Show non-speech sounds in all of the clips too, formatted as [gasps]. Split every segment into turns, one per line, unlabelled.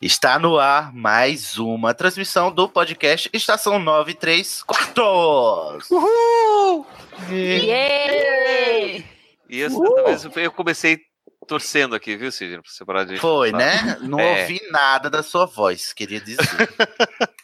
Está no ar mais uma transmissão do podcast Estação 93 Quartos.
Uhul!
Yay!
E essa uh! vez eu comecei torcendo aqui, viu, Sidney? Pra você parar de.
Foi, né? Não é. ouvi nada da sua voz, queria dizer. [laughs]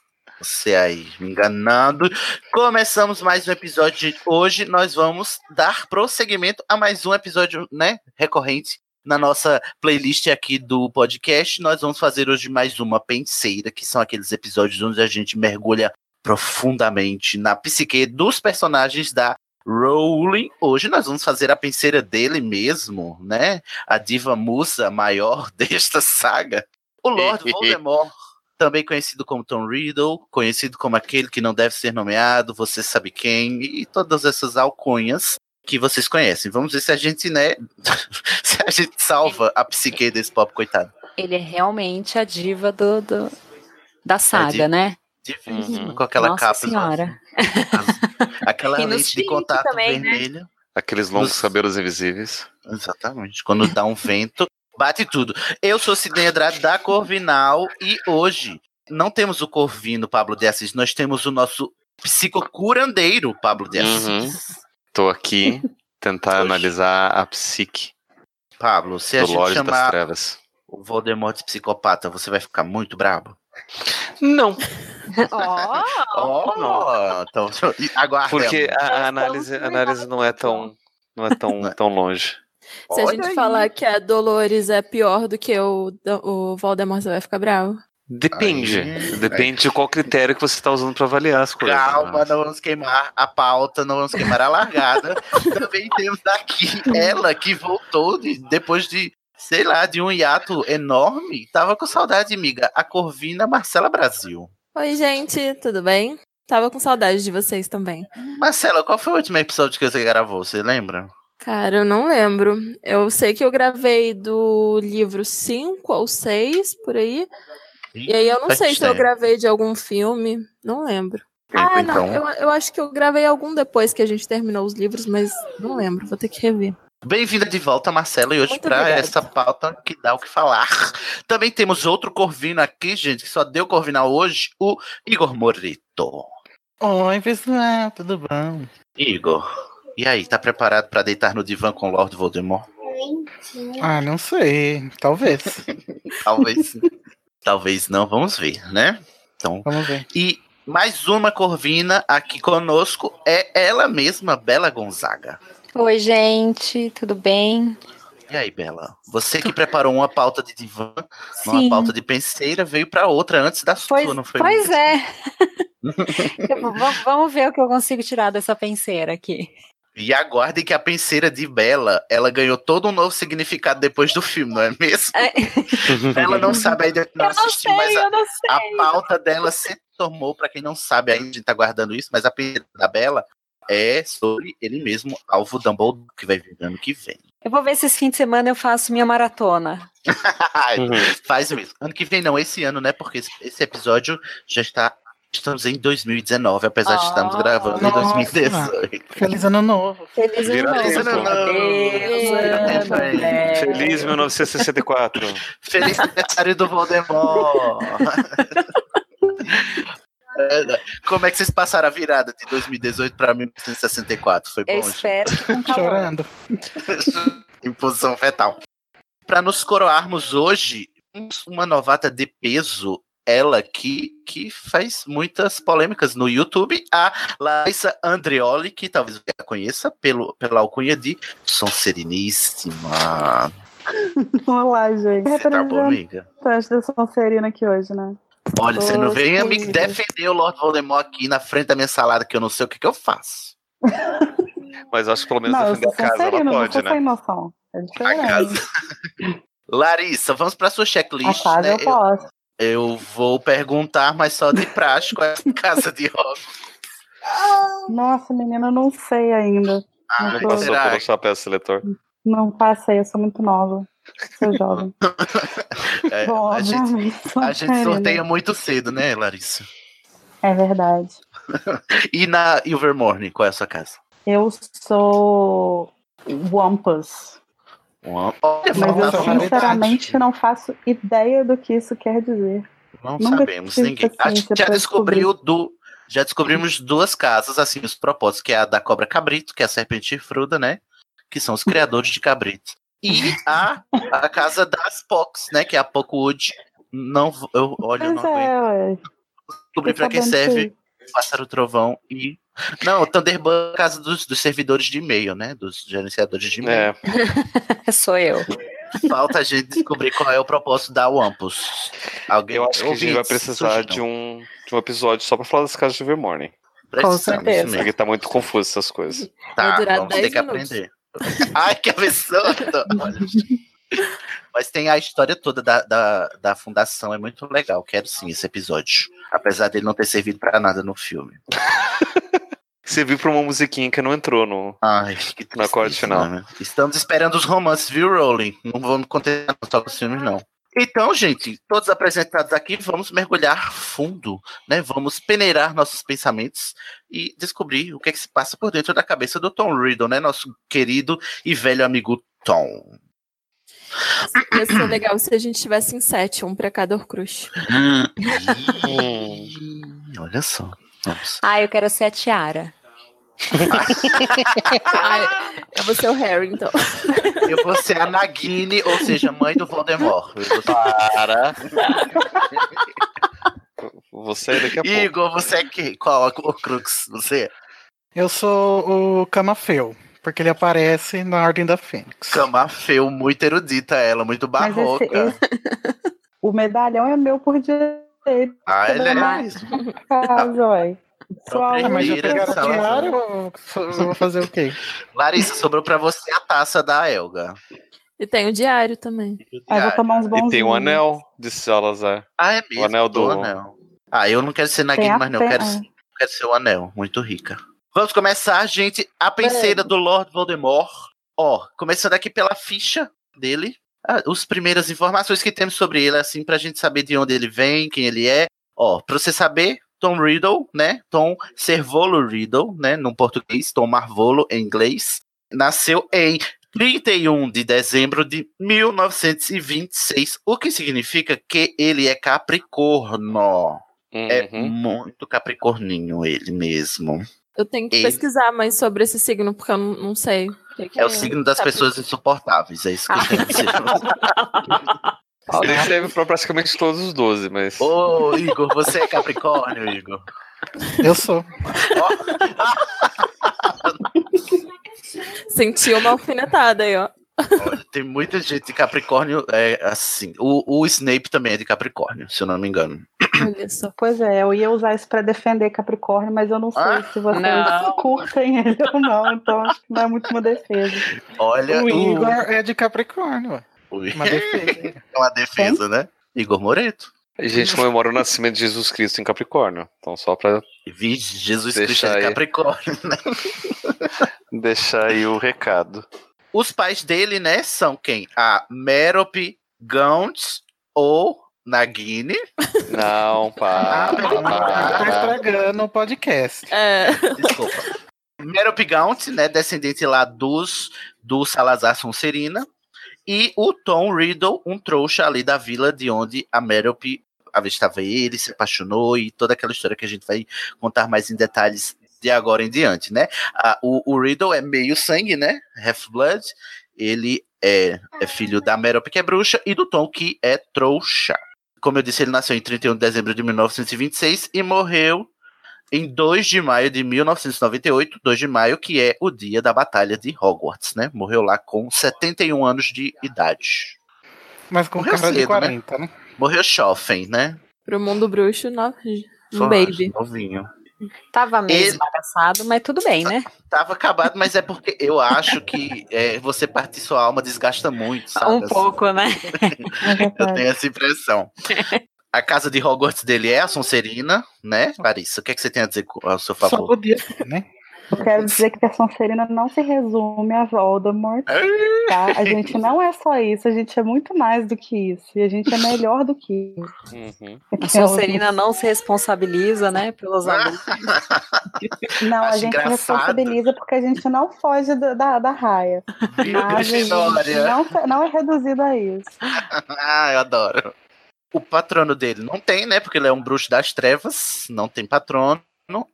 Você aí, me enganando. Começamos mais um episódio de hoje. Nós vamos dar prosseguimento a mais um episódio, né? Recorrente na nossa playlist aqui do podcast. Nós vamos fazer hoje mais uma penseira, que são aqueles episódios onde a gente mergulha profundamente na psique dos personagens da Rowling. Hoje nós vamos fazer a penseira dele mesmo, né? A diva musa maior [laughs] desta saga. O Lord Voldemort, [laughs] também conhecido como Tom Riddle, conhecido como aquele que não deve ser nomeado, você sabe quem, e todas essas alcunhas que vocês conhecem. Vamos ver se a gente, né, [laughs] se a gente salva a psique desse pop coitado.
Ele é realmente a diva do, do da saga, né?
Divíssimo, uhum. com aquela
Nossa
capa.
Senhora.
aquela lente de contato também, né? vermelho. Né?
Aqueles longos nos... cabelos invisíveis.
Exatamente. Quando dá um vento, bate tudo. Eu sou Sidney Andrade da Corvinal e hoje não temos o Corvino Pablo de Assis, nós temos o nosso psicocurandeiro Pablo de Assis. Uhum.
Tô aqui [laughs] tentar analisar a psique.
Pablo, se a gente chamar o Voldemort de psicopata, você vai ficar muito bravo?
Não. [laughs]
oh,
oh, então, [laughs] aguarda.
Porque a análise, a análise não é tão, não é tão, tão longe.
Se a gente falar que a Dolores é pior do que o, o Voldemort, você vai ficar bravo?
Depende. Aí, Depende aí. de qual critério que você está usando para avaliar as coisas.
Calma, né? não vamos queimar a pauta, não vamos queimar a largada. [laughs] Também temos aqui ela que voltou de, depois de, sei lá, de um hiato enorme. Tava com saudade, amiga. A Corvina Marcela Brasil.
Oi, gente, tudo bem? Tava com saudade de vocês também.
Marcela, qual foi o último episódio que você gravou? Você lembra?
Cara, eu não lembro. Eu sei que eu gravei do livro 5 ou 6, por aí. E aí eu não sei se eu gravei de algum filme, não lembro. Ah, não, então. eu, eu acho que eu gravei algum depois que a gente terminou os livros, mas não lembro, vou ter que rever.
Bem-vinda de volta, Marcela, e hoje para essa pauta que dá o que falar. Também temos outro Corvino aqui, gente, que só deu Corvinal hoje, o Igor Morito.
Oi, pessoal, tudo bom?
Igor, e aí, tá preparado para deitar no divã com o Lord Voldemort?
Ah, não sei, talvez. [laughs]
talvez Talvez não, vamos ver, né? Então,
vamos ver.
E mais uma Corvina aqui conosco é ela mesma, Bela Gonzaga.
Oi, gente, tudo bem?
E aí, Bela? Você que preparou uma pauta de divã, Sim. uma pauta de penseira, veio para outra antes da sua,
pois,
não foi?
Pois é. [laughs] vamos ver o que eu consigo tirar dessa penseira aqui.
E aguardem que a penseira de Bela, ela ganhou todo um novo significado depois do filme, não é mesmo? É. [laughs] ela não sabe ainda não assistiu,
sei,
mas a,
a,
pauta dela se tomou, para quem não sabe ainda, a gente tá guardando isso, mas a penseira da Bela é sobre ele mesmo, Alvo Dumbledore, que vai vir ano que vem.
Eu vou ver se esse fim de semana eu faço minha maratona. [laughs]
uhum. Faz mesmo. Ano que vem não, esse ano, né? Porque esse episódio já está Estamos em 2019, apesar de estarmos gravando nossa. em 2018.
Feliz ano novo.
Feliz ano novo. Feliz ano
novo. Feliz 1964.
Feliz aniversário do Voldemort. [laughs] Como é que vocês passaram a virada de 2018 para 1964? Foi bom?
Eu espero que
Chorando. [laughs]
em posição fetal. Para nos coroarmos hoje, uma novata de peso ela que, que faz muitas polêmicas no YouTube, a Larissa Andreoli, que talvez você a conheça pelo, pela alcunha de Sonsereníssima. [laughs]
Olá, gente.
Você tá bom, amiga?
da Sonserina aqui hoje, né?
Olha, você não vem me defender o Lord Voldemort aqui na frente da minha salada, que eu não sei o que, que eu faço. [laughs]
Mas acho que pelo menos
Não,
defender a casa ela pode, né?
sem noção. É
A
diferente.
casa. [laughs] Larissa, vamos para sua
A
checklist,
casa
né?
eu posso.
Eu vou perguntar, mas só de prático, é a casa de Hogwarts.
Nossa, menina, eu não sei ainda.
Ah,
Não
tô-
passou
será?
pelo chapéu seletor.
Não passei, eu sou muito nova. Sou jovem. [laughs]
É,
Bom,
a, gente, a gente sorteia muito cedo, né, Larissa?
É verdade. [laughs]
E na Ilvermorny, qual é a sua casa?
Eu sou Wampus.
Uma-
Mas eu
uma
sinceramente não faço ideia do que isso quer dizer.
Não
Nunca
sabemos, ninguém. A gente já descobriu do. Já descobrimos duas casas, assim, os propósitos, que é a da cobra cabrito, que é a serpente chifruda, né? Que são os criadores de cabrito. E a, a casa das Pox, né? Que é a Pockwood. Não, vou- eu, olha, eu
Pois
não aguento.
é, ué.
Descobri pra que
sabendo
serve o Pássaro Trovão e. Não, o Thunderbird é a casa dos, dos servidores de e-mail, né? Dos gerenciadores de e-mail.
É, [laughs]
Sou eu.
Falta a gente descobrir qual é o propósito da Wampus. Alguém
eu acho que a gente vai precisar
sugestão.
de um, de um episódio só pra falar das casas de Vermorning.
Precisamos
certeza.
mesmo.
Porque tá muito confuso essas coisas.
Tá,
Vai durar
vamos
10
ter que
minutos.
aprender. Ai, que absurdo! Olha. Mas tem a história toda da, da, da fundação, é muito legal. Quero sim esse episódio. Apesar dele não ter servido pra nada no filme.
Você viu pra uma musiquinha que não entrou no.
Ai, que
No acorde
tristeza,
final.
né? Estamos esperando os romances, viu, Rowling? Não vamos contar só com os filmes, não. Então, gente, todos apresentados aqui, vamos mergulhar fundo, né? Vamos peneirar nossos pensamentos e descobrir o que é que se passa por dentro da cabeça do Tom Riddle, né? Nosso querido e velho amigo Tom.
Ia ser legal se a gente tivesse em sete, um pra cada Horcrux.
Ih, [laughs] Olha só. Vamos.
Ah, eu quero ser a Tiara. [laughs]
Ai, eu vou ser o Harry, então.
Eu vou ser a Nagini, ou seja, mãe do Voldemort. Eu vou
Para! Sair daqui a pouco.
Igor, você é quem? Qual o Crux? Você?
Eu sou o Camafeu, porque ele aparece na Ordem da Fênix.
Camafeu, muito erudita ela, muito
Mas esse,
barroca.
esse- [laughs] o medalhão é meu por direito,
Ah, ele é [laughs]
Mas-
mesmo.
caso, ué. Sou a
Então,
Ah, mas eu vou fazer o quê?
Larissa, sobrou pra você a taça da Elga.
E tem o diário também.
Aí vou tomar uns bons
E tem o anel de Salazar.
Ah, é mesmo?
O anel do-
anel. Ah, eu não quero ser Nagini, mas não. Eu quero,
tem-
eu quero ser o anel. Muito rica. Vamos começar, gente. A penseira do Lord Voldemort. Ó, começando aqui pela ficha dele. Ah, As primeiras informações que temos sobre ele, assim, pra gente saber de onde ele vem, quem ele é. Ó, pra você saber, Tom Riddle, né? Tom Servolo Riddle, né? No português, Tom Marvolo em inglês. Nasceu em 31 de dezembro de 1926, o que significa que ele é Capricorno. É
Uhum.
muito capricorninho ele mesmo.
Eu tenho que
Ele-
pesquisar mais sobre esse signo, porque eu não sei. Que que
É o signo das pessoas insuportáveis, é isso que eu [laughs] tenho que dizer.
Ele serve pra praticamente todos os 12, mas.
Ô, Igor, você é Capricórnio, Igor?
Eu sou. [laughs]
Senti uma alfinetada aí, ó.
Olha, tem muita gente de Capricórnio, é assim. O, o Snape também é de Capricórnio, se eu não me engano.
Olha só.
Pois é, eu ia usar isso pra defender Capricórnio, mas eu não sei
Ah,
se vocês
não.
curtem ele [laughs] ou não, então acho que não é muito uma defesa.
Olha,
O
o
Igor é de Capricórnio,
o-
Uma defesa. [laughs]
é uma defesa, né? Igor Moreto.
A gente comemora o nascimento de Jesus Cristo em Capricórnio. Então, só pra
Vige, Jesus Cristo é de
aí.
Capricórnio, né? [laughs]
deixar aí o recado.
Os pais dele, né, são quem? A Merope Gaunt ou Nagini.
Não, para.
Ah, tá
para.
estragando o podcast.
É,
Desculpa. Merope Gaunt, né, descendente lá dos do Salazar Sonserina. E o Tom Riddle, um trouxa ali da vila de onde a Merope avistava ele, se apaixonou e toda aquela história que a gente vai contar mais em detalhes de agora em diante, né? Ah, o, o Riddle é meio sangue, né? Half-Blood. Ele é, é filho da Merope, que é bruxa, e do Tom, que é trouxa. Como eu disse, ele nasceu em 31 de dezembro de 1926 e morreu em 2 de maio de 1998, 2 de maio, que é o dia da Batalha de Hogwarts, né? Morreu lá com 71 anos de idade.
Mas com
Morreu
cara de
cedo,
40, né?
Morreu Schoffen, né?
pro mundo bruxo, no... um baby.
Novinho.
Tava meio
Ele-
esbagaçado, mas tudo bem, né?
Tava acabado, mas é porque eu acho que é, você partir sua alma desgasta muito, sabe?
Um pouco, né? [laughs]
Eu tenho essa impressão. A casa de Hogwarts dele é a Sonserina, né, Larissa? O que, é que você tem a dizer ao seu
Só
favor?
podia ser, né?
Eu quero dizer que a Sonserina não se resume a Voldemort, tá? A gente não é só isso, a gente é muito mais do que isso. E a gente é melhor do que isso.
Uhum.
A Sonserina não se responsabiliza, né, pelos abusos. [laughs]
Não, a
Acho
gente
engraçado.
responsabiliza porque a gente não foge da, da, da raia. Mas a gente
Grifinória?
não, não é reduzido a isso. [laughs]
ah, eu adoro. O patrono dele não tem, né? Porque ele é um bruxo das trevas, não tem patrono.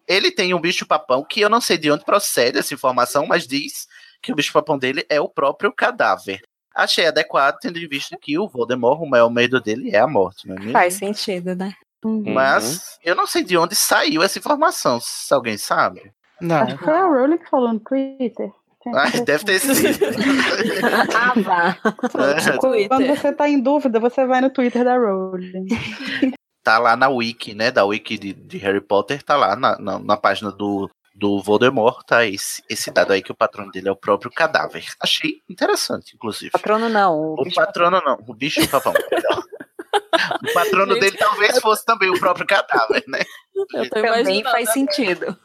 Ele tem um bicho-papão que eu não sei de onde procede essa informação, mas diz que o bicho-papão dele é o próprio cadáver. Achei adequado, tendo em vista que o Voldemort, o maior medo dele é a morte, não é mesmo?
Faz sentido, né?
Mas eu não sei de onde saiu essa informação, se alguém sabe.
Não.
Acho que foi a Rowling que falou no Twitter.
Ah, deve ter sido. [laughs]
ah, vá.
É.
Quando você tá em dúvida, você vai no Twitter da Rowling. [laughs]
tá lá na wiki, né? Da wiki de, de Harry Potter, tá lá na, na, na página do, do Voldemort, tá esse, esse dado aí que o patrono dele é o próprio cadáver. Achei interessante, inclusive.
Patrono não. O,
O patrono não, o bicho papão. perdão. o patrono dele talvez fosse também o próprio cadáver, né?
Eu tô
também faz sentido.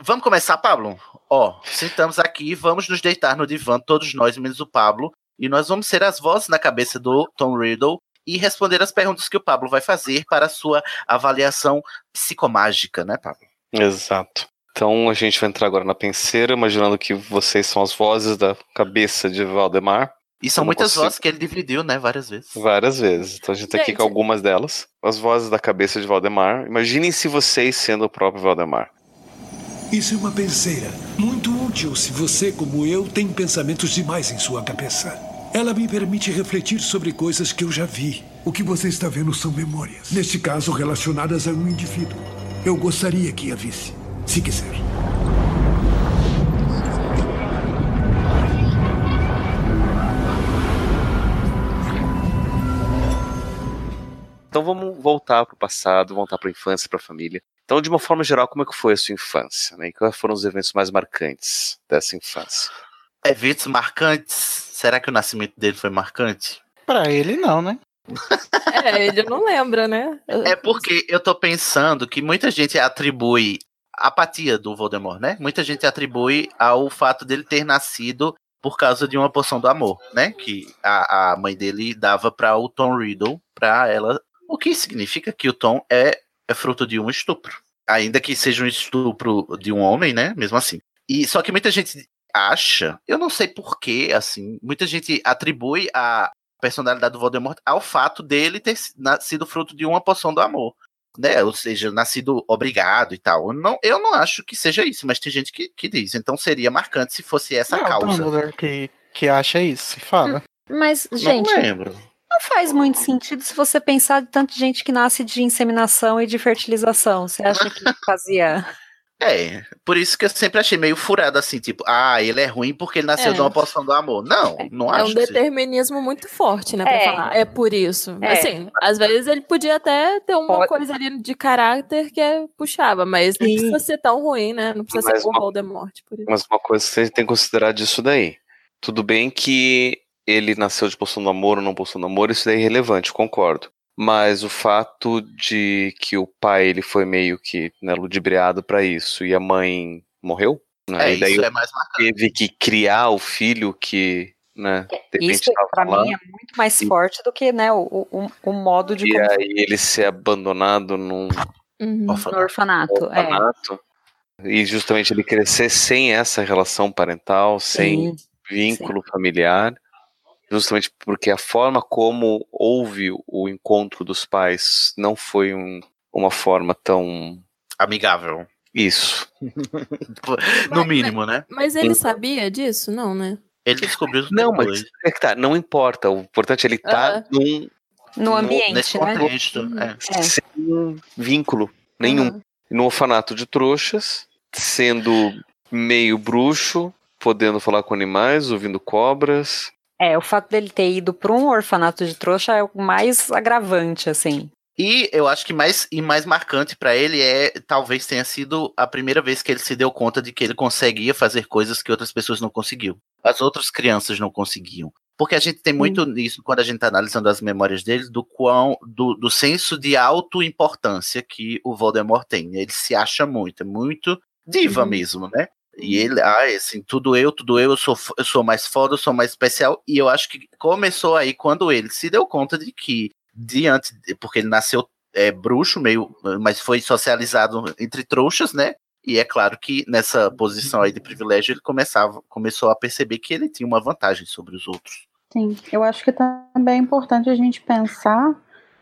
Vamos começar, Pablo? Ó, sentamos aqui, vamos nos deitar no divã, todos nós, menos o Pablo, e nós vamos ser as vozes na cabeça do Tom Riddle e responder as perguntas que o Pablo vai fazer para a sua avaliação psicomágica, né, Pablo?
Exato. Então a gente vai entrar agora na penseira, imaginando que vocês são as vozes da cabeça de Valdemar.
E são muitas
consigo-
vozes que ele dividiu, né, várias vezes.
Várias vezes. Então a gente tá aqui com algumas delas. As vozes da cabeça de Valdemar. Imaginem se vocês sendo o próprio Valdemar.
Isso é uma penseira. Muito útil se você, como eu, tem pensamentos demais em sua cabeça. Ela me permite refletir sobre coisas que eu já vi. O que você está vendo são memórias. Neste caso, relacionadas a um indivíduo. Eu gostaria que a visse, se quiser.
Então vamos voltar pro passado, voltar pra infância, pra família. Então, de uma forma geral, como é que foi a sua infância? Né? E quais foram os eventos mais marcantes dessa infância?
Eventos marcantes. Será que o nascimento dele foi marcante?
Pra ele, não, né? [laughs]
É, ele não lembra, né?
É porque eu tô pensando que muita gente atribui a apatia do Voldemort, né? Muita gente atribui ao fato dele ter nascido por causa de uma poção do amor, né? Que a, a mãe dele dava para o Tom Riddle, para ela. O que significa que o Tom é, é fruto de um estupro. Ainda que seja um estupro de um homem, né? Mesmo assim. E só que muita gente acha, eu não sei porquê, assim, muita gente atribui a personalidade do Voldemort ao fato dele ter sido fruto de uma poção do amor. Né? Ou seja, nascido obrigado e tal. Eu não, eu não acho que seja isso, mas tem gente que, que diz. Então seria marcante se fosse essa a
É o
causa.
Que, que acha isso e fala.
Mas, gente,
não lembro.
não faz muito sentido se você pensar de tanta gente que nasce de inseminação e de fertilização. Você acha que fazia.
É, por isso que eu sempre achei meio furado assim, tipo, ah, ele é ruim porque ele nasceu
É.
de uma poção do amor. Não, não
É
acho.
um
que seja.
determinismo muito forte, né? Pra
É.
falar. É por isso.
É.
Assim, às vezes ele podia até ter uma
Pode.
coisa ali de caráter que é, puxava, mas não
Sim.
precisa ser tão ruim, né? Não precisa
Mas
ser o Voldemort, por isso.
Mas uma coisa que você tem que considerar disso daí. Tudo bem que ele nasceu de poção do amor ou não poção do amor, isso daí é irrelevante, concordo. Mas o fato de que o pai ele foi meio que né, ludibriado pra isso e a mãe morreu, né?
É,
e daí
isso é
teve que criar o filho que, né, de repente
Isso,
lá.
mim, é muito mais forte do que né, o, o, o modo de
E
como
aí ele ser abandonado num
Uhum.
no
Orfanato.
orfanato. É.
orfanato. E justamente ele crescer sem essa relação parental, sem
Sim.
vínculo familiar, justamente porque a forma como houve o encontro dos pais não foi um- uma forma tão
Amigável.
isso. [laughs]
No mínimo, né?
Mas ele sabia disso? Não, né?
Ele descobriu
Não, mas é que tá, não importa. O importante é ele estar
Aham.
num
No ambiente,
nesse
né?
contexto. é.
É.
sem vínculo nenhum.
Aham.
No orfanato de trouxas, sendo meio bruxo, podendo falar com animais, ouvindo cobras.
É, o fato dele ter ido para um orfanato de trouxa é o mais agravante, assim.
E eu acho que mais e mais marcante para ele é talvez tenha sido a primeira vez que ele se deu conta de que ele conseguia fazer coisas que outras pessoas não conseguiam. As outras crianças não conseguiam. Porque a gente tem muito nisso quando a gente está analisando as memórias dele, do quão do, do senso de autoimportância que o Voldemort tem. Ele se acha muito, é muito diva uhum. mesmo, né? E ele, ah, assim, tudo eu, tudo eu, eu sou, eu sou mais foda, eu sou mais especial. E eu acho que começou aí quando ele se deu conta de que, diante, porque ele nasceu é, bruxo, meio, mas foi socializado entre trouxas, né? E é claro que nessa posição aí de privilégio ele começava, começou a perceber que ele tinha uma vantagem sobre os outros.
Sim, eu acho que também é importante a gente pensar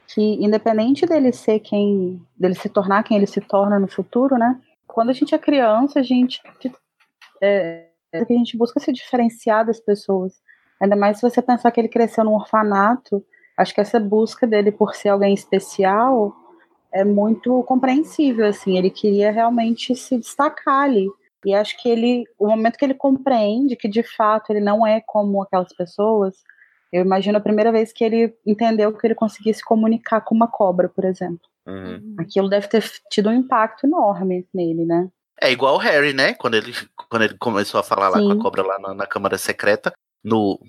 que, independente dele ser quem, dele se tornar quem ele se torna no futuro, né? Quando a gente é criança, a gente é, é a gente busca se diferenciar das pessoas. Ainda mais se você pensar que ele cresceu num orfanato, acho que essa busca dele por ser alguém especial é muito compreensível, assim, ele queria realmente se destacar ali. E acho que ele, o momento que ele compreende que de fato ele não é como aquelas pessoas, eu imagino a primeira vez que ele entendeu que ele conseguia se comunicar com uma cobra, por exemplo. Uhum. Aquilo deve ter tido um impacto enorme nele, né?
É igual o Harry, né? Quando ele, quando ele começou a falar Sim. lá com a cobra lá na, na Câmara Secreta, no,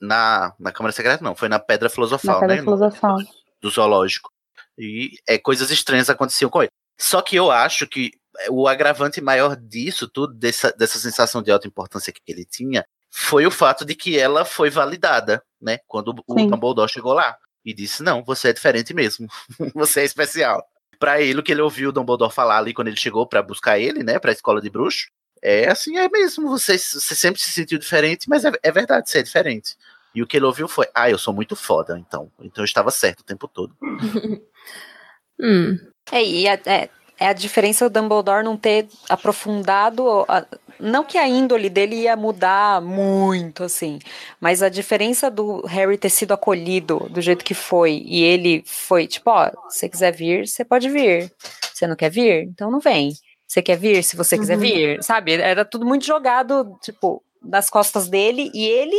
na, na Câmara Secreta não, foi na Pedra Filosofal,
na Pedra
né?
Filosofal.
No, do zoológico. E é, coisas estranhas aconteciam com ele. Só que eu acho que o agravante maior disso tudo, dessa, dessa sensação de alta importância que ele tinha, foi o fato de que ela foi validada, né? Quando Sim. o Dumbledore chegou lá e disse: Não, você é diferente mesmo, [laughs] você é especial. Para ele, o que ele ouviu o Dumbledore falar ali quando ele chegou para buscar ele, né, para a escola de bruxo, é assim, é mesmo, você, você sempre se sentiu diferente, mas é, é verdade, você é diferente. E o que ele ouviu foi: Ah, eu sou muito foda, então. Então eu estava certo o tempo todo. [laughs]
hum. É, e é, é, a diferença do Dumbledore não ter aprofundado. A, não que a índole dele ia mudar muito, assim, mas a diferença do Harry ter sido acolhido do jeito que foi e ele foi tipo: Ó, se você quiser vir, você pode vir. Você não quer vir? Então não vem. Você quer vir? Se você quiser uhum. vir, sabe? Era tudo muito jogado, tipo, das costas dele e ele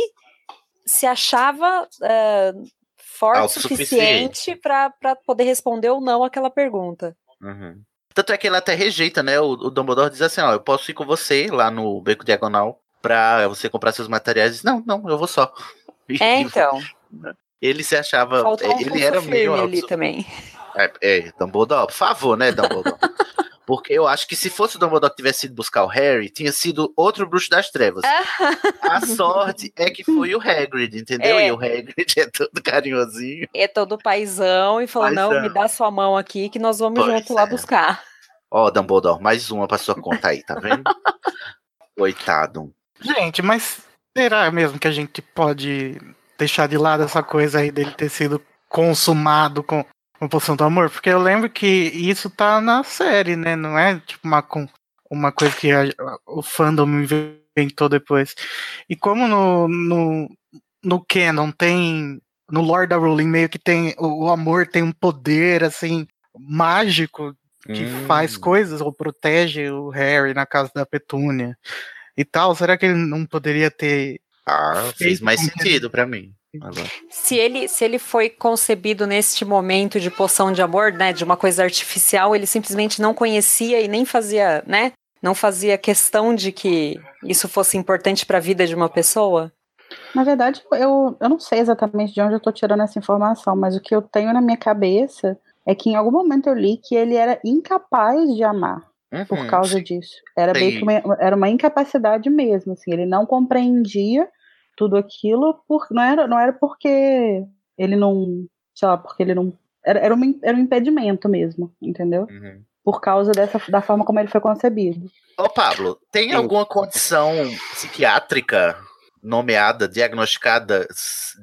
se achava uh, forte o suficiente para poder responder ou não aquela pergunta.
Uhum. Tanto é que ele até rejeita, né? O, o Dumbledore diz assim: ó, eu posso ir com você lá no Beco Diagonal pra você comprar seus materiais. Diz, não, não, eu vou só. [laughs]
É, então.
Ele se achava.
Faltou um
ele era meio.
ali também.
É, é, Dumbledore, por favor, né, Dumbledore? [laughs] Porque eu acho que se fosse o Dumbledore que tivesse ido buscar o Harry, tinha sido outro bruxo das trevas. a sorte é que foi o Hagrid, entendeu? É. E o Hagrid é todo carinhosinho.
É todo paizão e falou: paizão. não, me dá sua mão aqui que nós vamos pois junto é. lá buscar.
Ó, oh, Dumbledore, mais uma pra sua conta aí, tá vendo? [laughs] Coitado.
Gente, mas será mesmo que a gente pode deixar de lado essa coisa aí dele ter sido consumado com uma poção do amor? Porque eu lembro que isso tá na série, né? Não é tipo uma, uma coisa que a, o fandom inventou depois. E como no, no, no Canon tem. No Lord da Rowling meio que tem. O, o amor tem um poder, assim, mágico que hum. faz coisas ou protege o Harry na casa da Petúnia e tal. Será que ele não poderia ter.
Ah, fez mais sentido para mim.
Se ele, se ele foi concebido neste momento de poção de amor, né, de uma coisa artificial, ele simplesmente não conhecia e nem fazia, né, não fazia questão de que isso fosse importante para a vida de uma pessoa?
Na verdade, eu, eu não sei exatamente de onde eu estou tirando essa informação, mas o que eu tenho na minha cabeça é que em algum momento eu li que ele era incapaz de amar uhum, por causa sim. disso. Era meio que uma, era uma incapacidade mesmo, assim, ele não compreendia tudo aquilo, por, não, era, não era porque ele não, sei lá, porque ele não. Era, era, um, era um impedimento mesmo, entendeu? Uhum. Por causa dessa, da forma como ele foi concebido.
Ô, Pablo, tem alguma condição psiquiátrica nomeada, diagnosticada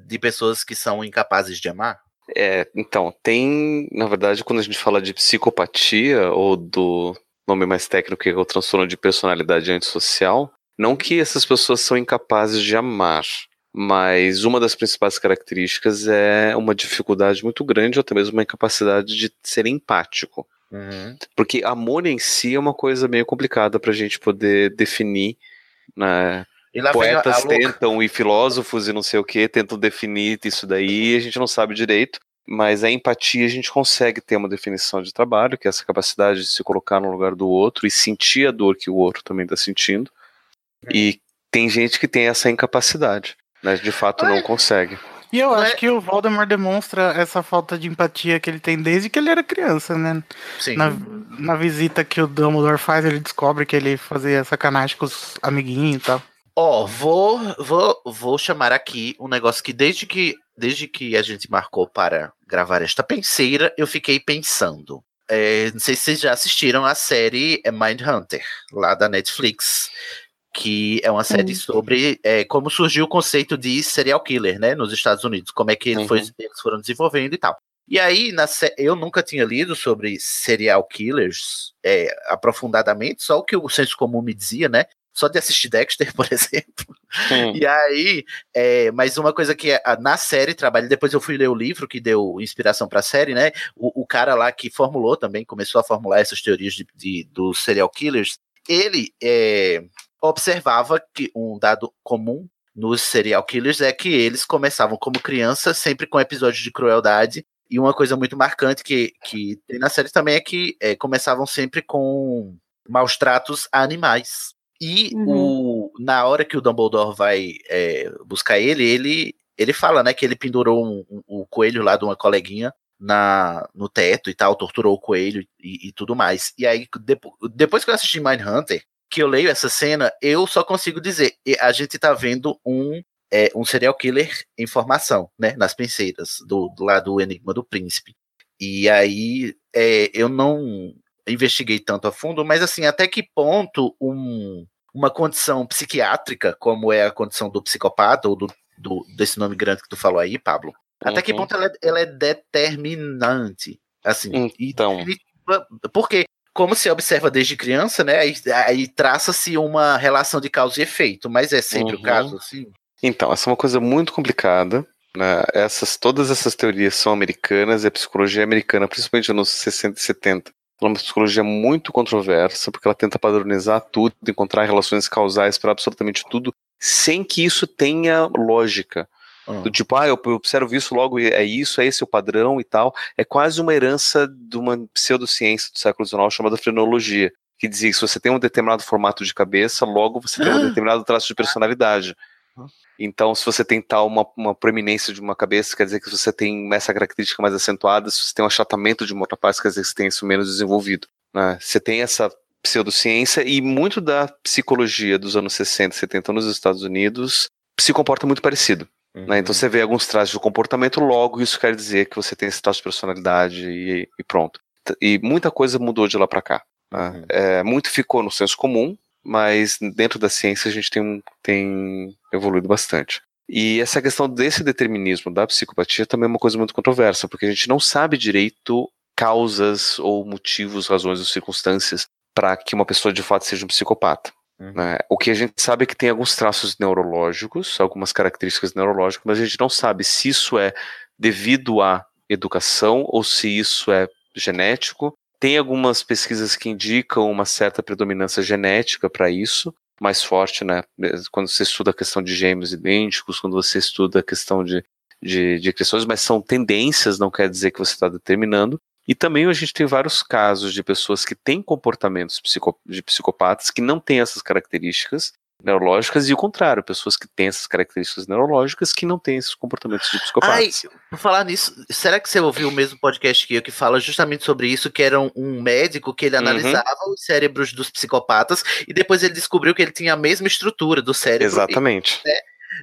de pessoas que são incapazes de amar?
É, então, tem, na verdade, quando a gente fala de psicopatia, ou do nome mais técnico que é o transtorno de personalidade antissocial, não que essas pessoas são incapazes de amar, mas uma das principais características é uma dificuldade muito grande, ou até mesmo uma incapacidade de ser empático. Uhum. Porque amor em si é uma coisa meio complicada para a gente poder definir. Né? Poetas tentam, e filósofos e não sei o que, tentam definir isso daí, e a gente não sabe direito. Mas a empatia a gente consegue ter uma definição de trabalho, que é essa capacidade de se colocar no lugar do outro e sentir a dor que o outro também está sentindo. E tem gente que tem essa incapacidade, né? De fato não consegue.
E eu acho que o Voldemort demonstra essa falta de empatia que ele tem desde que ele era criança, né?
Sim.
Na, na visita que o Dumbledore faz, ele descobre que ele fazia sacanagem com os amiguinhos e tal.
Ó, vou, vou, vou chamar aqui um negócio que desde que desde que a gente marcou para gravar esta penseira, eu fiquei pensando. É, não sei se vocês já assistiram a série Mindhunter, lá da Netflix, que é uma série sobre é, como surgiu o conceito de serial killer, né, nos Estados Unidos, como é que ele foi, eles foram desenvolvendo e tal. E aí, na, eu nunca tinha lido sobre serial killers é, aprofundadamente, só o que o senso comum me dizia, né? Só de assistir Dexter, [laughs] por exemplo. Sim. E aí, é, mas uma coisa que na série trabalha, depois eu fui ler o livro que deu inspiração para a série, né? O, o, cara lá que formulou também, começou a formular essas teorias de, de dos serial killers, ele é, observava que um dado comum nos serial killers é que eles começavam como crianças, sempre com episódios de crueldade. E uma coisa muito marcante que, que tem na série também é que é, começavam sempre com maus tratos a animais. E uhum. o, na hora que o Dumbledore vai é, buscar ele, ele, ele fala né, que ele pendurou um, um, o coelho lá de uma coleguinha na, no teto e tal, torturou o coelho e, e tudo mais. E aí, depois, depois que eu assisti Mindhunter, que eu leio essa cena, eu só consigo dizer, a gente tá vendo um, é, um serial killer em formação, né, nas penseiras, do, do lado do Enigma do Príncipe. E aí, é, eu não investiguei tanto a fundo, mas assim, até que ponto um, uma condição psiquiátrica, como é a condição do psicopata, ou do, do desse nome grande que tu falou aí, Pablo, uhum. até que uhum. ponto ela é, ela é determinante? Assim,
então.
porque como se observa desde criança, né? Aí, aí traça-se uma relação de causa e efeito, mas é sempre uhum. o caso, assim?
Então, essa é uma coisa muito complicada. Né? Essas, todas essas teorias são americanas e a psicologia americana, principalmente nos 60 e 70, é uma psicologia muito controversa, porque ela tenta padronizar tudo, encontrar relações causais para absolutamente tudo, sem que isso tenha lógica. Do tipo, ah, eu observo isso, logo é isso, é esse o padrão e tal. É quase uma herança de uma pseudociência do século XIX chamada frenologia, que dizia que se você tem um determinado formato de cabeça, logo você tem um determinado traço de personalidade. Então, se você tem tal uma, uma proeminência de uma cabeça, quer dizer que você tem essa característica mais acentuada, se você tem um achatamento de uma outra parte, quer dizer que você tem isso menos desenvolvido. Né? Você tem essa pseudociência e muito da psicologia dos anos 60 70 nos Estados Unidos se comporta muito parecido. Uhum. Né? Então você vê alguns traços de comportamento, logo isso quer dizer que você tem esse traço de personalidade e, e pronto. E muita coisa mudou de lá para cá. Né? Uhum. É, muito ficou no senso comum, mas dentro da ciência a gente tem, tem evoluído bastante. E essa questão desse determinismo da psicopatia também é uma coisa muito controversa, porque a gente não sabe direito causas ou motivos, razões ou circunstâncias para que uma pessoa de fato seja um psicopata. Uhum. Né? O que a gente sabe é que tem alguns traços neurológicos, algumas características neurológicas, mas a gente não sabe se isso é devido à educação ou se isso é genético. Tem algumas pesquisas que indicam uma certa predominância genética para isso, mais forte, né? Quando você estuda a questão de gêmeos idênticos, quando você estuda a questão de, de, de questões, mas são tendências, não quer dizer que você está determinando. E também a gente tem vários casos de pessoas que têm comportamentos de psicopatas que não têm essas características neurológicas e o contrário, pessoas que têm essas características neurológicas que não têm esses comportamentos de psicopatas.
Ai, por falar nisso, será que você ouviu o mesmo podcast que eu que fala justamente sobre isso, que era um, um médico que ele uhum. analisava uhum. os cérebros dos psicopatas e depois ele descobriu que ele tinha a mesma estrutura do cérebro.
Exatamente.
E, né?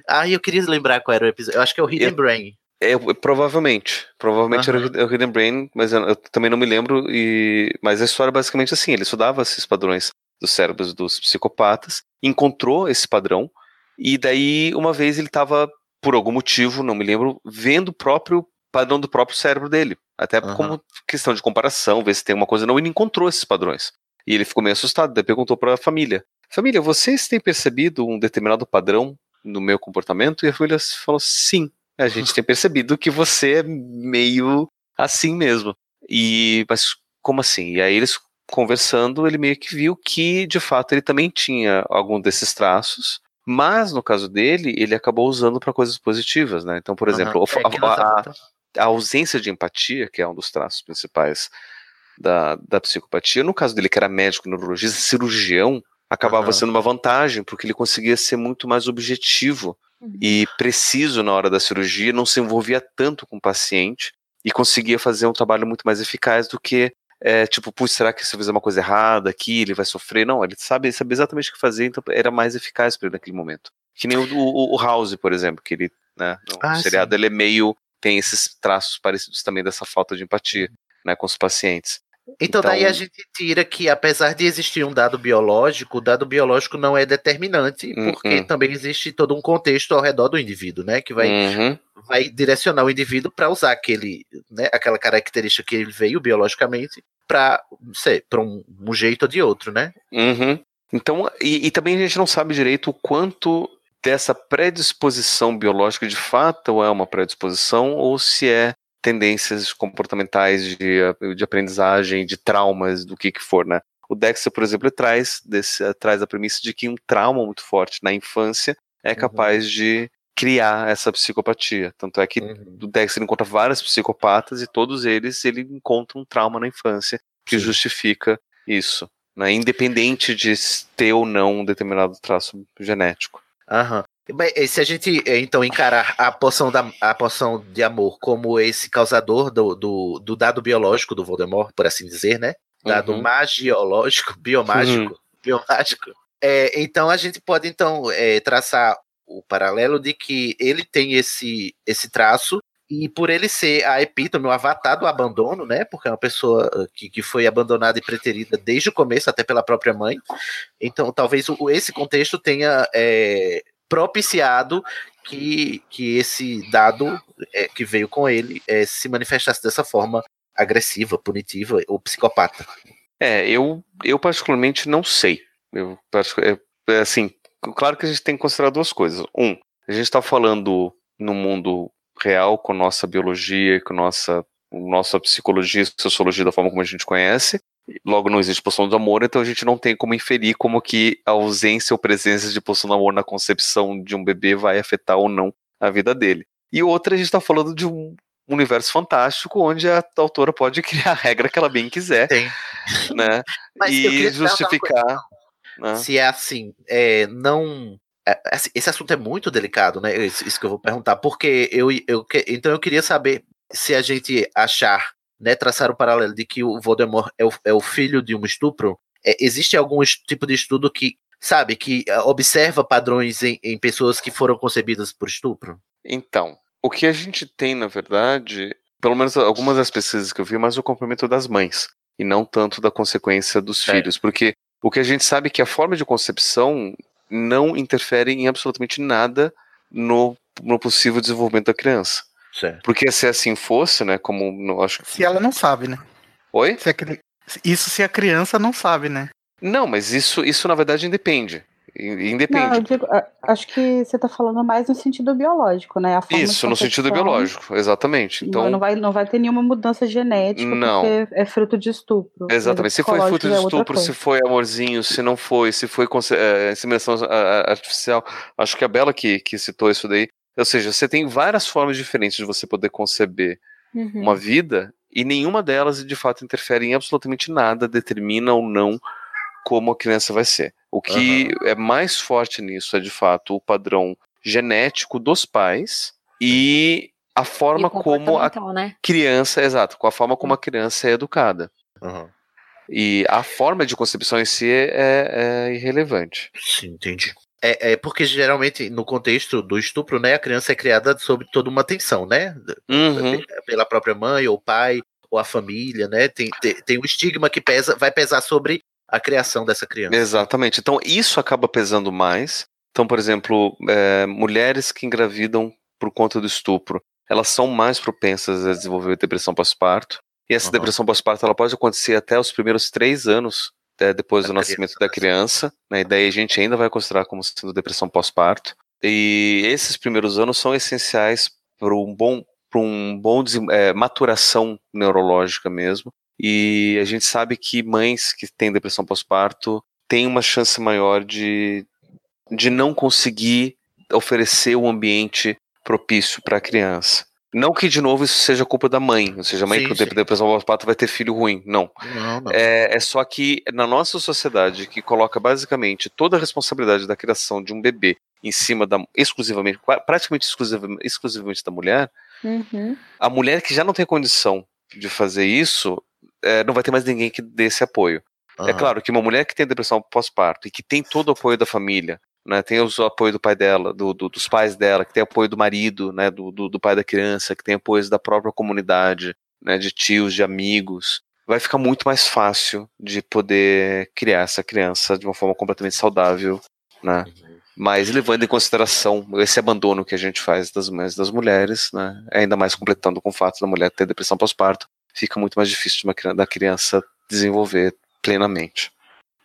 Ah, eu queria lembrar qual era o episódio. Eu acho que é o Hidden eu, Brain.
É, provavelmente. Provavelmente uhum. era o Hidden Brain, mas eu, eu, também não me lembro. E, mas a história é basicamente assim: ele estudava esses padrões dos cérebros dos psicopatas, encontrou esse padrão, e daí, uma vez, ele estava, por algum motivo, não me lembro, vendo o próprio padrão do próprio cérebro dele. Até uhum. como questão de comparação, ver se tem uma coisa. Não, ele encontrou esses padrões. E ele ficou meio assustado, daí perguntou para a família: Família, vocês têm percebido um determinado padrão no meu comportamento? E a família falou: Sim a gente tem percebido que você é meio assim mesmo. E, mas como assim? E aí eles conversando, ele meio que viu que, de fato, ele também tinha algum desses traços, mas no caso dele, ele acabou usando para coisas positivas, né? Então, por exemplo,
uhum. é, a, a,
a ausência de empatia, que é um dos traços principais da, da psicopatia, no caso dele, que era médico, neurologista, cirurgião, acabava uhum. sendo uma vantagem, porque ele conseguia ser muito mais objetivo uhum. e preciso na hora da cirurgia, não se envolvia tanto com o paciente e conseguia fazer um trabalho muito mais eficaz do que é, tipo, putz, será que se eu fizer uma coisa errada aqui, ele vai sofrer? Não, ele sabe, sabe exatamente o que fazer, então era mais eficaz para ele naquele momento. Que nem o, o, o, House, por exemplo, que ele, né, no ah, seriado, sim. ele é meio, tem esses traços parecidos também dessa falta de empatia, né, com os pacientes.
Então, então, daí a gente tira que, apesar de existir um dado biológico, o dado biológico não é determinante, porque uhum. também existe todo um contexto ao redor do indivíduo, né? Que vai, uhum. vai direcionar o indivíduo para usar aquele, né, aquela característica que ele veio biologicamente para um, um, jeito ou de outro, né?
Uhum. Então, e, e também a gente não sabe direito o quanto dessa predisposição biológica de fato é uma predisposição ou se é tendências comportamentais de, de aprendizagem, de traumas, do que que for, né? O Dexter, por exemplo, traz, desse, traz a premissa de que um trauma muito forte na infância é uhum. capaz uhum. de criar essa psicopatia. Tanto é que uhum. o Dexter encontra vários psicopatas e todos eles ele encontra um trauma na infância que Sim. justifica isso, né? independente de ter ou não um determinado traço genético.
Aham. Se a gente eh, então encarar a poção, da, a poção de amor como esse causador do, do, do dado biológico do Voldemort, por assim dizer, né? Dado uhum. magiológico, [laughs] biomágico, uhum. biomágico. É, então a gente pode então é, traçar o paralelo de que ele tem esse, esse traço e por ele ser a epítome, o avatar do abandono, né? Porque é uma pessoa que, que foi abandonada e preterida desde o começo, até pela própria mãe. Então, talvez o, esse contexto tenha é, propiciado que, que esse dado é, que veio com ele é, se manifestasse dessa forma agressiva, punitiva ou psicopata.
É, eu, eu particularmente não sei. Eu, é, assim, claro que a gente tem que considerar duas coisas. Um, a gente está falando no mundo real com nossa biologia, com nossa, nossa psicologia, sociologia da forma como a gente conhece, Logo, não existe poção do amor, então a gente não tem como inferir como que a ausência ou presença de poção do amor na concepção de um bebê vai afetar ou não a vida dele. E outra, a gente está falando de um universo fantástico onde a autora pode [laughs] criar a regra que ela bem quiser, Sim. né? e justificar.
Né? Se é assim, é, não é, assim, esse assunto é muito delicado, né? Isso, que eu vou perguntar, porque eu, eu então eu queria saber se a gente achar né, traçar o paralelo de que o Voldemort é o, é o filho de um estupro, é, existe algum tipo de estudo que, sabe, que uh, observa padrões em, em pessoas que foram concebidas por estupro?
Então, o que a gente tem, na verdade, pelo menos algumas das pesquisas que eu vi, mas o complemento das mães, e não tanto da consequência dos é. filhos, porque o que a gente sabe é que a forma de concepção não interfere em absolutamente nada no, no possível desenvolvimento da criança.
Certo.
Porque se assim fosse, né? Como não acho
Se ela não sabe, né?
Oi?
Se Isso se a criança não sabe, né?
Não, mas isso, isso na verdade independe. Independe. Não,
eu digo, acho que você está falando mais no sentido biológico, né?
Isso, no sentido biológico, exatamente. Então
não vai, não vai ter nenhuma mudança genética
não.
porque é fruto de estupro.
Exatamente. Se foi fruto de é estupro, se foi amorzinho, se não foi, se foi é, inseminação artificial, acho que a Bela que, que citou isso daí. Ou seja, você tem várias formas diferentes de você poder conceber uhum. uma vida e nenhuma delas de fato interfere em absolutamente nada, determina ou não como a criança vai ser. O que uhum. é mais forte nisso é de fato o padrão genético dos pais e a forma e como a né? criança, exato, com a forma como a criança é educada.
Uhum.
E a forma de concepção em si é, é irrelevante.
Sim, entendi. É, é, porque geralmente no contexto do estupro, né, a criança é criada sob toda uma tensão, né?
Uhum.
Pela própria mãe ou pai ou a família, né? Tem, tem, tem um estigma que pesa, vai pesar sobre a criação dessa criança.
Exatamente. Então isso acaba pesando mais. Então, por exemplo, é, mulheres que engravidam por conta do estupro, elas são mais propensas a desenvolver depressão pós-parto. E essa uhum. depressão pós-parto ela pode acontecer até os primeiros três anos é, depois do nascimento da criança, né, e daí a gente ainda vai considerar como sendo depressão pós-parto. E esses primeiros anos são essenciais para um bom, para um bom é, maturação neurológica mesmo. E a gente sabe que mães que têm depressão pós-parto têm uma chance maior de, de não conseguir oferecer um ambiente propício para a criança. Não que, de novo, isso seja culpa da mãe, ou seja, a mãe
Sim,
que tem depressão pós-parto vai ter filho ruim. Não.
Não, não.
É, é só que na nossa sociedade, que coloca basicamente toda a responsabilidade da criação de um bebê em cima da exclusivamente, praticamente exclusivamente, exclusivamente da mulher,
Uhum.
a mulher que já não tem condição de fazer isso, é, não vai ter mais ninguém que dê esse apoio. É
Aham.
claro que uma mulher que tem depressão pós-parto e que tem todo o apoio da família, né, tem o apoio do pai dela, do- do- dos pais dela, que tem apoio do marido, né, do, do, pai da criança, que tem apoio da própria comunidade, né, de tios, de amigos, vai ficar muito mais fácil de poder criar essa criança de uma forma completamente saudável, né? Mas levando em consideração esse abandono que a gente faz das mães das mulheres, né? Ainda mais completando com o fato da mulher ter depressão pós-parto, fica muito mais difícil de uma da criança desenvolver plenamente.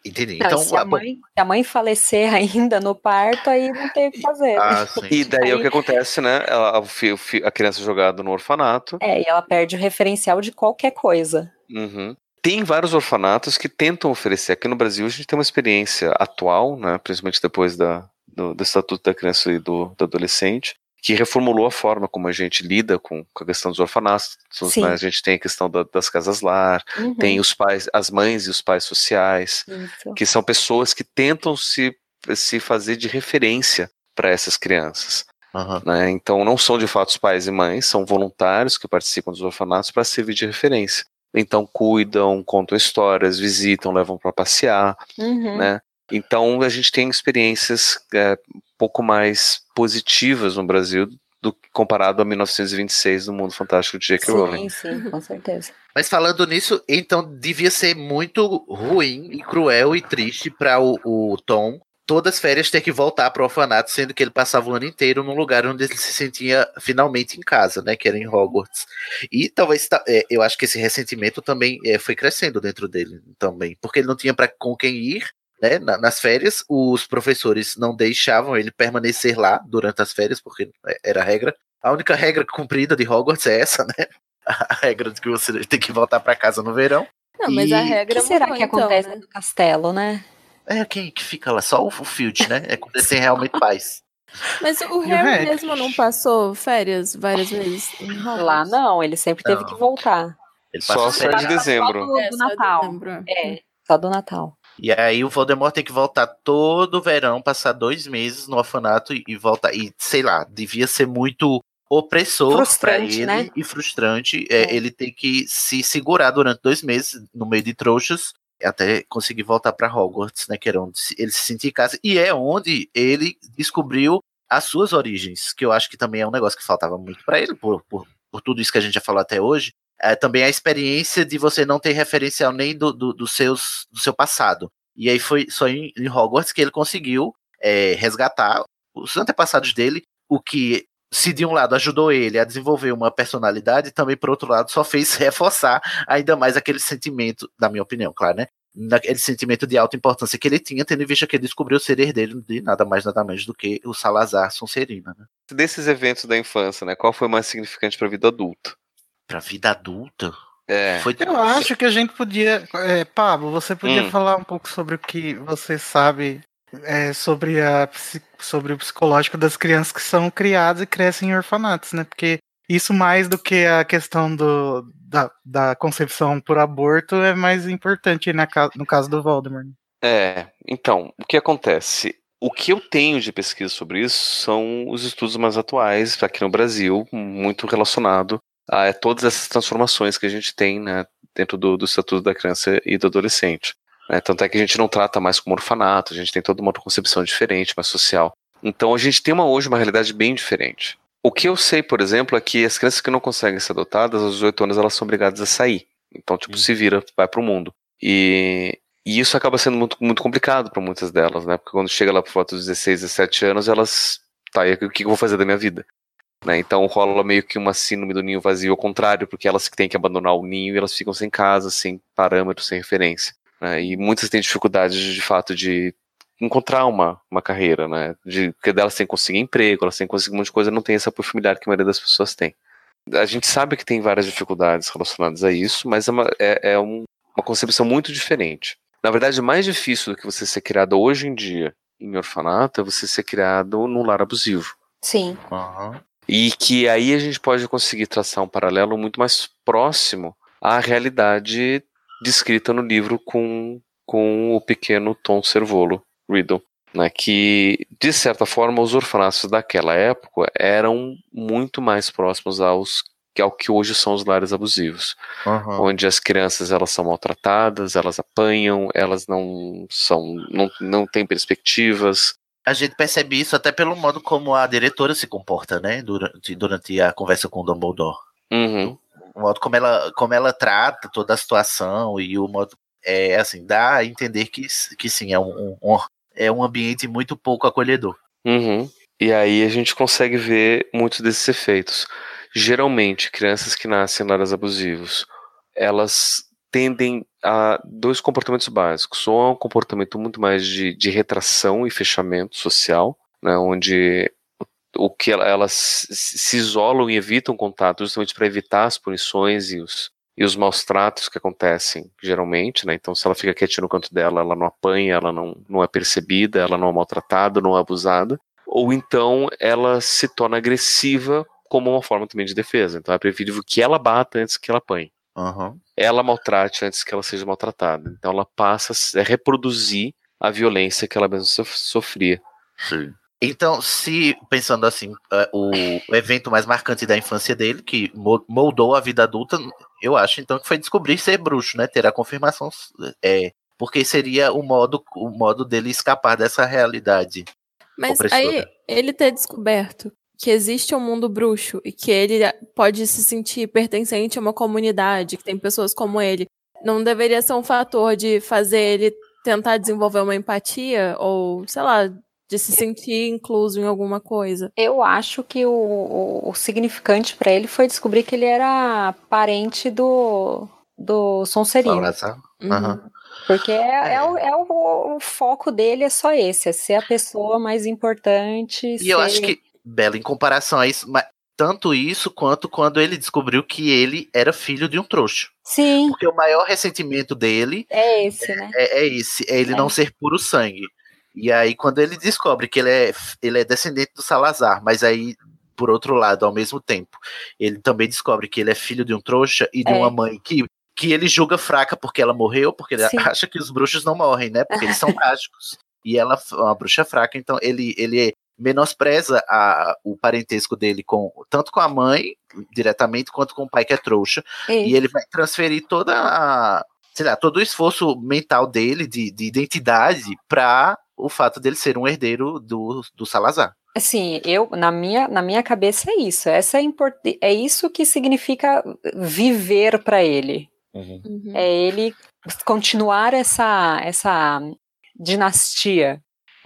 Entendi.
Não,
Então,
se, a
bom,
mãe, se a mãe falecer [laughs] ainda no parto, aí não tem o que fazer.
ah, sim.
E daí é o
Aí-
que acontece, né? Ela- o o a criança é jogada no orfanato.
É, e ela perde o referencial de qualquer coisa.
Uhum. Tem vários orfanatos que tentam oferecer. Aqui no Brasil a gente tem uma experiência atual, né, principalmente depois da, do, do Estatuto da Criança e do, do Adolescente, que reformulou a forma como a gente lida com, com a questão dos orfanatos. Né? A gente tem a questão da- das casas lar,
Uhum.
tem os pais, as mães e os pais sociais,
Isso.
que são pessoas que tentam se, se fazer de referência para essas crianças.
Aham.
né? Então não são de fato os pais e mães, são voluntários que participam dos orfanatos para servir de referência. Então cuidam, contam histórias, visitam, levam para passear,
Uhum.
né? Então a gente tem experiências é, pouco mais positivas no Brasil do que comparado a 1926 no Mundo Fantástico de J.K. Rowling.
Sim, sim, com certeza.
Mas falando nisso, então devia ser muito ruim e cruel e triste para o, o Tom todas as férias ter que voltar para o orfanato, sendo que ele passava o ano inteiro num lugar onde ele se sentia finalmente em casa, né? Que era em Hogwarts. E talvez ta- é, eu acho que esse ressentimento também é, foi crescendo dentro dele também, porque ele não tinha para com quem ir. Né, na- nas férias, os professores não deixavam ele permanecer lá durante as férias, porque é, era a regra. A única regra cumprida de Hogwarts é essa, né? [laughs] A regra de que você tem que voltar para casa no verão.
Não, mas a
E-
regra
O que será que
então,
acontece
né?
no castelo, né?
É quem que fica lá? Só o, o Filch, né? É quando ele tem realmente paz. [laughs]
Mas o
E
Harry
Harry?
mesmo não passou férias várias vezes?
Lá não, ele sempre teve
Não.
que voltar.
Ele
Só férias de
Só
dezembro.
do,
É,
do
só de
Natal.
dezembro.
É, só do Natal.
E aí o Voldemort tem que voltar todo verão, passar dois meses no orfanato e, e voltar. E sei lá, devia ser muito opressor para
Frustrante,
ele
né?
e frustrante. É,
É.
Ele tem que se segurar durante dois meses no meio de trouxas até conseguir voltar para Hogwarts, né? Que era onde ele se sentia em casa. E é onde ele descobriu as suas origens, que eu acho que também é um negócio que faltava muito para ele, por, por, por tudo isso que a gente já falou até hoje. É, também a experiência de você não ter referencial nem do, do, dos seus, do seu passado. E aí foi só em, em Hogwarts que ele conseguiu é, resgatar os antepassados dele, o que se de um lado ajudou ele a desenvolver uma personalidade, também por outro lado só fez [laughs] reforçar ainda mais aquele sentimento, na minha opinião, claro, né? Aquele sentimento de alta importância que ele tinha, tendo em vista que ele descobriu ser herdeiro de nada mais nada menos do que o Salazar Sonserina, né?
Desses eventos da infância, né? Qual foi mais significante para a vida adulta?
Pra vida adulta.
É.
Foi
Eu acho que a gente podia. É, Pablo, você podia
Hum.
falar um pouco sobre o que você sabe é, sobre, a, sobre o psicológico das crianças que são criadas e crescem em orfanatos, né? Porque isso mais do que a questão do, da, da concepção por aborto é mais importante na, ca- no caso do Voldemort.
É, então, o que acontece? O que eu tenho de pesquisa sobre isso são os estudos mais atuais aqui no Brasil, muito relacionado a todas essas transformações que a gente tem né, dentro do, do Estatuto da Criança e do Adolescente. né. tanto é que a gente não trata mais como orfanato, a gente tem toda uma concepção diferente, mais social. Então a gente tem uma, hoje uma realidade bem diferente. O que eu sei, por exemplo, é que as crianças que não conseguem ser adotadas, aos 18 anos, elas são obrigadas a sair. Então, tipo, se vira, vai pro mundo. E, e isso acaba sendo muito, muito complicado para muitas delas, né? Porque quando chega lá por volta dos 16, 17 anos, elas. Tá, e o que eu vou fazer da minha vida? Né? Então rola meio que uma síndrome do ninho vazio ao contrário, porque elas que têm que abandonar o ninho e elas ficam sem casa, sem parâmetros, sem referência. né? E muitas têm dificuldade de fato de encontrar uma, uma carreira, né? De, porque delas têm que conseguir emprego, elas têm que conseguir um monte de coisa, não tem esse apoio familiar que a maioria das pessoas tem. A gente sabe que tem várias dificuldades relacionadas a isso, mas é uma, é, é um- uma concepção muito diferente. Na verdade, mais difícil do que você ser criado hoje em dia em orfanato é você ser criado num lar abusivo.
Sim.
Aham.
E que aí a gente pode conseguir traçar um paralelo muito mais próximo à realidade descrita no livro com, com o pequeno Tom Servolo, Riddle. Né, que, de certa forma, os orfanatos daquela época eram muito mais próximos aos que ao que hoje são os lares abusivos, uhum. onde as crianças elas são maltratadas, elas apanham, elas não são, não, não têm perspectivas.
A gente percebe isso até pelo modo como a diretora se comporta, né, durante, durante a conversa com o Dumbledore.
Uhum.
O modo como ela, como ela trata toda a situação e o modo é assim dá a entender que, que sim é um, um é um ambiente muito pouco acolhedor.
Uhum. E aí a gente consegue ver muitos desses efeitos geralmente crianças que nascem em lares abusivos, elas tendem a dois comportamentos básicos. Ou é um comportamento muito mais de, de retração e fechamento social, né, onde o que elas se isolam e evitam contato justamente para evitar as punições e os, e os maus tratos que acontecem geralmente, né? Então, se ela fica quietinha no canto dela, ela não apanha, ela não, não é percebida, ela não é maltratada, não é abusada. Ou então ela se torna agressiva como uma forma também de defesa. Então é preferível que ela bata antes que ela apanhe.
Uhum.
Ela maltrate antes que ela seja maltratada. Então ela passa a reproduzir a violência que ela mesma sofria.
Sim. Então, se pensando assim, é, o evento mais marcante da infância dele, que moldou a vida adulta, eu acho então que foi descobrir ser bruxo, né? Ter a confirmação, é, porque seria o modo, o modo dele escapar dessa realidade.
Mas opressora. aí ele ter descoberto que existe um mundo bruxo e que ele pode se sentir pertencente a uma comunidade, que tem pessoas como ele, não deveria ser um fator de fazer ele tentar desenvolver uma empatia ou, sei lá, de se sentir incluso em alguma coisa.
Eu acho que o, o, o significante para ele foi descobrir que ele era parente do do Sonserino.
Uhum. Uhum.
Porque é, é. é, o, é o, o, foco dele é só esse, é ser a pessoa mais importante.
E
ser...
eu acho que Bela, em comparação a isso, mas tanto isso quanto quando ele descobriu que ele era filho de um trouxa.
Sim.
Porque o maior ressentimento dele
é esse, né?
É, é esse, é ele é. não ser puro sangue. E aí, quando ele descobre que ele é, ele é descendente do Salazar, mas aí, por outro lado, ao mesmo tempo, ele também descobre que ele é filho de um trouxa e de é. uma mãe que, que ele julga fraca porque ela morreu, porque ele Sim. acha que os bruxos não morrem, né? Porque eles são mágicos. E ela é uma bruxa fraca, então ele, ele menospreza a, o parentesco dele com tanto com a mãe diretamente quanto com o pai que é trouxa e ele vai transferir toda a sei lá todo o esforço mental dele de, de identidade para o fato dele ser um herdeiro do, do Salazar
Assim, eu na minha na minha cabeça é isso. Essa é import... é isso que significa viver para ele.
Uhum.
É ele continuar essa essa dinastia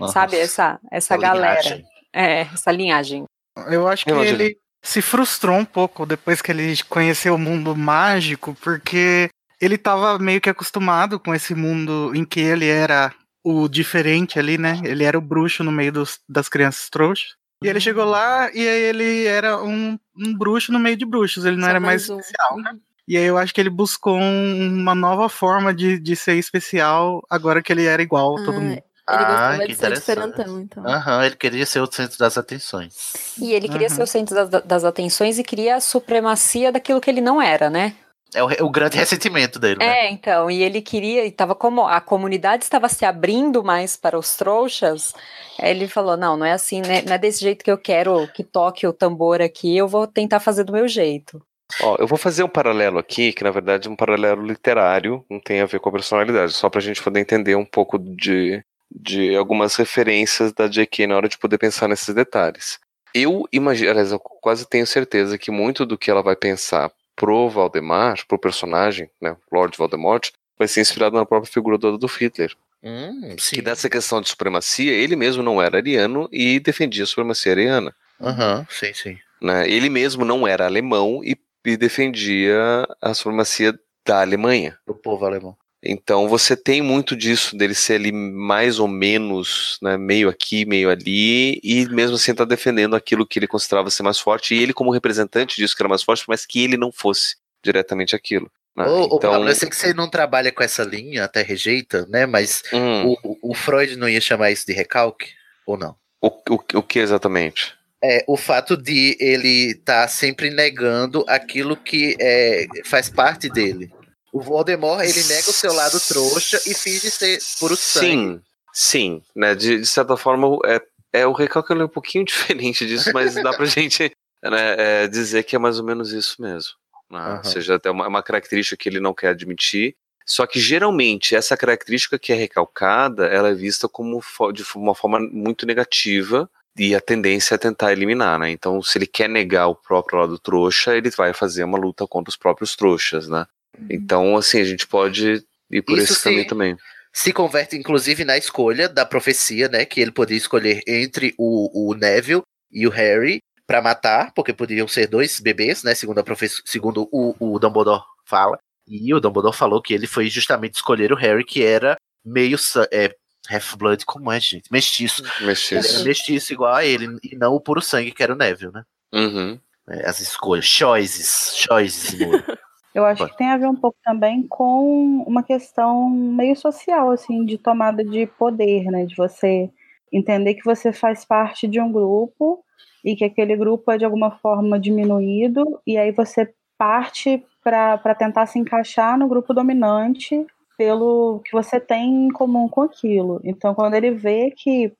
Sabe, essa, essa, galera. Linhagem. É, essa linhagem.
Eu acho que ele se frustrou um pouco depois que ele conheceu o mundo mágico, porque ele estava meio que acostumado com esse mundo em que ele era o diferente ali, né? Ele era o bruxo no meio dos, das crianças trouxas. E ele chegou lá e aí ele era um, um bruxo no meio de bruxos, ele não Só era mais, mais um. especial, né? E aí eu acho que ele buscou um, uma nova forma de, de ser especial agora que ele era igual a todo ah, mundo.
Ele ah, que de ser diferentão, então.
Aham, ele queria ser o centro das atenções.
E ele queria uhum. ser o centro das, das, atenções e queria a supremacia daquilo que ele não era, né?
É o, o grande [laughs] ressentimento dele, né?
É, então, e ele queria, e tava como a comunidade estava se abrindo mais para os trouxas, ele falou: não, não é assim, né, não é desse jeito que eu quero que toque o tambor aqui, eu vou tentar fazer do meu jeito.
Ó, eu vou fazer um paralelo aqui, que na verdade é um paralelo literário, não tem a ver com a personalidade, só para a gente poder entender um pouco de, de algumas referências da J.K. na hora de poder pensar nesses detalhes. Eu imagino, aliás, eu quase tenho certeza que muito do que ela vai pensar pro Valdemar, pro personagem, né, Lord Voldemort, vai ser inspirado na própria figura do Adolf Hitler.
Hum,
que dessa questão de supremacia, ele mesmo não era ariano e defendia a supremacia ariana.
Aham, uhum, sim, sim.
Né? Ele mesmo não era alemão e, e defendia a supremacia da Alemanha.
Do povo alemão.
Então você tem muito disso dele ser ali mais ou menos, né, meio aqui, meio ali, e mesmo assim tá defendendo aquilo que ele considerava ser mais forte, e ele como representante disso que era mais forte, mas que ele não fosse diretamente aquilo. Né?
O, então... problema é que você não trabalha com essa linha, até rejeita, né? Mas hum. o, o Freud não ia chamar isso de recalque, ou não?
O, o, o que exatamente?
É, o fato de ele estar tá sempre negando aquilo que é, faz parte dele. O Voldemort, ele nega o seu lado trouxa e finge ser puro sangue.
Sim, sim. Né? De, de certa forma, é, é o recalque é um pouquinho [laughs] diferente disso, mas dá pra gente né, é, dizer que é mais ou menos isso mesmo. Né? Uhum. Ou seja, é uma, uma característica que ele não quer admitir. Só que geralmente essa característica que é recalcada, ela é vista como de uma forma muito negativa e a tendência é tentar eliminar, né? Então, se ele quer negar o próprio lado trouxa, ele vai fazer uma luta contra os próprios trouxas, né? Uhum. Então, assim, a gente pode ir por Isso esse caminho também.
Se converte, inclusive, na escolha da profecia, né? Que ele poderia escolher entre o, o Neville e o Harry para matar, porque poderiam ser dois bebês, né? Segundo, a profecia, segundo o, o Dumbledore fala. E o Dumbledore falou que ele foi justamente escolher o Harry, que era meio é, half-blood, como é, gente? Mestiço.
Mestiço.
Ele era mestiço igual a ele, e não o puro sangue, que era o Neville, né?
Uhum.
É, as escolhas, choices, choices, [laughs]
Eu acho que tem a ver um pouco também com uma questão meio social, assim, de tomada de poder, né? De você entender que você faz parte de um grupo e que aquele grupo é de alguma forma diminuído, e aí você parte para tentar se encaixar no grupo dominante pelo que você tem em comum com aquilo. Então, quando ele vê que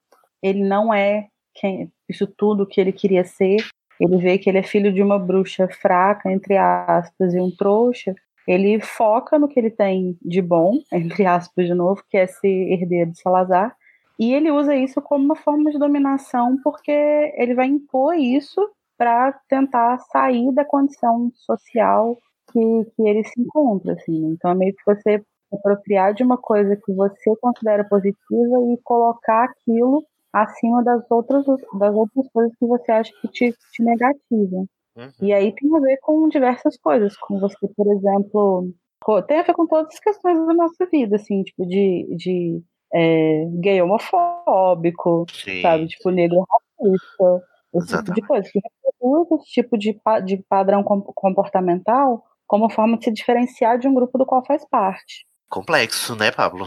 ele não é quem, isso tudo que ele queria ser, ele vê que ele é filho de uma bruxa fraca, entre aspas, e um trouxa, ele foca no que ele tem de bom, [laughs] entre aspas de novo, que é ser herdeiro de Salazar, e ele usa isso como uma forma de dominação, porque ele vai impor isso para tentar sair da condição social que, que ele se encontra, assim. Então é meio que você apropriar de uma coisa que você considera positiva e colocar aquilo acima das outras, das outras coisas que você acha que te, te negativam. Uhum. E aí tem a ver com diversas coisas, como você, por exemplo, tem a ver com todas as questões da nossa vida, assim, tipo, de, de é, gay homofóbico, Sim. sabe? Tipo, negro racista, esse Exatamente. tipo de coisa, que reproduz esse tipo de, de padrão comportamental como forma de se diferenciar de um grupo do qual faz parte.
Complexo, né, Pablo?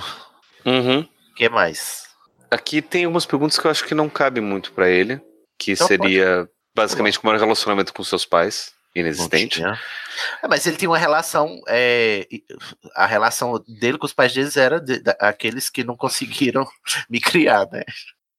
Uhum.
O que mais?
Aqui tem algumas perguntas que eu acho que não cabem muito para ele, que então seria pode. basicamente como era o relacionamento com seus pais, inexistente.
É, mas ele tinha uma relação, é, a relação dele com os pais deles era de, de, aqueles que não conseguiram [laughs] me criar, né?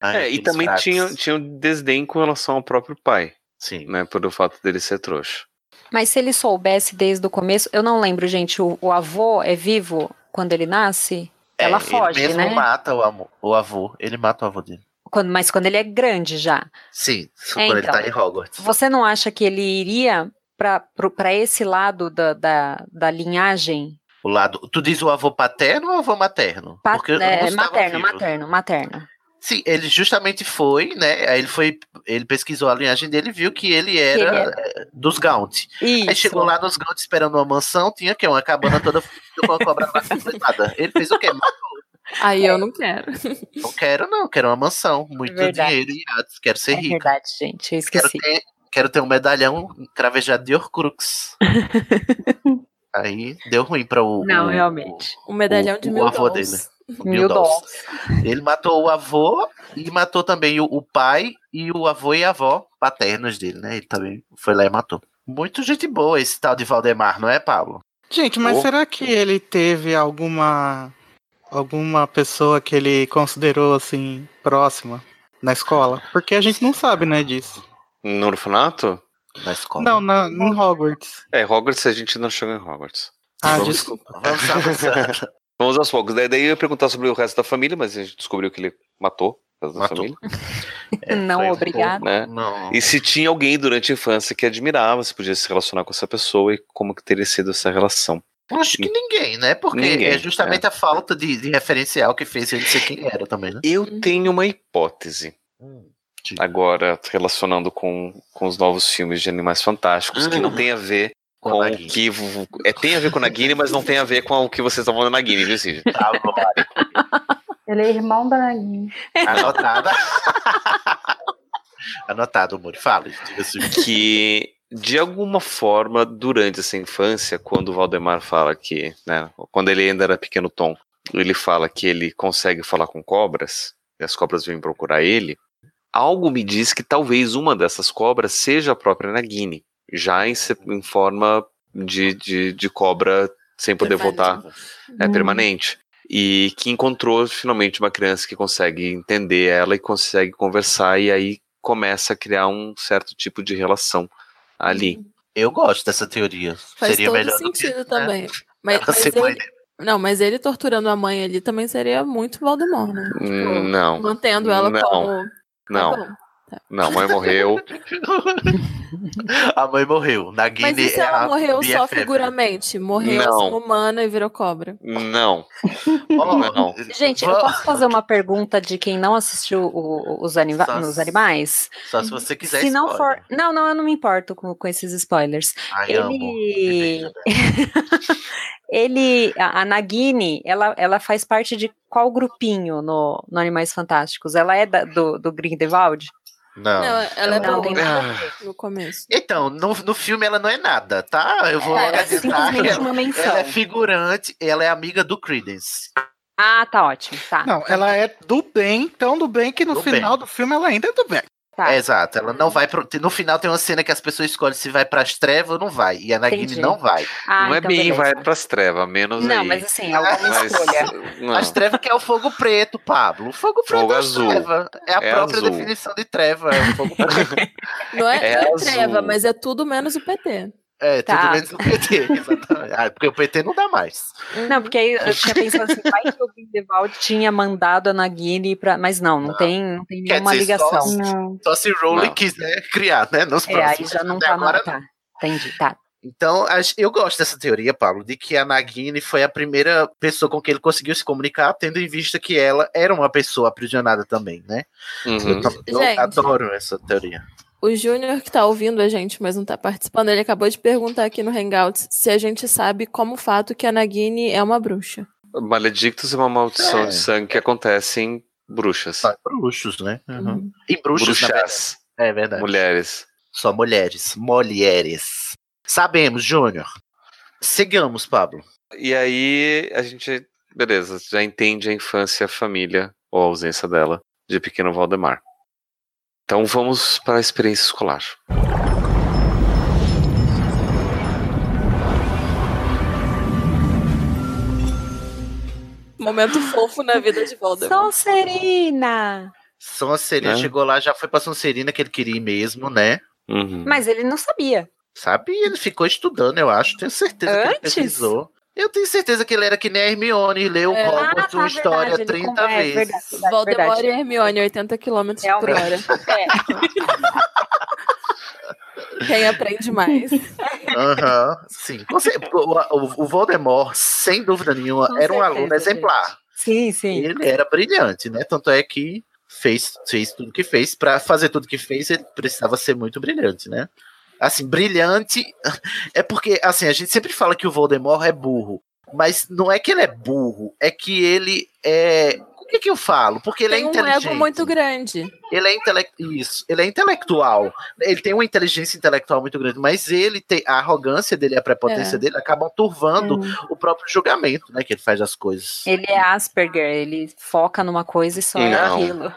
Ai, é, e também tinha, tinha um desdém com relação ao próprio pai.
Sim.
Né, pelo fato dele ser trouxa.
Mas se ele soubesse desde o começo, eu não lembro, gente, o, o avô é vivo quando ele nasce? É, Ela foge,
ele mesmo
né?
mata o, o avô, ele mata o avô dele.
Quando, mas quando ele é grande já.
Sim, é, quando então, ele tá em Hogwarts.
Você não acha que ele iria para esse lado da, da, da, linhagem?
O lado. Tu diz o avô paterno ou o avô materno?
Pa Porque é, materno, materno, materno.
Sim, ele justamente foi, né? Aí ele foi, ele pesquisou a linhagem dele e viu que ele era, ele era... Eh, dos Gaunt.
Isso.
Aí chegou lá nos Gaunt esperando uma mansão, tinha que uma cabana toda com a cobra completada. Ele fez o quê?
Aí eu não quero.
Não quero, não, quero uma mansão, muito é dinheiro e atos, quero ser
é
rico.
verdade, gente, eu esqueci.
Quero ter, quero ter um medalhão cravejado de Horcrux. [laughs] Aí deu ruim para o.
Não, o, realmente.
O, o medalhão de o, mil o avô dólares. dele.
Mil dólares.
Ele matou o avô e matou também o, o, pai e o avô e a avó paternos dele, né? Ele também foi lá e matou. Muito gente boa esse tal de Valdemar, não é, Pablo?
Gente, mas oh. será que ele teve alguma alguma pessoa que ele considerou assim próxima na escola? Porque a gente não sabe, né, disso.
No orfanato?
Na escola?
Não, na, em Hogwarts.
É, Hogwarts a gente não chegou em Hogwarts.
Ah, vamos, desculpa. [laughs]
Vamos Vamos aos poucos. Daí, eu ia perguntar sobre o resto da família, mas a gente descobriu que ele matou o resto matou. da família. [laughs]
É, não, obrigado.
Né?
Não.
E se tinha alguém durante a infância que admirava, se podia se relacionar com essa pessoa e como que teria sido essa relação.
Acho que ninguém, né? Porque ninguém, é justamente é. a falta de, de, referencial que fez ele ser quem era também, né?
Eu uhum. tenho uma hipótese. Hum, Agora, relacionando com, com os novos filmes de Animais Fantásticos, que não hum. tem a ver com o que. É, tem a ver com a Nagini, mas não tem a ver com o que vocês estão falando na Nagini, viu, Cid? [laughs] Tá
Ele é irmão da Nagini.
Anotada. [laughs] Anotado, amor. Fala.
Que de alguma forma, durante essa infância, quando o Valdemar fala que, né, quando ele ainda era pequeno Tom, ele fala que ele consegue falar com cobras, e as cobras vêm procurar ele, algo me diz que talvez uma dessas cobras seja a própria Nagini, já em, em forma de, de, de, cobra sem poder voltar. É permanente. E que encontrou finalmente uma criança que consegue entender ela e consegue conversar, e aí começa a criar um certo tipo de relação ali.
Eu gosto dessa teoria.
Faz
Seria
todo
melhor
sentido
do que,
também.
Né?
Mas, mas ele, não, mas ele torturando a mãe ali também seria muito Voldemort, né? Tipo,
Hum, não.
Mantendo ela
Não.
como.
Não.
Tá.
Não, [laughs] a mãe morreu.
A mãe morreu. Nagini
Mas e se
é
ela
a
morreu só figuramente? Morreu
Não.
assim, humana e virou cobra.
Não. [laughs] Não.
Gente, eu posso fazer uma pergunta de quem não assistiu o- os, anima
Só
os animais?
Só se você quiser
Se não
spoiler.
for. Não, não, eu não me importo com, com esses spoilers.
Ai.
Ele. [laughs] Ele. A, a Nagini, ela, ela faz parte de qual grupinho no, no Animais Fantásticos? Ela é da- do, do Grindelwald?
Não.
Não, ela é
Não,
boa no começo.
Então, no, no filme ela não é nada, tá? Eu vou
É,
logo
é
adiantar ela,
uma menção.
ela é figurante, ela é amiga do Credence.
Ah, tá ótimo. Tá.
Não, ela é do bem, tão do bem que no
Do
final do filme ela ainda é do bem.
Tá.
É, exato, ela não vai pro. No final tem uma cena que as pessoas escolhem se vai pras trevas ou não vai. E a Nagini
Entendi.
não vai.
Ah,
não é
então
bem
beleza.
vai pras trevas, menos
Não,
aí.
mas assim, é alguma
Mas-
escolha.
não.
As trevas que é o fogo preto, Pablo. O fogo preto
Fogo
é
azul.
treva. É a
É
própria
azul.
definição de treva. É o fogo [laughs] preto.
Não é,
É
é treva, mas é tudo menos o PT.
É, tudo
Tá.
menos o PT. Exatamente. Ah, porque o PT não dá mais.
Não, porque aí eu tinha pensado assim, vai que o Grindelwald tinha mandado a Nagini pra. Mas não, não,
Não.
tem, não tem nenhuma
dizer, só
ligação.
se-
Não.
Só se Rowling quiser criar, né? Nos
É, aí já não
Até
tá
agora.
Tá. Entendi, tá.
Então, eu gosto dessa teoria, Pablo, de que a Nagini foi a primeira pessoa com quem ele conseguiu se comunicar, tendo em vista que ela era uma pessoa aprisionada também, né?
Uhum.
Eu, eu
Gente.
adoro essa teoria.
O Júnior que tá ouvindo a gente, mas não tá participando, ele acabou de perguntar aqui no Hangouts se a gente sabe como o fato que a Nagini é uma bruxa.
Maledictus é uma maldição
É.
de sangue que acontece em bruxas.
Só bruxos, né? Uhum. E bruxas, na verdade.
Bruxas,
É verdade.
mulheres.
Só mulheres. Mulheres. Sabemos, Júnior. Sigamos, Pablo.
E aí a gente, beleza, já entende a infância, a família, ou a ausência dela, de pequeno Valdemar. Então vamos para a experiência escolar.
Momento fofo na vida de Voldemort.
Sonserina!
Sonserina
É.
chegou lá, já foi pra Sonserina que ele queria ir mesmo, né?
Uhum.
Mas ele não sabia.
Sabe? E ele ficou estudando, eu acho. Tenho certeza que ele
Antes?
pesquisou. Eu tenho certeza que ele era que nem a Hermione, leu
É.
Hogwarts
Ah, tá,
uma história
verdade, ele
30
com- é,
vezes.
verdade, verdade,
Voldemort
verdade.
e Hermione, 80 km por hora.
É. [laughs]
Quem aprende mais?
Aham, sim. Com cer- O, o- o Voldemort, sem dúvida nenhuma,
Com
era um
certeza,
aluno exemplar.
Sim, sim.
Ele era brilhante, né? Tanto é que fez, fez tudo que fez. Pra fazer tudo que fez, ele precisava ser muito brilhante, né? Assim, brilhante. É porque, assim, a gente sempre fala que o Voldemort é burro. Mas não é que ele é burro, é que ele é. O que, que eu falo? Porque ele
Tem
é
um
inteligente.
ego muito grande.
Ele é intele... Isso, ele é intelectual. Ele tem uma inteligência intelectual muito grande, mas ele tem a arrogância dele, a prepotência
É.
dele acabam turvando
Hum.
o próprio julgamento, né, que ele faz das coisas.
Ele é Asperger, ele foca numa coisa e só é
Não.
aquilo.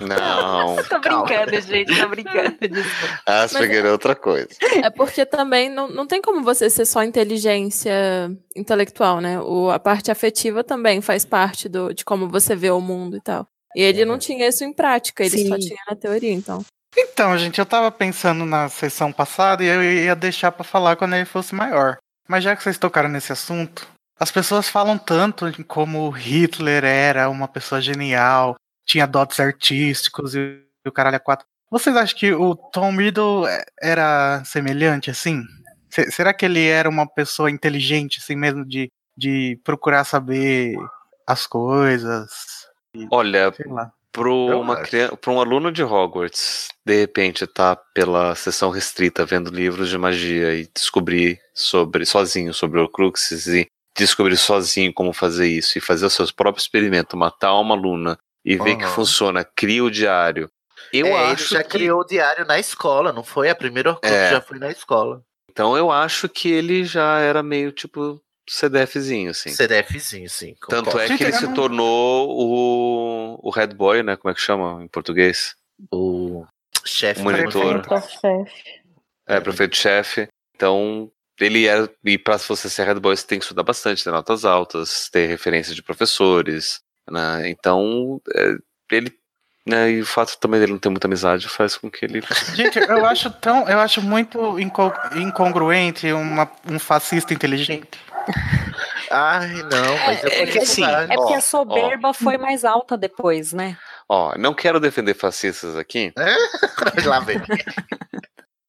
Não. [laughs]
tô
Calma.
brincando, gente, tô brincando. [laughs]
Asperger é outra coisa.
É porque também não, não tem como você ser só inteligência intelectual, né? O, a parte afetiva também faz parte do, de como você vê o mundo e tal. E ele não tinha isso em prática, ele só
Sim.
tinha na teoria, então.
Então, gente, eu tava pensando na sessão passada e eu ia deixar pra falar quando ele fosse maior. Mas já que vocês tocaram nesse assunto, as pessoas falam tanto em como Hitler era uma pessoa genial, tinha dotes artísticos e o caralho a quatro. Vocês acham que o Tom Riddle é- era semelhante assim? Se- será que ele era uma pessoa inteligente, assim mesmo, de, de procurar saber as coisas?
Olha,
Eu
uma criança, para um aluno de Hogwarts, de repente tá pela sessão restrita vendo livros de magia e descobrir sobre sozinho sobre o Cruxes e descobrir sozinho como fazer isso e fazer o seu próprio experimento, matar uma aluna e ver que funciona, cria o diário. Eu
É,
acho
ele já
que
criou o diário na escola, não foi? A primeira Orkut
É.
já foi na escola.
então eu acho que ele já era meio tipo CDFzinho assim.
CDFzinho, sim.
Tanto
concordo.
é que ele se tornou o, o head boy, né? Como é que chama em português?
o chefe.
O monitor. É, prefeito-chefe. Então, ele era. E para você ser head boy, você tem que estudar bastante, ter notas altas, ter referência de professores. Né? Então, é, ele. Né, e o fato também dele não ter muita amizade faz com que ele. [laughs]
Gente, eu acho tão. Eu acho muito incongruente uma, um fascista inteligente.
Ai, não, mas é,
é porque assim. É porque a soberba ó, foi mais alta depois, né?
Ó, não quero defender fascistas aqui.
É? [laughs] Lá vem.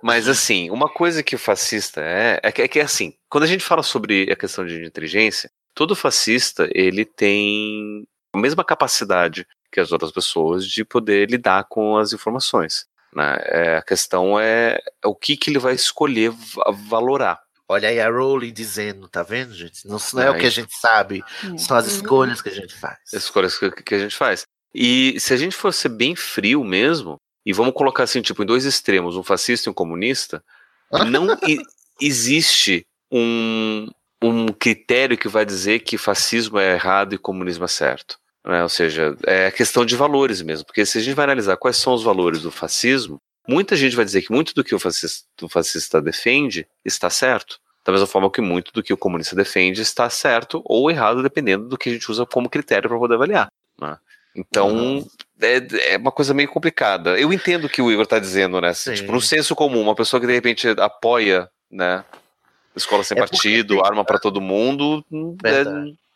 Mas assim, uma coisa que o fascista é, é que, é que assim, quando a gente fala sobre a questão de inteligência, todo fascista ele tem a mesma capacidade que as outras pessoas de poder lidar com as informações. Né? É, a questão é o que, que ele vai escolher valorar.
Olha aí a Rowling dizendo, tá vendo, gente? Não, não é, é o que a gente sabe, são as escolhas que a gente faz.
As escolhas que, que a gente faz. E se a gente for ser bem frio mesmo, e vamos colocar assim, tipo, em dois extremos, um fascista e um comunista, não existe um, um critério que vai dizer que fascismo é errado e comunismo é certo. Né? Ou seja, é questão de valores mesmo. Porque se a gente vai analisar quais são os valores do fascismo, muita gente vai dizer que muito do que o fascista, o fascista defende está certo. Da mesma forma que muito do que o comunista defende está certo ou errado, dependendo do que a gente usa como critério para poder avaliar. Né? Então, uhum. é, é, uma coisa meio complicada. Eu entendo o que o Igor está dizendo, né? Sim. Tipo, no senso comum, uma pessoa que de repente apoia, né? Escola sem é partido, porque... arma para todo mundo, é,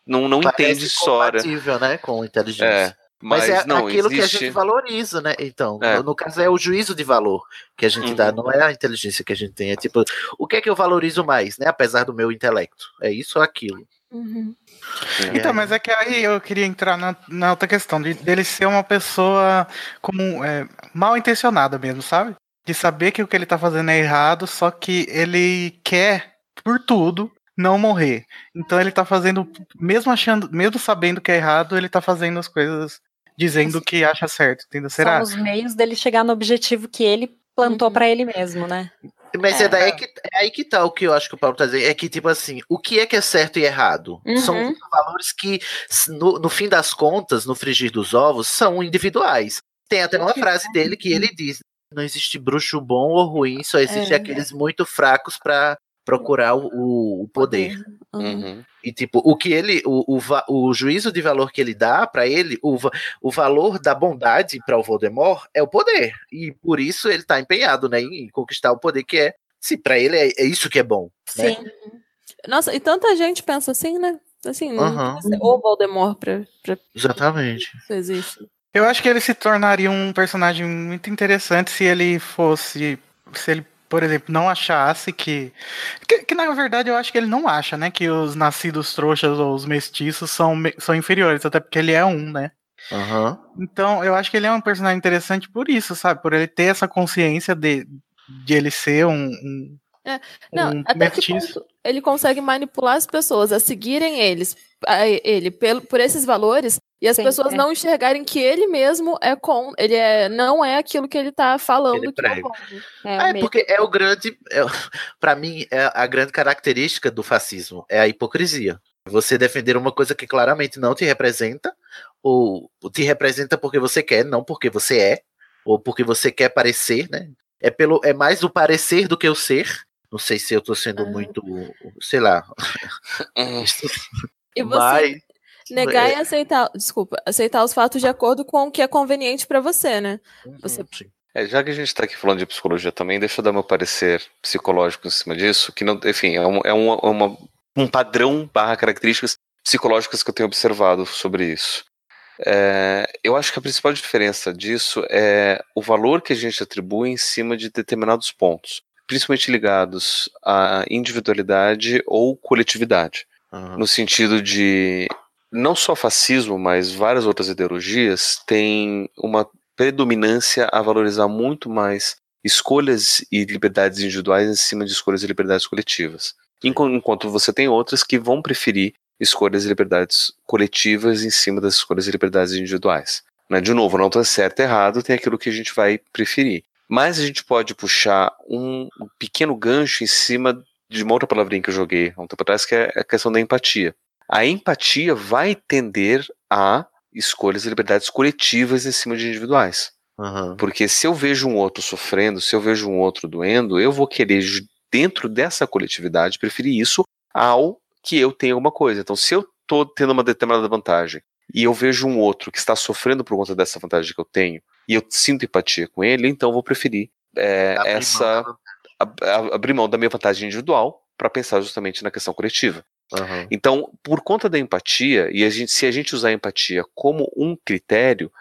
não, não entende história.
né, com inteligência. É, mas, mas, é não, aquilo existe... que a gente valoriza, né? Então, é. no, caso é o juízo de valor que a gente uhum. dá, não é a inteligência que a gente tem. É tipo, o que é que eu valorizo mais, né? Apesar do meu intelecto. É isso ou aquilo.
Uhum.
Então, mas é que aí eu queria entrar na, na outra questão, de, dele ser uma pessoa como é, mal intencionada mesmo, sabe? De saber que o que ele tá fazendo é errado, só que ele quer, por tudo, não morrer. Então ele tá fazendo, mesmo achando, mesmo sabendo que é errado, ele tá fazendo as coisas dizendo que acha certo, entendeu? Será?
São os meios dele chegar no objetivo que ele plantou uhum. para ele mesmo, né?
Mas é, é, daí que, é aí que tá o que eu acho que o Paulo tá dizendo. É que, tipo assim, o que é que é certo e errado? Uhum. São valores que, no, no fim das contas, no frigir dos ovos, são individuais. Tem até uma frase dele que ele diz: não existe bruxo bom ou ruim, só existe é. aqueles muito fracos para procurar o, o poder.
Uhum.
E tipo, o que ele, o, o, o juízo de valor que ele dá para ele, o, o valor da bondade para o Voldemort é o poder. E por isso ele tá empenhado, né, em conquistar o poder que é, se para ele é, é, isso que é bom. Né? Sim. Né?
Nossa, e tanta gente pensa assim, né? Assim, uhum. ou Voldemort pra, pra.
Exatamente.
Isso existe.
Eu acho que ele se tornaria um personagem muito interessante se ele fosse. Se ele por exemplo, não achasse que, que, que. na verdade eu acho que ele não acha, né? Que os nascidos trouxas ou os mestiços são, são inferiores, até porque ele é um, né?
Uhum.
Então eu acho que ele é um personagem interessante por isso, sabe? Por ele ter essa consciência de, de ele ser um. um
é, não, um até que ponto ele consegue manipular as pessoas a seguirem eles, a ele pelo, por esses valores e as Sim, pessoas é. não enxergarem que ele mesmo é com. Ele é, não é aquilo que ele tá falando ele que é,
é, é porque é o grande. É, [laughs] para mim, é a grande característica do fascismo é a hipocrisia. Você defender uma coisa que claramente não te representa, ou te representa porque você quer, não porque você é, ou porque você quer parecer, né? É, pelo, é mais o parecer do que o ser. Não sei se eu tô sendo uhum. muito, sei lá. [laughs]
e você, Mas, Negar é. e aceitar, desculpa, aceitar os fatos de acordo com o que é conveniente para você, né?
Uhum,
você...
É, já que a gente está aqui falando de psicologia também, deixa eu dar meu parecer psicológico em cima disso, que não, enfim, é, um, é uma, uma, um padrão barra características psicológicas que eu tenho observado sobre isso. É, eu acho que a principal diferença disso é o valor que a gente atribui em cima de determinados pontos, principalmente ligados à individualidade ou coletividade. Uhum. No sentido de não só fascismo, mas várias outras ideologias têm uma predominância a valorizar muito mais escolhas e liberdades individuais em cima de escolhas e liberdades coletivas. Enquanto você tem outras que vão preferir escolhas e liberdades coletivas em cima das escolhas e liberdades individuais. Né? De novo, não está certo e errado, tem aquilo que a gente vai preferir. Mas a gente pode puxar um pequeno gancho em cima de uma outra palavrinha que eu joguei há um tempo atrás, que é a questão da empatia a empatia vai tender a escolhas e liberdades coletivas em cima de individuais.
Uhum.
Porque se eu vejo um outro sofrendo, se eu vejo um outro doendo, eu vou querer, dentro dessa coletividade, preferir isso ao que eu tenho alguma coisa. Então, se eu tô tendo uma determinada vantagem e eu vejo um outro que está sofrendo por conta dessa vantagem que eu tenho e eu sinto empatia com ele, então eu vou preferir é, essa mão. abrir mão da minha vantagem individual para pensar justamente na questão coletiva.
Uhum.
Então, por conta da empatia, e a gente, se a gente usar a empatia como um critério,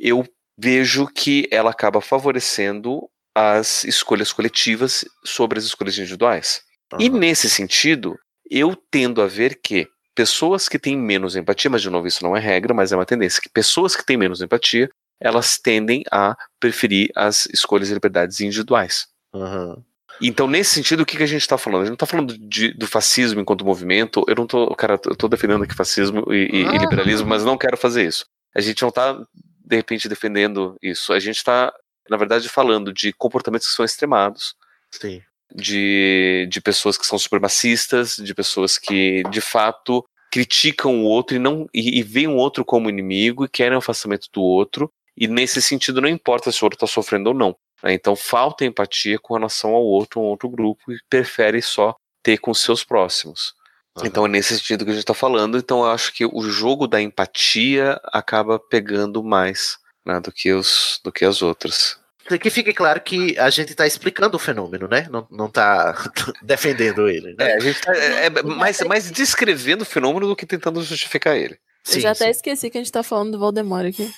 eu vejo que ela acaba favorecendo as escolhas coletivas sobre as escolhas individuais. Uhum. E nesse sentido, eu tendo a ver que pessoas que têm menos empatia, mas de novo isso não é regra, mas é uma tendência, que pessoas que têm menos empatia, elas tendem a preferir as escolhas e liberdades individuais.
Uhum.
Então, nesse sentido, o que, que a gente está falando? A gente não está falando de, do fascismo enquanto movimento. Eu não tô, cara, eu tô defendendo aqui fascismo e, e, e liberalismo, mas não quero fazer isso. A gente não está, de repente, defendendo isso. A gente está, na verdade, falando de comportamentos que são extremados.
Sim
de, de pessoas que são supremacistas, de pessoas que de fato criticam o outro e não e, e veem o outro como inimigo e querem o afastamento do outro. E nesse sentido não importa se o outro está sofrendo ou não. Né? Então falta empatia com relação ao outro, um outro grupo e prefere só ter com seus próximos. Uhum. Então é nesse sentido que a gente está falando. Então eu acho que o jogo da empatia acaba pegando mais né, do que os do que as outras
que fique claro que a gente está explicando o fenômeno, né? Não, não tá [laughs] defendendo ele. Né?
É, a gente tá, é, é mais, mais descrevendo o fenômeno do que tentando justificar ele.
Sim, Eu já sim. até esqueci que a gente tá falando do Voldemort aqui.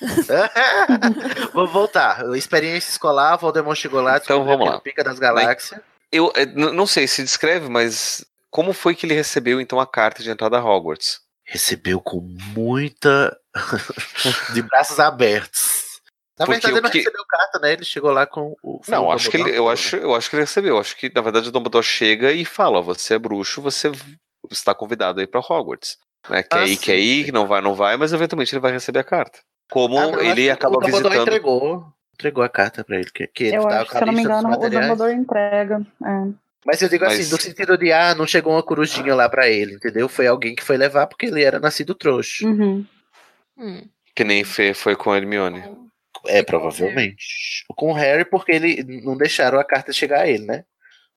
[laughs]
Vou voltar. Experiência escolar, Voldemort chegou lá,
então vamos lá.
Pica das Galáxias.
Eu é, não sei se descreve, mas como foi que ele recebeu então a carta de entrada a Hogwarts?
Recebeu com muita. [laughs] de braços abertos. Na Porque verdade, ele não que... recebeu carta, né? Ele chegou lá com o.
Não, acho que ele, eu, acho, eu acho que ele recebeu. Acho que, na verdade, o Dumbledore chega e fala: você é bruxo, você está convidado aí para Hogwarts. Né? Quer ah, ir, sim, quer ir, não vai, não vai, mas eventualmente ele vai receber a carta. Como ah, ele acaba o visitando.
entregou, entregou a carta para ele. Que, que ele
eu acho, se eu não me engano, o Dumbledore entrega. É.
Mas eu digo assim, mas... assim, no sentido de, ah, não chegou uma corujinha lá para ele, entendeu? Foi alguém que foi levar porque ele era nascido trouxa.
Uhum.
Hum. Que nem foi, foi com a Hermione.
É, provavelmente. Com o Harry, porque ele não deixaram a carta chegar a ele, né?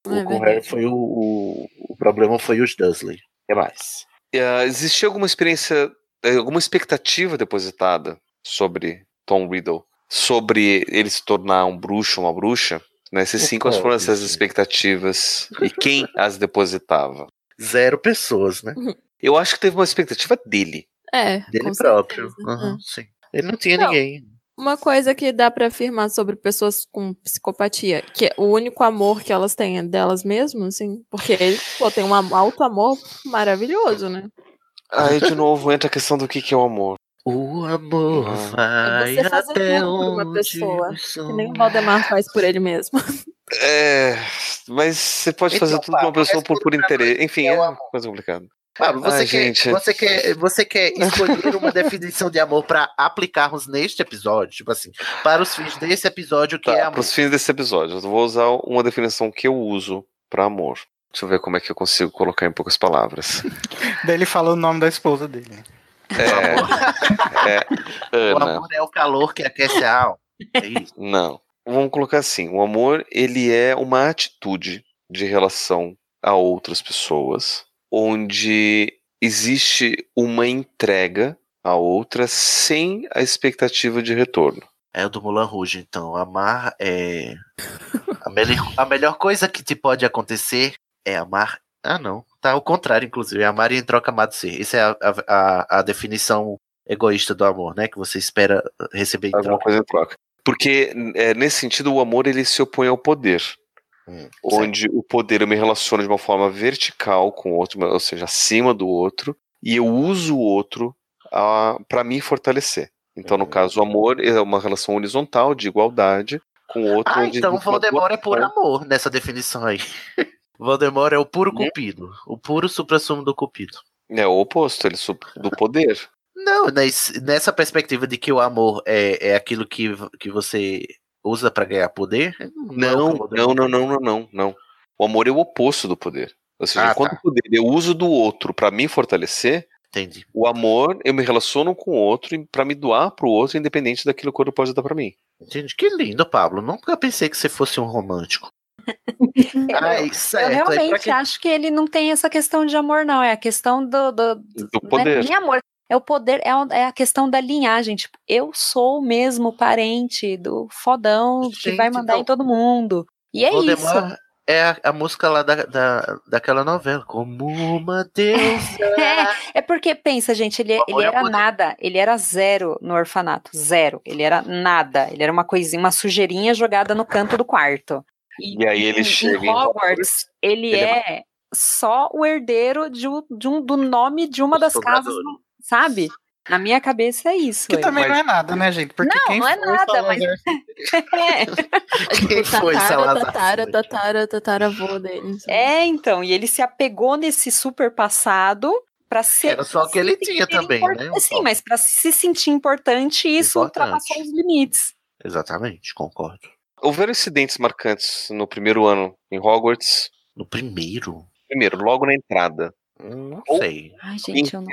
É com o Harry foi o, o, o, problema foi os Dursley. O que mais?
Uh, existia alguma experiência, eh, alguma expectativa depositada sobre Tom Riddle? Sobre ele se tornar um bruxo, uma bruxa? Né? Se sim, quais foram essas expectativas? E quem [laughs] as depositava?
Zero pessoas, né?
Eu acho que teve uma expectativa dele.
É.
Dele próprio. Uhum, sim. Ele não tinha não. ninguém.
Uma coisa que dá para afirmar sobre pessoas com psicopatia, que o único amor que elas têm é delas mesmas, assim, porque ele pô, tem um alto amor maravilhoso, né?
Aí de novo entra a questão do que, que é o amor.
O amor ah. vai é você até onde uma pessoa,
que nem o Valdemar faz por ele mesmo.
É, mas você pode então, fazer tudo com uma pessoa por, por interesse. Enfim, é, é uma coisa complicada.
Pablo, você, Ai, quer, gente. você, quer, você quer escolher uma definição de amor para aplicarmos neste episódio? Tipo assim, para os fins desse episódio, o que
tá,
é amor?
Para os fins desse episódio, eu vou usar uma definição que eu uso para amor. Deixa eu ver como é que eu consigo colocar em poucas palavras. [laughs]
Daí ele fala o nome da esposa dele.
É, é
Ana. O amor é o calor que aquece a alma. É isso?
Não. Vamos colocar assim: o amor ele é uma atitude de relação a outras pessoas onde existe uma entrega a outra sem a expectativa de retorno.
É o do Mulan Rouge, então. Amar é. A melhor, a melhor coisa que te pode acontecer é amar. Ah, não. Tá ao contrário, inclusive. Amar e em troca amado ser. Essa é a, a, a, definição egoísta do amor, né? Que você espera receber em
Alguma troca. coisa em troca. Porque, é, nesse sentido, o amor ele se opõe ao poder. Hum, onde certo. o poder eu me relaciono de uma forma vertical com o outro, ou seja, acima do outro, e eu uso o outro para me fortalecer. Então, no hum. caso, o amor é uma relação horizontal, de igualdade, com o outro.
Ah, então Voldemort é por amor nessa definição aí. [laughs] Voldemort é o puro hum? cupido, o puro supra-sumo do cupido.
É o oposto, ele do poder.
Não, nessa perspectiva de que o amor é, é aquilo que, que você usa para ganhar poder?
Não, não, não, não, não, não, não. O amor é o oposto do poder. Ou seja, ah, enquanto tá. poder eu uso do outro para me fortalecer,
Entendi.
O amor, eu me relaciono com o outro para me doar pro outro, independente daquilo que o outro pode dar para mim.
Entendi. Que lindo, Pablo. Nunca pensei que você fosse um romântico. [laughs]
Ai, eu realmente quem... acho que ele não tem essa questão de amor, não. É a questão do. Do,
do poder.
Não é amor. É o poder, é, a questão da linhagem. Tipo, eu sou mesmo parente do fodão Gente, que vai mandar não. em todo mundo. E é Voldemort isso
é a, a, música lá da, da, daquela novela, como uma deusa. [laughs]
é, é porque, pensa, gente, ele, ele era nada, ele era zero no orfanato, zero. Ele era nada, ele era uma coisinha, uma sujeirinha jogada no canto do quarto.
E, e aí ele
em,
chega
em Hogwarts, ele, ele é, é só o herdeiro de, de um, do nome de uma das casas, sabe? Na minha cabeça é isso.
Que também mas... não é nada, né, gente? Porque
não,
quem
não é nada, mas. [laughs]
é. Quem foi tatara, tatara, tatara, tataravô dele.
É, então, e ele se apegou nesse super passado para ser.
Era só o que ele tinha também, né?
Sim, mas para se sentir importante, isso importante. ultrapassou os limites.
Exatamente, concordo.
Houveram incidentes marcantes no primeiro ano em Hogwarts?
No primeiro?
Primeiro, logo na entrada.
Não sei.
Ai, gente, eu não.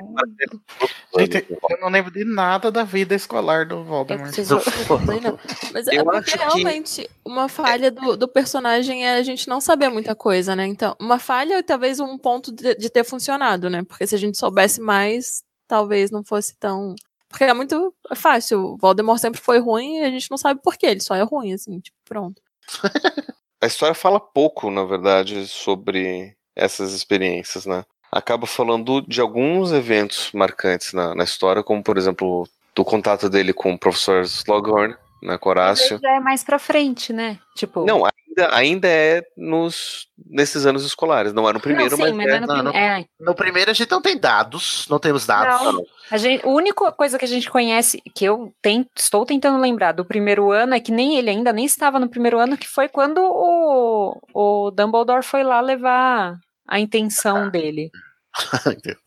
Gente, eu não lembro de nada da vida escolar do Voldemort. [laughs]
Eu Mas é eu é porque realmente que... uma falha do, do personagem é a gente não saber muita coisa, né? Então, uma falha é talvez um ponto de, de ter funcionado, né? Porque se a gente soubesse mais, talvez não fosse tão. Porque é muito fácil. O Voldemort sempre foi ruim e a gente não sabe por quê. Ele só é ruim, assim, tipo, pronto. [laughs]
a história fala pouco, na verdade, sobre essas experiências, né? Acaba falando de alguns eventos marcantes na, na história, como por exemplo do contato dele com o professor Slughorn, né, Horácio.
Já é mais pra frente, né? Tipo...
Não, ainda, ainda é nos, nesses anos escolares, não é no primeiro, não, sim, mas, mas é,
no, no, é. no, primeiro a gente não tem dados, não temos dados. Não,
a, gente, a única coisa que a gente conhece, que eu tem, estou tentando lembrar do primeiro ano, é que nem ele ainda nem estava no primeiro ano, que foi quando o, o Dumbledore foi lá levar a intenção dele. [laughs]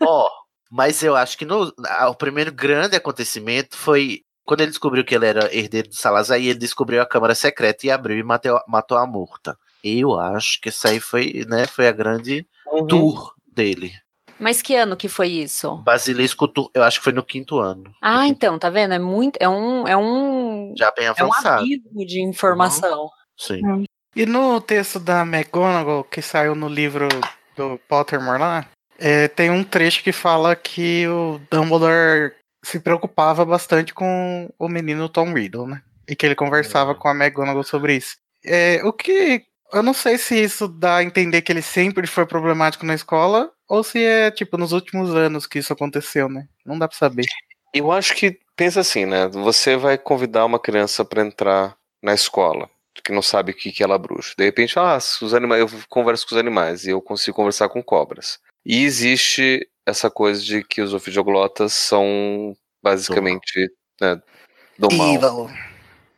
Ó, oh, mas eu acho que no, o primeiro grande acontecimento foi quando ele descobriu que ele era herdeiro do Salazar e ele descobriu a câmara secreta e abriu e matou, matou a Murta. Eu acho que isso aí foi, né, foi a grande uhum. tour dele.
Mas que ano que foi isso?
Basilisco Tour, eu acho que foi no quinto ano.
Ah, então, tá vendo? É muito, é um, é um
já bem avançado. É um
abismo de informação. Uhum.
Sim.
Uhum. E no texto da McGonagall, que saiu no livro do Pottermore lá, é, tem um trecho que fala que o Dumbledore se preocupava bastante com o menino Tom Riddle, né? E que ele conversava com a McGonagall sobre isso. É, o que. Eu não sei se isso dá a entender que ele sempre foi problemático na escola, ou se é, tipo, nos últimos anos que isso aconteceu, né? Não dá pra saber.
Eu acho que pensa assim, né? Você vai convidar uma criança para entrar na escola que não sabe o que, que ela é bruxa. De repente, ah, os animais, eu converso com os animais e eu consigo conversar com cobras. E existe essa coisa de que os ofidioglottas são basicamente né, do mal. Evil.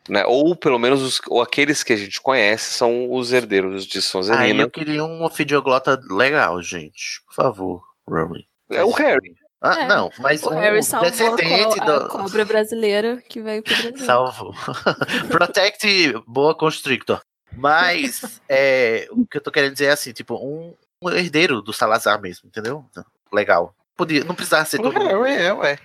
Né? Ou pelo menos os, ou aqueles que a gente conhece são os herdeiros de Sonserina.
Ah, eu queria um ofidioglota legal, gente. Por favor, Rowling.
É o Harry.
Ah, é. não, mas
o, o Harry salvou descendente a, co do... a cobra brasileira que veio pro [laughs] Brasil.
Salvou. [laughs] Protect boa Constrictor. Mas é, o que eu tô querendo dizer é assim, tipo, um, um herdeiro do Salazar mesmo, entendeu? Legal. Podia, não precisava ser
o todo Harry é, ué.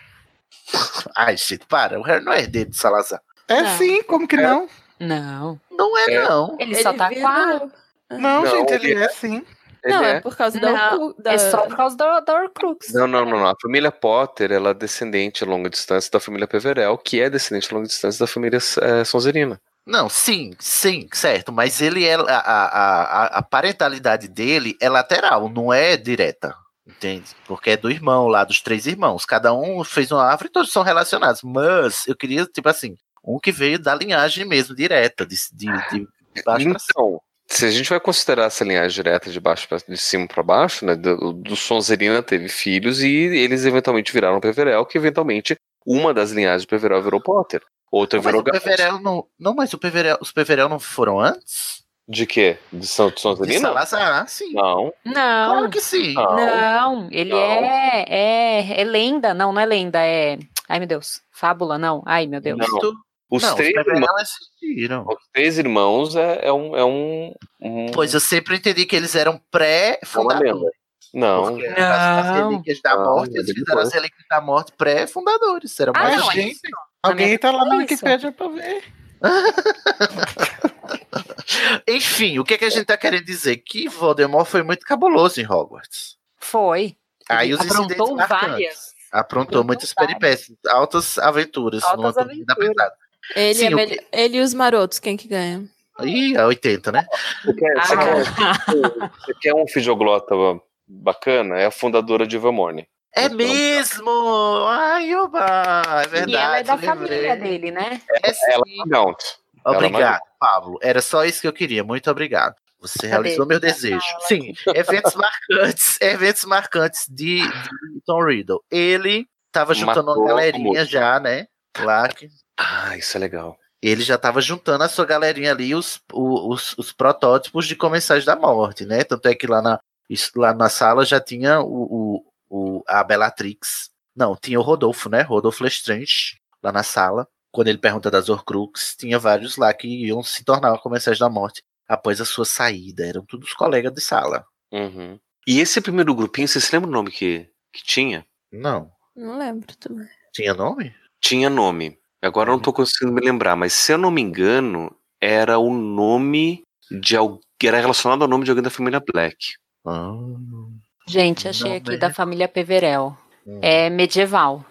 [laughs]
Ai, gente, para. O Harry não é herdeiro do Salazar.
É não. sim, como que não?
Não.
Não é, é. não.
Ele, ele só tá com a...
Não, não, gente, ele é sim.
Não, é. é. por causa
não, da, da, É só por causa da, da Horcrux.
Não, não, não, não. A família Potter ela é descendente a longa distância da família Peverell, que é descendente a longa distância da família é, Sonserina.
Não, sim, sim, certo. Mas ele é. A, a, a, a parentalidade dele é lateral, não é direta. Entende? Porque é do irmão lá, dos três irmãos. Cada um fez uma árvore e todos são relacionados. Mas eu queria, tipo assim, um que veio da linhagem mesmo, direta, de, de, de baixo
então, se a gente vai considerar essa linhagem direta de baixo pra, de cima para baixo, né, do, do Sonserina teve filhos e eles eventualmente viraram Peverell, que eventualmente uma das linhagens de Peverell virou Potter. Outra
não,
virou
mas o Peverell não, não, mas o Peverell, os Peverell não foram antes?
De quê? De São de Sonserina? De
Salazar, sim.
Não.
Não.
Claro que sim.
Não, não ele não. É, é, é lenda. Não, não é lenda, é... Ai, meu Deus. Fábula, não. Ai, meu Deus.
Não. Os não, três irmãos assistiram. Os três irmãos é, é, um, é um, um,
Pois eu sempre entendi que eles eram pré-fundadores.
Não.
Porque as, as relíquias da
Não,
morte,
é
eles fizeram as relíquias da morte pré-fundadores. Será
Ah,
mais
não, é
gente.
isso. Alguém tá lá na
isso.
Wikipédia pra ver. [laughs]
Enfim, o que, é que a gente tá querendo dizer? Que Voldemort foi muito cabuloso em Hogwarts.
Foi.
Aí os
Aprontou várias.
Aprontou muitas peripécias, altas aventuras
Altas
no da
aventuras.
pesada.
Ele,
Sim,
é
que-
ele e os marotos, quem que ganha?
Ih, a 80, né?
Você quer, você
Ah.
quer- [laughs] você quer um fidioglota bacana? É a fundadora de Ilvermorny.
É mesmo! Ai, oba! É verdade.
E ela é da
lembrei.
família dele, né?
É sim.
Ela é Gaunt. Ela
Obrigado, Pablo. Era só isso que eu queria. Muito obrigado. Você realizou meu desejo. Sim, eventos marcantes, [laughs] eventos marcantes de, de Tom Riddle. Ele tava juntando
Matou
uma galerinha já, né? Lá que
Ah, isso é legal.
ele já tava juntando a sua galerinha ali, os, os, os protótipos de Comensais da Morte, né? Tanto é que lá na, lá na sala já tinha o, o, o- a Bellatrix. Não, tinha o Rodolfo, né? Rodolfo Lestrange, lá na sala. Quando ele pergunta das Horcrux, tinha vários lá que iam se tornar Comensais da Morte após a sua saída. Eram todos colegas de sala.
Uhum. E esse primeiro grupinho, você se lembra o nome que, que tinha?
Não.
Não lembro também.
Tinha nome?
Tinha nome. Agora eu não tô conseguindo me lembrar, mas se eu não me engano, era o nome de alguém. Era relacionado ao nome de alguém da família Black.
Ah,
Gente, achei
Não,
aqui
mas-
da família Peverel.
hum.
É medieval.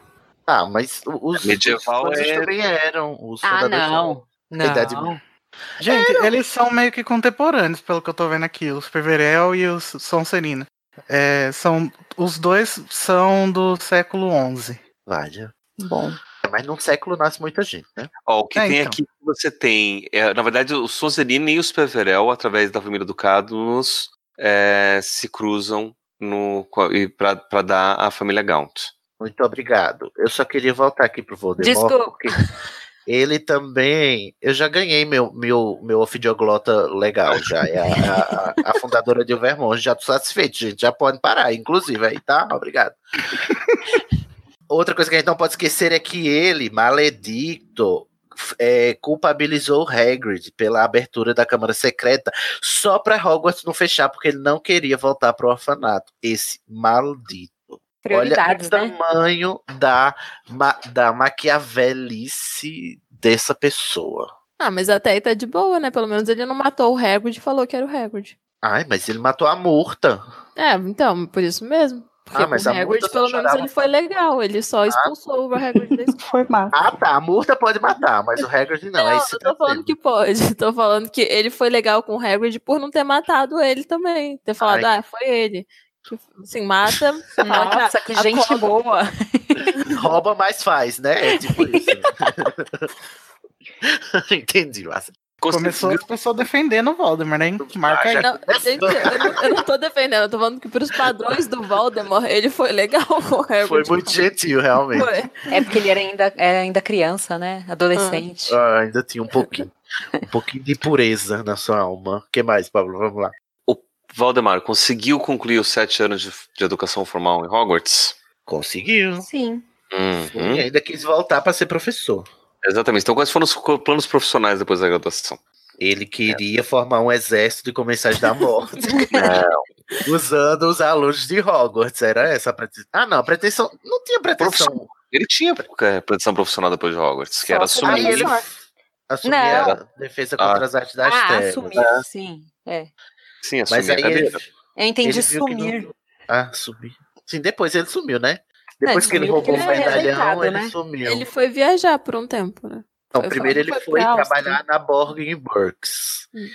Ah, mas o- os,
Medieval
os
é-
também eram. Os
Ah, não.
são- Idade-
Gente, eles são meio que contemporâneos, pelo que eu tô vendo aqui. Os Peverel e os Sonserina. É, são, os dois são do século XI.
Vária.
Bom.
Mas num século nasce muita gente, né?
Ó, o que
É,
tem
então.
aqui que você tem, é, na verdade, os Sonserina e os Peverel, através da família do Cadmus, é, se cruzam no, para dar a família Gaunt.
Muito obrigado. Eu só queria voltar aqui pro Voldemort,
Desculpa.
porque ele também. Eu já ganhei meu, meu, meu ofidioglota legal, já. É a, a- a fundadora de Vermont. Já tô satisfeito, gente. Já pode parar, inclusive, aí, tá? Obrigado. Outra coisa que a gente não pode esquecer é que ele, maledicto, é, culpabilizou o Hagrid pela abertura da Câmara Secreta só pra Hogwarts não fechar, porque ele não queria voltar pro orfanato. Esse maldito. Olha o
né?
tamanho da, ma- da maquiavelice dessa pessoa.
Ah, mas até aí tá de boa, né? Pelo menos ele não matou o Hagrid e falou que era o Hagrid.
Ai, mas ele matou a Murta.
É, então, por isso mesmo. Porque
Ah, mas
o Hagrid, pelo menos, ele foi legal. Ele só expulsou o Hagrid da [laughs] escola.
Foi massa.
Ah, tá. A Murta pode matar, mas o Hagrid não. é isso
eu tô falando que pode. [laughs] Tô falando que ele foi legal com o Hagrid por não ter matado ele também. Ter falado,
Ai.
ah, foi ele. Assim, mata. [laughs]
Nossa,
a-
que gente
cobra-
boa.
Rouba, mas faz, né? É tipo isso. Entendi, Massa.
Começou as pessoas defendendo o Voldemort, né? Marca aí.
Não, gente, eu, não, eu não tô defendendo, eu tô falando que pros padrões do Voldemort, ele foi legal [laughs] o.
Foi muito gentil, realmente.
Foi.
É porque ele era ainda, era ainda criança, né? Adolescente.
Ah, ainda tinha um pouquinho. Um pouquinho de pureza na sua alma. O que mais, Pablo? Vamos lá.
Valdemar, conseguiu concluir os sete anos de, de educação formal em Hogwarts?
Conseguiu.
Sim.
Uhum.
E ainda quis voltar para ser professor.
Exatamente. Então, quais foram os planos profissionais depois da graduação?
Ele queria formar um exército de comensais da morte. [laughs] Usando os alunos de Hogwarts. Era essa a pretensão. Ah, não, a pretensão. Não tinha pretensão.
Ele tinha é, pretensão profissional depois de Hogwarts, que
Só
era assumir.
Ele
Não.
assumia
Não.
a defesa contra
Ah.
as artes das
Ah,
trevas.
assumir, sim. É.
Sim,
Mas
assumir a
aí ele.
Eu entendi
ele
sumir.
não- Ah, sumiu. Sim, depois ele sumiu, né? Depois
Não,
que ele roubou o
porque ele foi
medalhão, ele
né?
sumiu.
Ele foi viajar por um tempo, né?
Não,
Foi
primeiro ele
que
foi
foi
trabalhar na Borgin Burks.
Hum.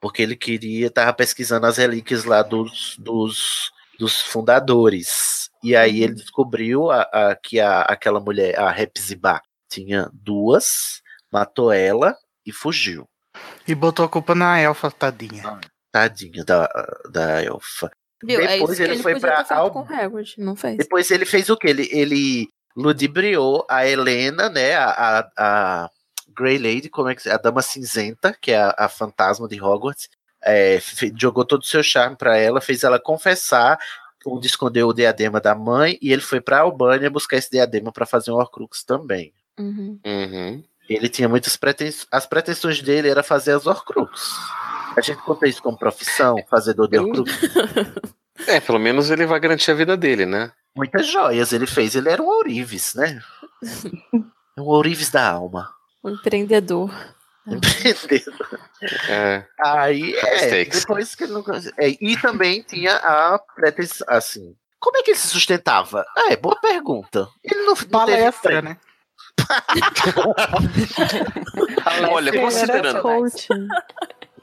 Porque ele queria, tava pesquisando as relíquias lá dos, dos, dos fundadores. E aí
Uhum.
ele descobriu a, a- que a, aquela mulher, a Hepzibah, tinha duas, matou ela e fugiu.
E botou a culpa na elfa, tadinha.
Tadinha da, da elfa.
Viu? é
Depois
que
ele
ele
foi
feito
Al-
Hagrid, não fez.
Depois ele fez o quê? Ele, ele ludibriou a Helena, né? A, a, a Grey Lady, como é que a Dama Cinzenta, que é a, a fantasma de Hogwarts. é, jogou todo o seu charme pra ela, fez ela confessar onde escondeu o diadema da mãe e ele foi pra Albânia buscar esse diadema pra fazer um Horcrux também.
Uhum.
Uhum.
Ele tinha muitas pretensões. As pretensões dele era fazer as Horcrux. A gente conta isso como profissão, fazedor de Horcrux. [laughs]
É, pelo menos ele vai garantir a vida dele, né?
Muitas joias ele fez. Ele era um ourives, né? [laughs] um ourives da alma.
Um empreendedor.
Empreendedor.
É.
Aí, é, depois que ele não... é, E também tinha a pretensão, assim... Como é que ele se sustentava? Ah, é, boa pergunta. Ele não, não
Palestra, né? [laughs]
Olha, considerando.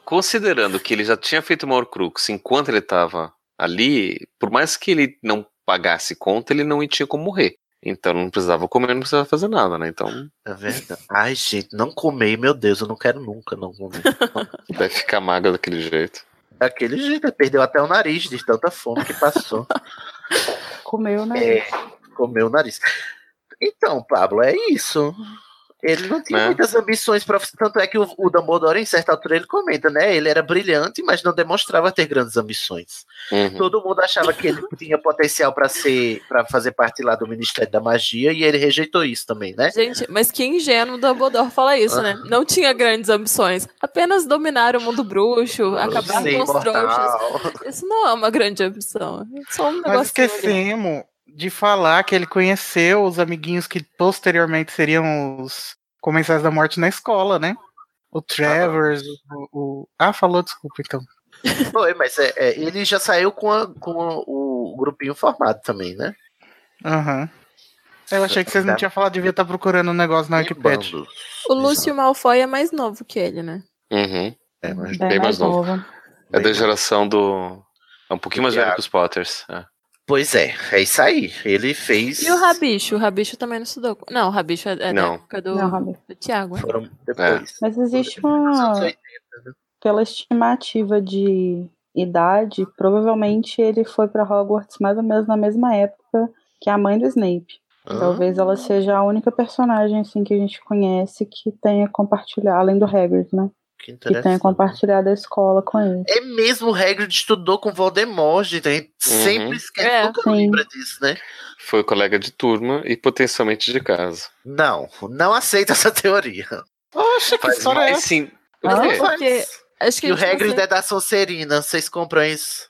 Considerando que ele já tinha feito uma Horcrux enquanto ele tava ali, por mais que ele não pagasse conta, ele não tinha como morrer. Então não precisava comer, não precisava fazer nada, né? Então
É verdade. Ai, gente, não comer, meu Deus, eu não quero nunca não comer. [laughs]
vai ficar magro daquele jeito.
Daquele jeito, ele perdeu até o nariz de tanta fome que passou.
Comeu, né?
É, comeu o nariz. Então, Pablo, é isso. Ele não tinha
Né?
muitas ambições profissionais. Tanto é que o, o Dumbledore, em certa altura, ele comenta, né? Ele era brilhante, mas não demonstrava ter grandes ambições.
Uhum.
Todo mundo achava que ele tinha potencial para ser, para fazer parte lá do Ministério da Magia e ele rejeitou isso também, né?
Gente, mas que ingênuo o Dumbledore fala isso, né? Não tinha grandes ambições. Apenas dominar o mundo bruxo, acabar com os
imortal.
trouxas. Isso não é uma grande ambição. É só um
Nós
negócio.
esquecemos de falar que ele conheceu os amiguinhos que posteriormente seriam os comensais da morte na escola, né? O Travers, o, o- Ah, falou, desculpa, então. [laughs]
Foi, mas é, é, ele já saiu com, a- com o grupinho formado também, né?
Aham. Eu achei que vocês não tinham falado, devia estar procurando um negócio na Wikipedia.
O Lúcio Malfoy é mais novo que ele, né?
Uhum.
É, mas
Bem, mais novo. É da geração do. É um pouquinho mais velho que os Potters. é.
Pois é, é isso aí. Ele fez.
E o Rabicho? O Rabicho também não estudou. Não, o Rabicho é, é da
Não.
época do,
Não,
do Tiago. né?
Foram depois.
Mas existe uma. Pela estimativa de idade, provavelmente ele foi para Hogwarts mais ou menos na mesma época que a mãe do Snape. Talvez ela seja a única personagem assim que a gente conhece que tenha compartilhado, além do Hagrid, né?
Que
Que tenha compartilhado a escola com ele.
É mesmo o Hagrid estudou com Voldemort, gente. A gente sempre esquece,
É,
nunca
sim.
lembra disso, né?
Foi colega de turma e potencialmente de casa.
Não, não aceito essa teoria.
Oxe, que história é essa?
é
quê?
porque. Acho que
E o
tipo
Hagrid
assim,
é da Sonserina, vocês compram isso?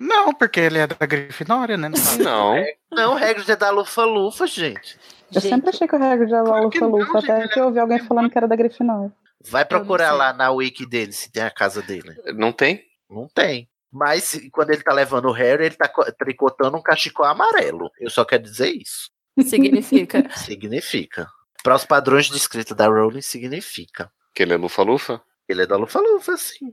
Não, porque ele é da Grifinória, né? [laughs]
Não.
Não, o Hagrid é da Lufa-Lufa, gente.
Eu
Gente.
sempre achei que o Hagrid era da
que
Lufa
não,
Lufa, até
gente,
que eu ouvi alguém falando que era da Grifinória.
Vai procurar lá na wiki dele se tem a casa dele.
Não tem?
Não tem. Mas quando ele tá levando o Harry, ele tá co- tricotando um cachecol amarelo. Eu só quero dizer isso.
significa. [laughs]
Significa. Para os padrões de escrita da Rowling, significa.
Que ele é lufa-lufa?
Ele é da Lufa-Lufa, sim.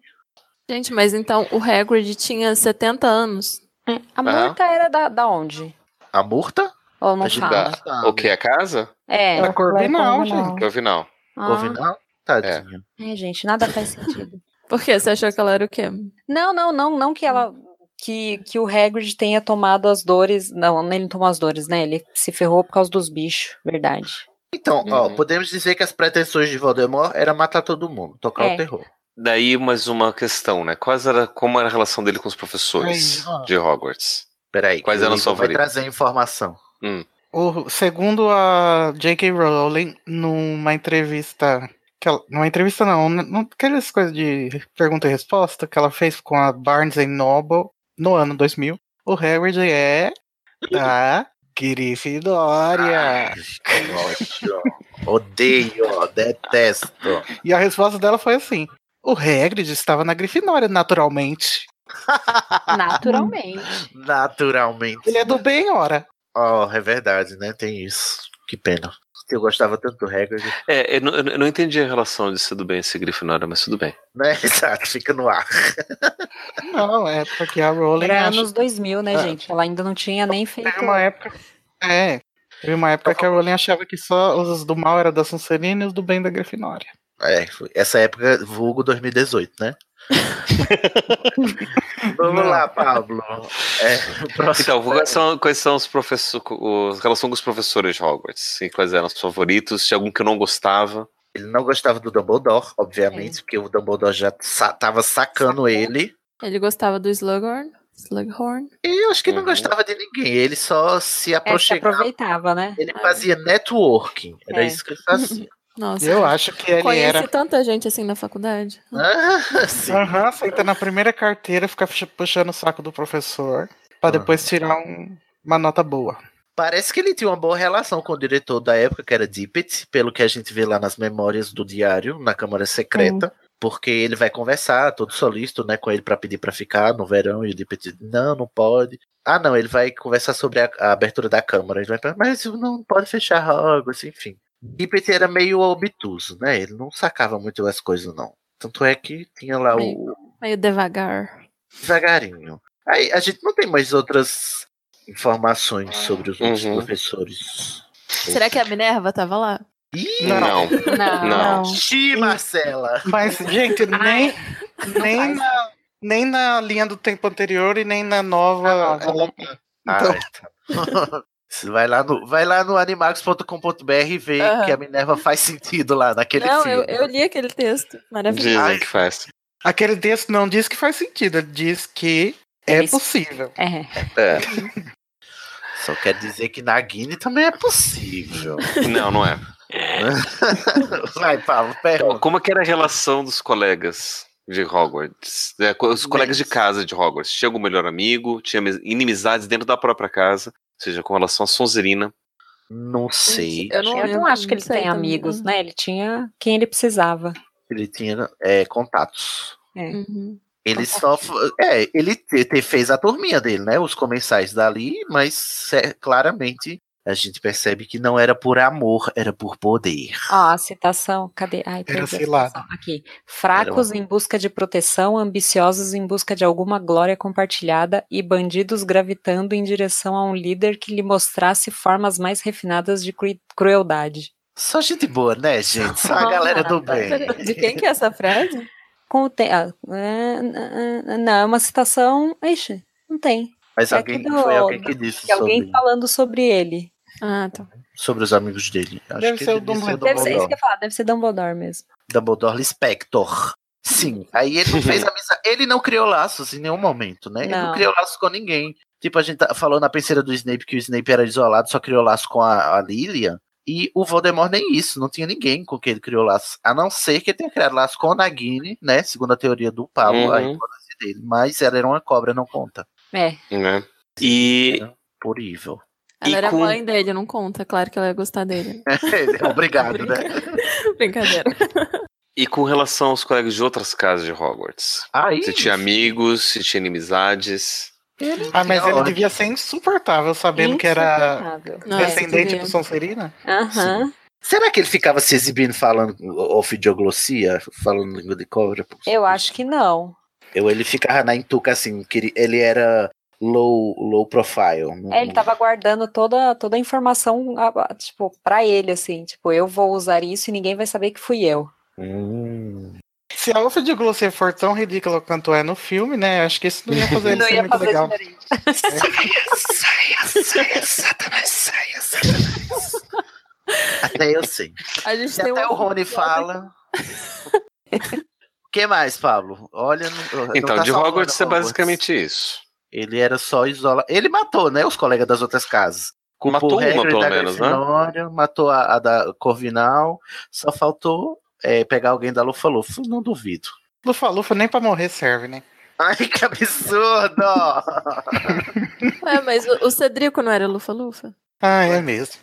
Gente, mas então o Hagrid tinha 70 anos.
A Murta era da, da onde?
A Murta?
Ou não fala?
dá-
O que? A casa?
É.
Da Corvinal,
Corvinal.
gente.
É final.
Ah,
Corvinal? Tadinho.
é, gente, nada faz sentido. [laughs]
Por quê? Você achou que ela era o quê?
Não, não, não, não que ela. Que, que o Hagrid tenha tomado as dores. Não, ele não tomou as dores, né? Ele se ferrou por causa dos bichos, verdade.
Então, ó,
Uhum.
podemos dizer que as pretensões de Voldemort era matar todo mundo, tocar
É.
o terror.
Daí mais uma questão, né? Quais era, como era a relação dele com os professores
ó.
de Hogwarts?
Peraí,
Quais eram os
Igor vai
favoritos?
trazer a informação.
O, segundo a J.K. Rowling, numa entrevista. Que ela, numa entrevista não, não, aquelas coisas de pergunta e resposta que ela fez com a Barnes Noble no ano 2000, o Hagrid é [laughs] da Grifinória.
Odeio, detesto.
E a resposta dela foi assim: o Hagrid estava na Grifinória, naturalmente. [laughs]
Naturalmente.
Naturalmente.
Ele é do bem, ora.
Oh, é verdade, né? Tem isso. Que pena. Eu gostava tanto do Hagrid,
É, eu não, eu não entendi a relação de ser do bem e ser Grifinória, mas tudo bem.
né? [laughs] Exato, fica no ar.
Não, é porque a Rowling
Era
acha
anos 2000, né,
É.
gente? Ela ainda não tinha nem feito.
Teve uma época. É. Teve uma época que a Rowling achava que só os do mal era da Sonserina e os do bem da Grifinória.
É, foi- essa época, vulgo 2018, né? [laughs] Vamos
Não.
lá, Pablo. É, [laughs]
Então, quais são, quais são os professores, a relação com os professores de Hogwarts? E quais eram os favoritos? Tinha algum que eu não gostava?
Ele não gostava do Dumbledore, obviamente, porque o Dumbledore já sa tava sacando ele.
Ele gostava do Slughorn. Slughorn.
E eu acho que não
Uhum.
gostava de ninguém. Ele só se
É, se
aproximava.
aproveitava, né?
Ele fazia networking. Era
É.
isso que ele fazia. [laughs]
Nossa.
Eu acho que ele
Conheci
era.
tanta gente assim na faculdade. [laughs]
Ah, sim.
Aham, senta na primeira carteira, fica puxa- puxando o saco do professor, pra depois tirar um- uma nota boa.
Parece que ele tinha uma boa relação com o diretor da época, que era Dippet, pelo que a gente vê lá nas memórias do diário, na Câmara Secreta. Porque ele vai conversar, todo solícito, né, com ele pra pedir pra ficar no verão, e o Dippet diz, não, não pode. Ah, não, ele vai conversar sobre a, a abertura da Câmara. Ele vai falar, mas não pode fechar Hogwarts, enfim. Dippet era meio obtuso, né, ele não sacava muito as coisas, não. Tanto é que tinha lá o,
Meio, meio devagar.
devagarinho. Aí a gente não tem mais outras informações sobre os outros
Uhum.
professores.
Será que a Minerva tava lá?
Ih,
Não.
Não.
Não.
Xi, Marcela!
Mas, gente, [laughs] nem, nem, na, nem na linha do tempo anterior e nem na nova. ela-
Ah,
Então,
tá. Você vai lá no, vai lá no animax.com.br e vê
Aham.
que a Minerva faz sentido lá naquele
Não,
filme.
eu, eu li aquele texto. Maravilhoso.
Dizem que faz.
aquele texto não diz que faz sentido, ele diz que é
Eles-
possível.
É.
É. [laughs]
Só quer dizer que na Guiné também é possível. [laughs]
Não, não é. [laughs]
vai, Paulo,
Então,
pergunta.
como é que era a relação dos colegas de Hogwarts? É, Os colegas de casa de Hogwarts. Tinha algum melhor amigo? Tinha inimizades dentro da própria casa? Ou seja, com relação a Sonserina.
Não sei.
Eu não,
Eu não acho que ele tem
também.
amigos, né? Ele tinha quem ele precisava.
Ele tinha é, contatos.
Uhum.
Ele só. f- É, ele te- te- fez a turminha dele, né? Os comensais dali, mas é, claramente a gente percebe que não era por amor, era por poder.
Ó, a citação, cadê? Ai, perdi a
cilada.
citação. Aqui. Fracos em busca de proteção, ambiciosos em busca de alguma glória compartilhada e bandidos gravitando em direção a um líder que lhe mostrasse formas mais refinadas de cru- crueldade.
Só gente boa, né, gente? Só a galera do bem.
De quem que é essa frase?
Com o te... ah, é, é, não, é uma citação. Ixi, não tem.
Mas
É
alguém
do-
foi alguém que disse
Que alguém
sobre,
falando sobre ele.
Ah, tá.
sobre os amigos dele. Acho
Deve
que
ser o Dumbledore.
Deve ser isso que eu ia falar, deve ser Dumbledore mesmo.
Dumbledore Spector. Sim, aí ele não [laughs] fez amizade. Ele não criou laços em nenhum momento, né? Ele não
Não.
criou laços com ninguém. Tipo, a gente tá- falou na penseira do Snape que o Snape era isolado, só criou laço com a, a Lilian. E o Voldemort nem isso, não tinha ninguém com quem ele criou laço. A não ser que ele tenha criado laço com a Nagini, né? Segundo a teoria do Pablo,
Uhum.
a hipótese dele. Mas ela era uma cobra, não conta.
É.
Né? E,
Por evil.
Ela
E
era
com-
mãe dele, não conta. Claro que ela ia gostar dele. [laughs]
Obrigado, né? [laughs]
Brincadeira.
e com relação aos colegas de outras casas de Hogwarts?
Aí,
Se tinha amigos, se tinha inimizades.
Ah, mas ele devia ser insuportável sabendo que era.
Não, é,
descendente
devia.
do Sonserina.
Aham.
Será que ele ficava se exibindo falando ofidioglossia, falando língua de cobra?
Eu acho que não.
Eu, ele ficava na entuca assim, que ele, ele era low, low profile. não-
É, ele tava guardando toda, toda a informação, tipo, pra ele, assim. Tipo, eu vou usar isso e ninguém vai saber que fui eu.
Hum.
Se a Alfa de Glossier for tão ridícula quanto é no filme, né? Acho que isso não ia fazer ele [laughs]
Não ia
muito
fazer
legal.
diferente.
Saia, saia, Satanás, saia, Satanás. Até eu sei.
A gente
E
tem
até
um
o Rony fala. [laughs] O que mais, Pablo? Olha, não, não
Então,
tá
de Hogwarts é basicamente isso.
Ele era só isola. Ele matou, né? Os colegas das outras casas. Culpou
Matou
o
uma, pelo
da
menos, né?
Matou a, a da Corvinal. Só faltou é, pegar alguém da Lufa Lufa. Não duvido.
Lufa Lufa nem pra morrer serve, né?
Ai, que absurdo!
Ué, [laughs] mas o, o Cedrico não era Lufa-Lufa?
Ah, é mesmo.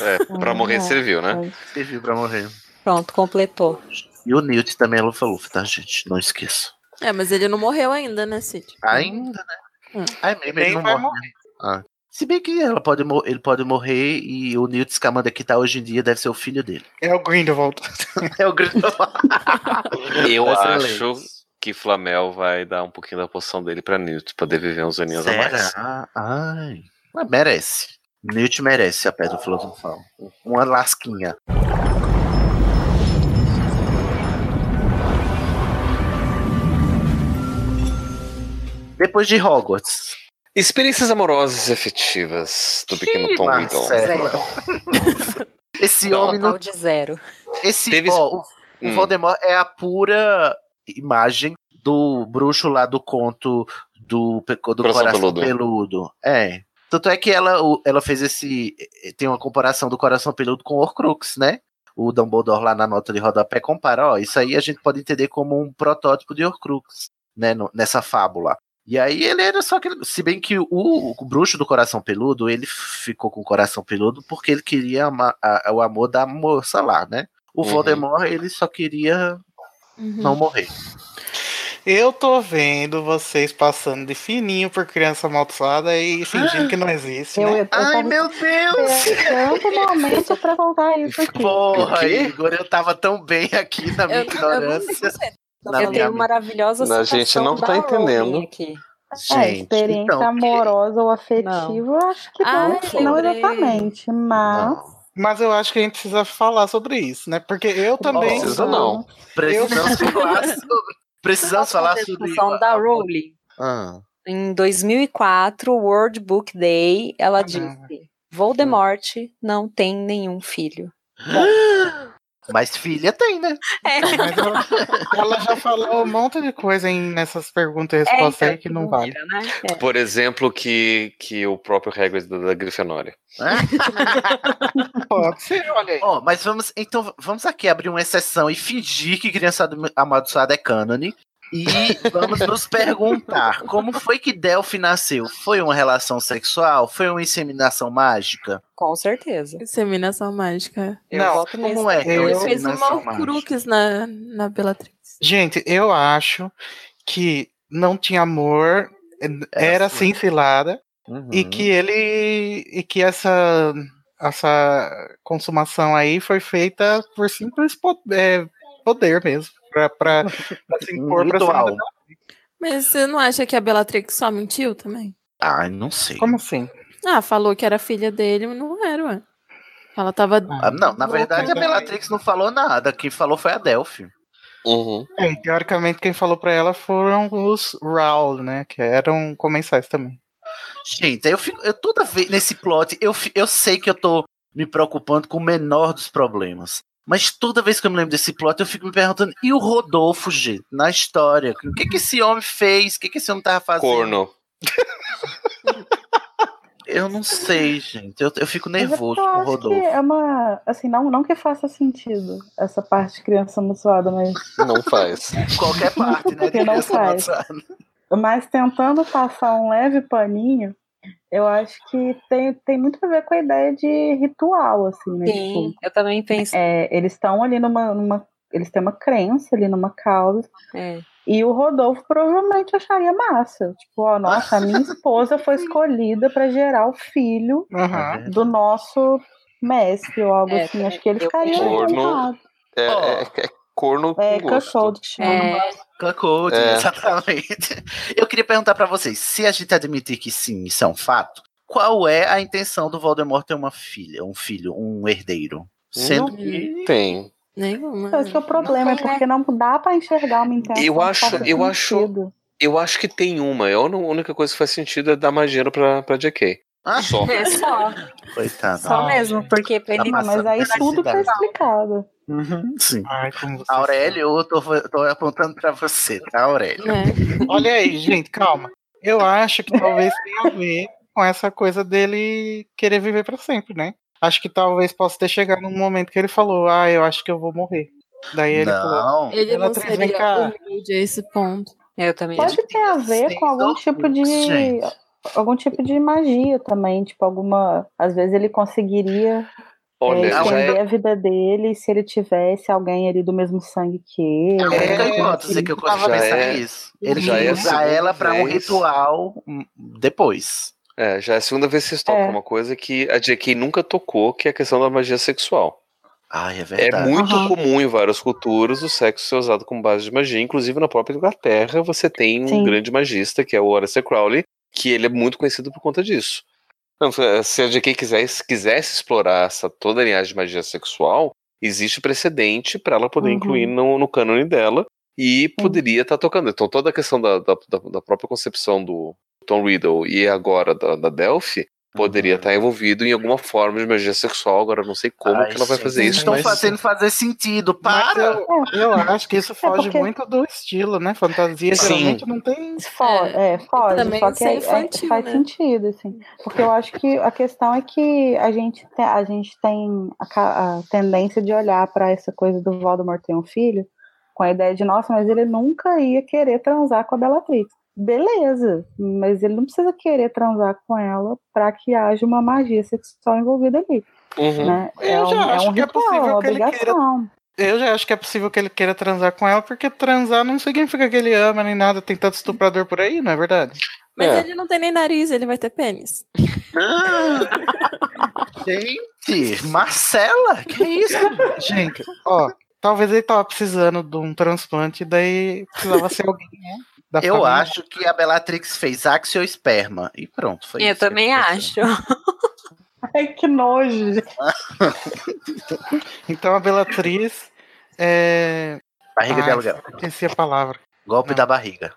É, pra morrer
É.
serviu, né?
Serviu pra morrer.
Pronto, completou.
E o Newt também é Lufa Lufa, tá, gente? Não esqueça.
É, mas ele não morreu ainda, né, Cid?
Ainda, né?
Hum.
Mesmo,
Nem
ele não
vai
morre. né? Ah. Se bem que ela pode ele pode morrer e o Newt Scamander que tá hoje em dia deve ser o filho dele.
É o Grindelwald. [laughs]
É o grande. [laughs]
Eu acho que Flamel vai dar um pouquinho da poção dele pra Newt, pra poder viver uns aninhos a mais.
Será? Ai. Mas merece. Newt merece a pedra filosofal. Uma lasquinha. Depois de Hogwarts.
Experiências amorosas e efetivas do pequeno Tom Riddle.
Esse
Não,
homem não.
Total de zero.
Esse
Teve-
ó, o, o
Hum.
Voldemort é a pura imagem do bruxo lá do conto do, do
Coração
coração,
Peludo.
peludo. É. Tanto é que ela, o- ela fez esse. Tem uma comparação do coração peludo com o Horcrux, né? o Dumbledore lá na nota de rodapé compara, ó, isso aí a gente pode entender como um protótipo de Horcrux, né, no, nessa fábula. E aí ele era só aquele. Se bem que o, o, bruxo do coração peludo, ele ficou com o coração peludo porque ele queria ama, a, o amor da moça lá, né? O uhum. Voldemort, ele só queria uhum. não morrer.
Eu tô vendo vocês passando de fininho por criança amaldiçoada e fingindo que não existe. Eu, né? eu,
Ai, meu Deus!
Tanto momento pra voltar isso aqui.
Porra, Igor, eu tava tão bem aqui na minha eu, ignorância.
Eu, eu tenho maravilhosa
A gente não tá entendendo.
Aqui. Gente, é, experiência então, amorosa que... ou afetiva, eu acho que Ai, não, não exatamente, mas. Não.
Mas eu acho que a gente precisa falar sobre isso, né? Porque eu também.
Não precisa, não.
Precisamos falar [laughs] sobre. Precisamos falar sobre.
da Rowling. Ah. Em 2004, World Book Day, ela ah. disse: Voldemort não tem nenhum filho. [gasps]
Mas filha tem, né?
É. Ela, ela, já falou um monte de coisa em, nessas perguntas e respostas é, aí que não vale. Né?
É. Por exemplo, que, que o próprio Hagrid da, da Grifinória. [laughs]
Pode ser, olha aí.
Oh, mas vamos, então, vamos aqui abrir uma exceção e fingir que criança amaldiçoada é cânone e vamos nos perguntar: como foi que Delphi nasceu? Foi uma relação sexual? Foi uma inseminação mágica?
Com certeza.
Inseminação mágica.
Eu não, como é?
Ele fez uma Horcrux na, na Bellatrix.
Gente, eu acho que não tinha amor, era assim cilada, uhum. e que ele. e que essa. essa consumação aí foi feita por simples é, poder mesmo pra [laughs] se impor pra cima
Mas você não acha que a Bellatrix só mentiu também?
Ah, não sei.
Como assim?
Ah, falou que era filha dele, mas não era, ué. Ela tava.
Ah, não, na verdade a Bellatrix não falou nada. Quem falou foi a Delphi.
Uhum.
É, teoricamente quem falou pra ela foram os Raul, né? Que eram comensais também.
Gente, eu fico. Eu toda vez nesse plot, eu, eu sei que eu tô me preocupando com o menor dos problemas. Mas toda vez que eu me lembro desse plot, eu fico me perguntando: e o Rodolfo, gente, na história? O que, que esse homem fez? O que, que esse homem tava fazendo?
Corno. [laughs]
eu não sei, gente. Eu, eu fico é nervoso eu com o Rodolfo.
é uma. Assim, não, não que faça sentido essa parte de criança amaldiçoada, mas.
Não faz. [laughs]
Qualquer parte, né?
De não faz. Mas tentando passar um leve paninho, eu acho que tem, tem muito a ver com a ideia de ritual, assim, né?
Sim, tipo, eu também penso.
É, eles estão ali numa, numa. Eles têm uma crença ali numa causa.
É.
E o Rodolfo provavelmente acharia massa. Tipo, ó, nossa, a minha [laughs] esposa foi escolhida para gerar o filho
uhum.
do nosso mestre ou algo é, assim. Acho que ele ficaria
encantado. É, é, é, corno com
é,
gosto.
que chama. É.
É. exatamente. [laughs] Eu queria perguntar para vocês, se a gente admitir que sim, isso é um fato, qual é a intenção do Voldemort ter uma filha, um filho, um herdeiro?
Sendo não que tem.
Nenhuma.
Esse é o problema, é porque não dá para enxergar uma intenção.
Eu acho, eu acho, eu acho que tem uma. A única coisa que faz sentido é dar mais dinheiro pra, pra JK.
Ah, só. É só.
Coitado.
Só mesmo, porque pra ele.
Tá mas aí tudo tá explicado.
Uhum, sim. Ai, Aurélio, eu tô, tô apontando pra você, tá, Aurélio? É.
Olha aí, gente, calma. Eu acho que talvez tenha a ver com essa coisa dele querer viver para sempre, né? Acho que talvez possa ter chegado num momento que ele falou, ah, eu acho que eu vou morrer. Daí ele
não.
falou,
ele não seria humilde a esse ponto.
Eu também
Pode ter a ver com algum tipo de gente. Algum tipo de magia também, tipo alguma, às vezes ele conseguiria Olha, é, entender é... a vida dele se ele tivesse alguém ali do mesmo sangue que ele.
É, é hipótese que eu de pensar é, isso. Ele já ia usar ela para um ritual depois.
É, já é a segunda vez que vocês tocam é. uma coisa que a JK nunca tocou, que é a questão da magia sexual.
Ai, é verdade.
É muito uhum. comum em várias culturas o sexo ser usado como base de magia, inclusive na própria Inglaterra você tem um Sim. grande magista, que é o Aleister Crowley, que ele é muito conhecido por conta disso. Se a JK quisesse, quisesse explorar essa toda a linhagem de magia sexual, existe precedente para ela poder uhum. incluir no, no cânone dela e poderia estar tá tocando. Então toda a questão da, da, da, própria concepção do Tom Riddle e agora da, da Delphi poderia estar envolvido em alguma forma de magia sexual. Agora não sei como
Ai,
que ela vai
gente,
fazer isso.
Estão
mas-
fazendo fazer sentido, para!
eu, eu [laughs] acho que isso foge
porque-
muito do estilo, né? Fantasia
Sim.
geralmente não tem.
Fo é, foge,
também
só que é- é-
infantil,
faz
né?
sentido, assim. Porque eu acho que a questão é que a gente tem, a, gente tem a, a tendência de olhar para essa coisa do Voldemort ter um filho com a ideia de, nossa, mas ele nunca ia querer transar com a Bellatrix. Beleza, mas ele não precisa querer transar com ela para que haja uma magia sexual envolvida ali.
Uhum.
Né?
Eu
É, um,
já
é
acho
um
que é
ritual,
possível
é uma
que ele queira-. Eu já acho que é possível que ele queira transar com ela, porque transar não significa que ele ama nem nada. Tem tanto estuprador por aí, não é verdade?
Mas
É.
ele não tem nem nariz, ele vai ter pênis. [laughs]
Gente, Marcela, que isso?
Gente, ó, talvez ele tava precisando de um transplante, daí precisava ser alguém, né? Da
Eu
família.
acho que a Bellatrix fez axiosperma. E pronto, foi
Eu
isso que
também acho. [laughs]
Ai, que nojo. [laughs]
Então a Bellatriz é.
Barriga de
Ai,
aluguel.
Esqueci a palavra.
Golpe
Não.
da barriga.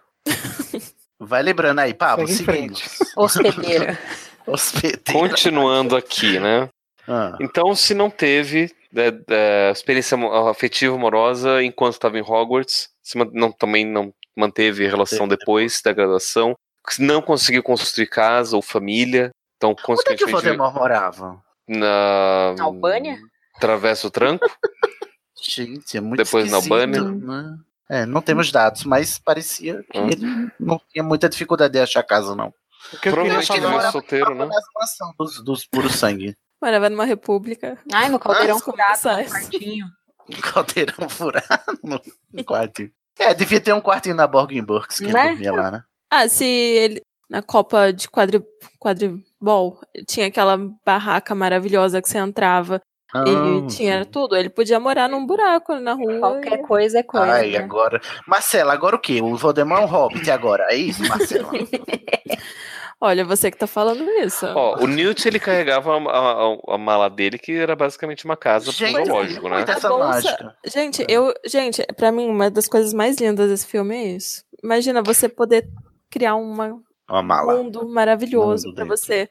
Vai lembrando aí, Pablo, seguimos. [laughs]
Hospedeira.
Hospedeira.
Continuando aqui, né?
Ah,
Então, se não teve né, é, experiência afetiva amorosa enquanto estava em Hogwarts, se não, também não manteve relação depois da graduação, não conseguiu construir casa ou família, então
Onde é que o
consequentemente
Voldemort morava?
na
Na Albânia?
Atravessa o tranco. [laughs]
Gente, é muito
Depois na Albânia.
né? É, não temos dados, mas parecia que
Hum.
ele não tinha muita dificuldade de achar casa, não.
O que eu queria
Provavelmente ele
falar.
morava solteiro, né?
Mansões dos, dos puros sangue.
Morava numa república.
Ai, no caldeirão furado, no quartinho. [laughs]
Caldeirão furado no quartinho. É, devia ter um quartinho na Borgenburgs que ele
Né?
dormia lá, né?
Ah, se ele. Na Copa de quadri, quadribol, tinha aquela barraca maravilhosa que você entrava
Ah,
e tinha tudo. Ele podia morar num buraco na rua.
Qualquer coisa é coisa.
Ai,
né?
agora. Marcela, agora o quê? O Voldemort é um hobbit agora. É isso, Marcela? [laughs]
Olha, você que tá falando isso.
Ó, o Newt ele carregava a, a- a mala dele, que era basicamente uma casa
Gente,
zoológico, né?
essa
bolsa-. Gente, eu, gente, para mim uma das coisas mais lindas desse filme é isso. Imagina você poder criar uma,
Uma
um
mala.
mundo maravilhoso
Mundo
pra você.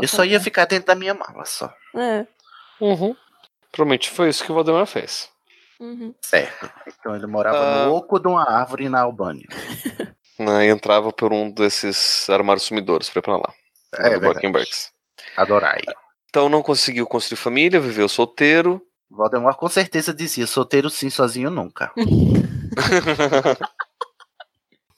Eu só ia ficar dentro da minha mala só.
É.
Uhum. Provavelmente foi isso que o Valdemar fez.
uhum.
Certo. Então ele morava
Ah.
no oco de uma árvore na Albânia. [laughs]
Né, e entrava por um desses armários sumidores ir pra lá.
É.
Buckenbergs.
Adorai.
Então não conseguiu construir família, viveu solteiro.
Voldemort com certeza dizia: solteiro sim, sozinho nunca. [laughs]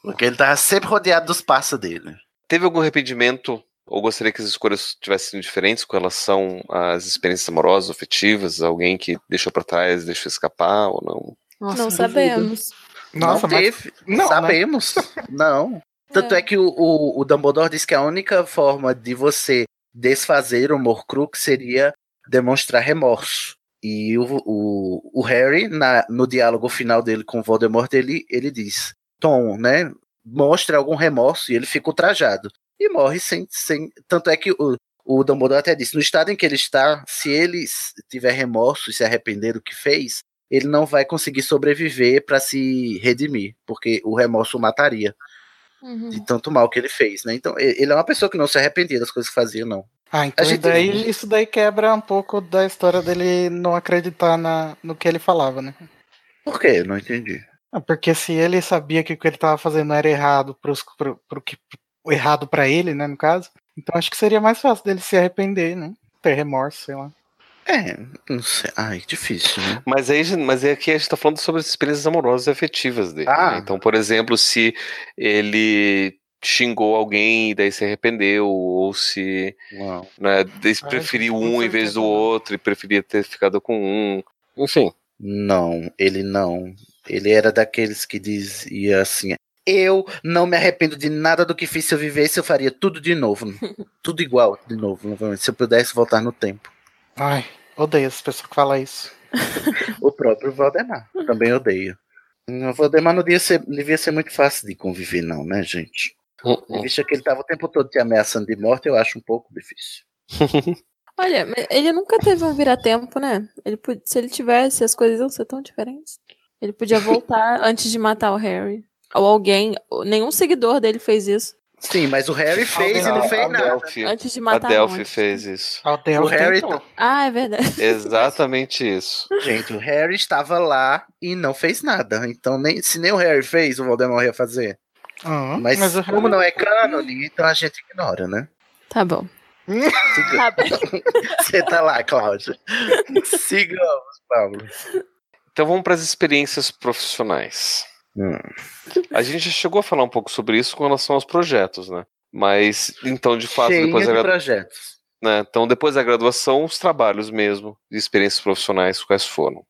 Porque ele tava sempre rodeado dos passos dele.
Teve algum arrependimento ou gostaria que as escolhas tivessem sido diferentes com relação às experiências amorosas, afetivas? Alguém que deixou pra trás, deixou escapar ou não?
Nossa,
Não sabemos.
Nossa,
não
mas.
teve.
Não, né?
Sabemos. Não. Tanto é. que o, o, o Dumbledore diz que a única forma de você desfazer o Morcrux seria demonstrar remorso. E o, o, o Harry, na, no diálogo final dele com Voldemort, ele, ele diz: Tom, né? Mostre algum remorso e ele fica ultrajado. E morre sem. sem tanto é que o, o Dumbledore até disse: no estado em que ele está, se ele tiver remorso e se arrepender do que fez, ele não vai conseguir sobreviver para se redimir, porque o remorso o mataria
Uhum.
de tanto mal que ele fez, né? Então, ele é uma pessoa que não se arrependia das coisas que fazia, não.
Ah, então
gente-
daí, isso daí quebra um pouco da história dele não acreditar na, no que ele falava, né?
Por quê? Não entendi.
Ah, Porque se ele sabia que o que ele estava fazendo era errado pros, pro, pro que, o errado para ele, né, no caso, então acho que seria mais fácil dele se arrepender, né? Ter remorso, sei lá.
É, não sei. Ai, difícil, né?
Mas aí, mas é aqui a gente tá falando sobre as experiências amorosas e afetivas dele.
Ah.
né? Então, por exemplo, se ele xingou alguém e daí se arrependeu, ou se
Não.
né,
Ah,
preferiu um em vez do outro e preferia ter ficado com um. Enfim.
Não, ele não. Ele era daqueles que dizia assim: Eu não me arrependo de nada do que fiz. Se eu vivesse, eu faria tudo de novo. [laughs] tudo igual de novo. novamente, Se eu pudesse voltar no tempo.
Ai, odeio as pessoas que falam isso. [laughs]
O próprio Valdemar. Também odeio. O Valdemar não devia ser, devia ser muito fácil de conviver, não, né, gente?
Hum,
Visto que ele tava o tempo todo te ameaçando de morte, eu acho um pouco difícil. [laughs]
Olha, ele nunca teve um vira-tempo, né? Ele, se ele tivesse, as coisas iam ser tão diferentes. Ele podia voltar [laughs] antes de matar o Harry. Ou alguém. Nenhum seguidor dele fez isso.
Sim, mas o Harry fez e não fez nada.
Delphi,
Antes de
a
matar
Delphi
muito.
fez isso.
O Harry,
Ah, é verdade. [laughs]
Exatamente isso.
gente, o Harry estava lá e não fez nada. Então, nem, se nem o Harry fez, o Voldemort ia fazer.
Ah,
Mas,
mas o
como
Harry-
não é cânone, então a gente ignora, né?
Tá bom.
Siga- [laughs] Você tá lá, Cláudia. Sigamos, Pablo.
Então vamos para as experiências profissionais.
Hum.
A gente já chegou a falar um pouco sobre isso com relação aos projetos, né? Mas então, de fato,
Cheio
depois
de
da, gra-
projetos.
né? Então, depois da graduação, os trabalhos mesmo, de experiências profissionais, quais foram?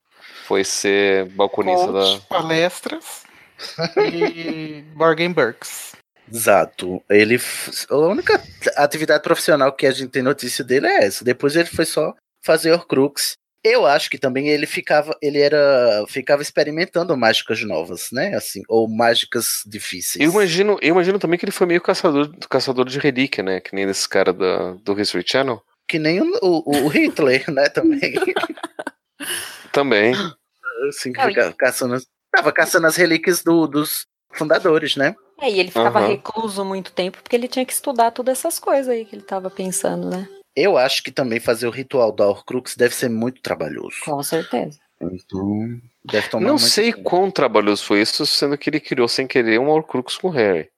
Foi ser balconista
Coach,
da.
palestras e Bargain Burks.
Exato. Ele, f- a única atividade profissional que a gente tem notícia dele é essa. Depois ele foi só fazer Horcrux. Eu acho que também ele ficava, ele era, ficava experimentando mágicas novas, né? Assim, ou mágicas difíceis.
Eu imagino, eu imagino também que ele foi meio caçador, caçador de relíquia, né? Que nem esse cara da, do History Channel.
Que nem o, o- o Hitler, né? [laughs] Também.
Também.
assim, fica caçando, tava caçando as relíquias do- dos fundadores, né?
É, e ele ficava
Aham.
recluso muito tempo porque ele tinha que estudar todas essas coisas aí que ele tava pensando, né?
Eu acho que também fazer o ritual da Horcrux deve ser muito trabalhoso.
Com certeza.
Então, deve tomar
Não sei
tempo.
quão trabalhoso foi isso, sendo que ele criou sem querer um Horcrux com o Harry.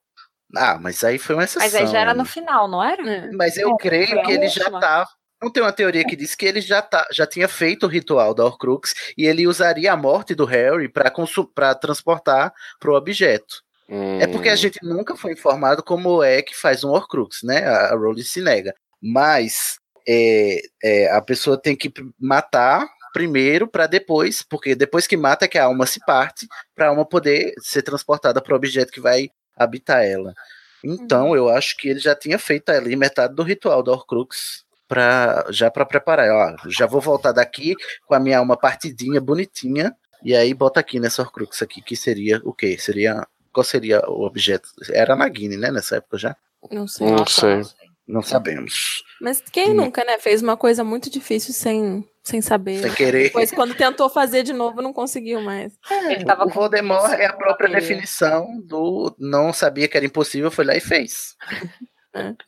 Ah, mas aí foi uma exceção.
Mas aí já era no final, não era?
Mas eu
É,
creio que ele já tava. Não tem uma teoria que diz que ele já, tá, já tinha feito o ritual da Horcrux e ele usaria a morte do Harry para transportar pro objeto. É porque
Hum.
a gente nunca foi informado como é que faz um Horcrux, né? A a Rowling se nega. Mas é, é, a pessoa tem que matar primeiro para depois, porque depois que mata é que a alma se parte, para a alma poder ser transportada para o objeto que vai habitar ela. Então eu acho que ele já tinha feito ali metade do ritual da Horcrux pra, já para preparar. Ó, já vou voltar daqui com a minha alma partidinha, bonitinha, e aí bota aqui nessa Horcrux aqui, que seria o quê? Seria qual seria o objeto? Era a Nagini, né? Nessa época já?
Não sei.
Não sei.
Não sabemos.
Mas quem
Hum.
nunca, né? Fez uma coisa muito difícil sem, sem saber.
Sem querer.
Depois, quando tentou fazer de novo, não conseguiu mais.
Ele tava
o Voldemort é a própria
saber.
definição do não sabia que era impossível, foi lá e fez. [laughs]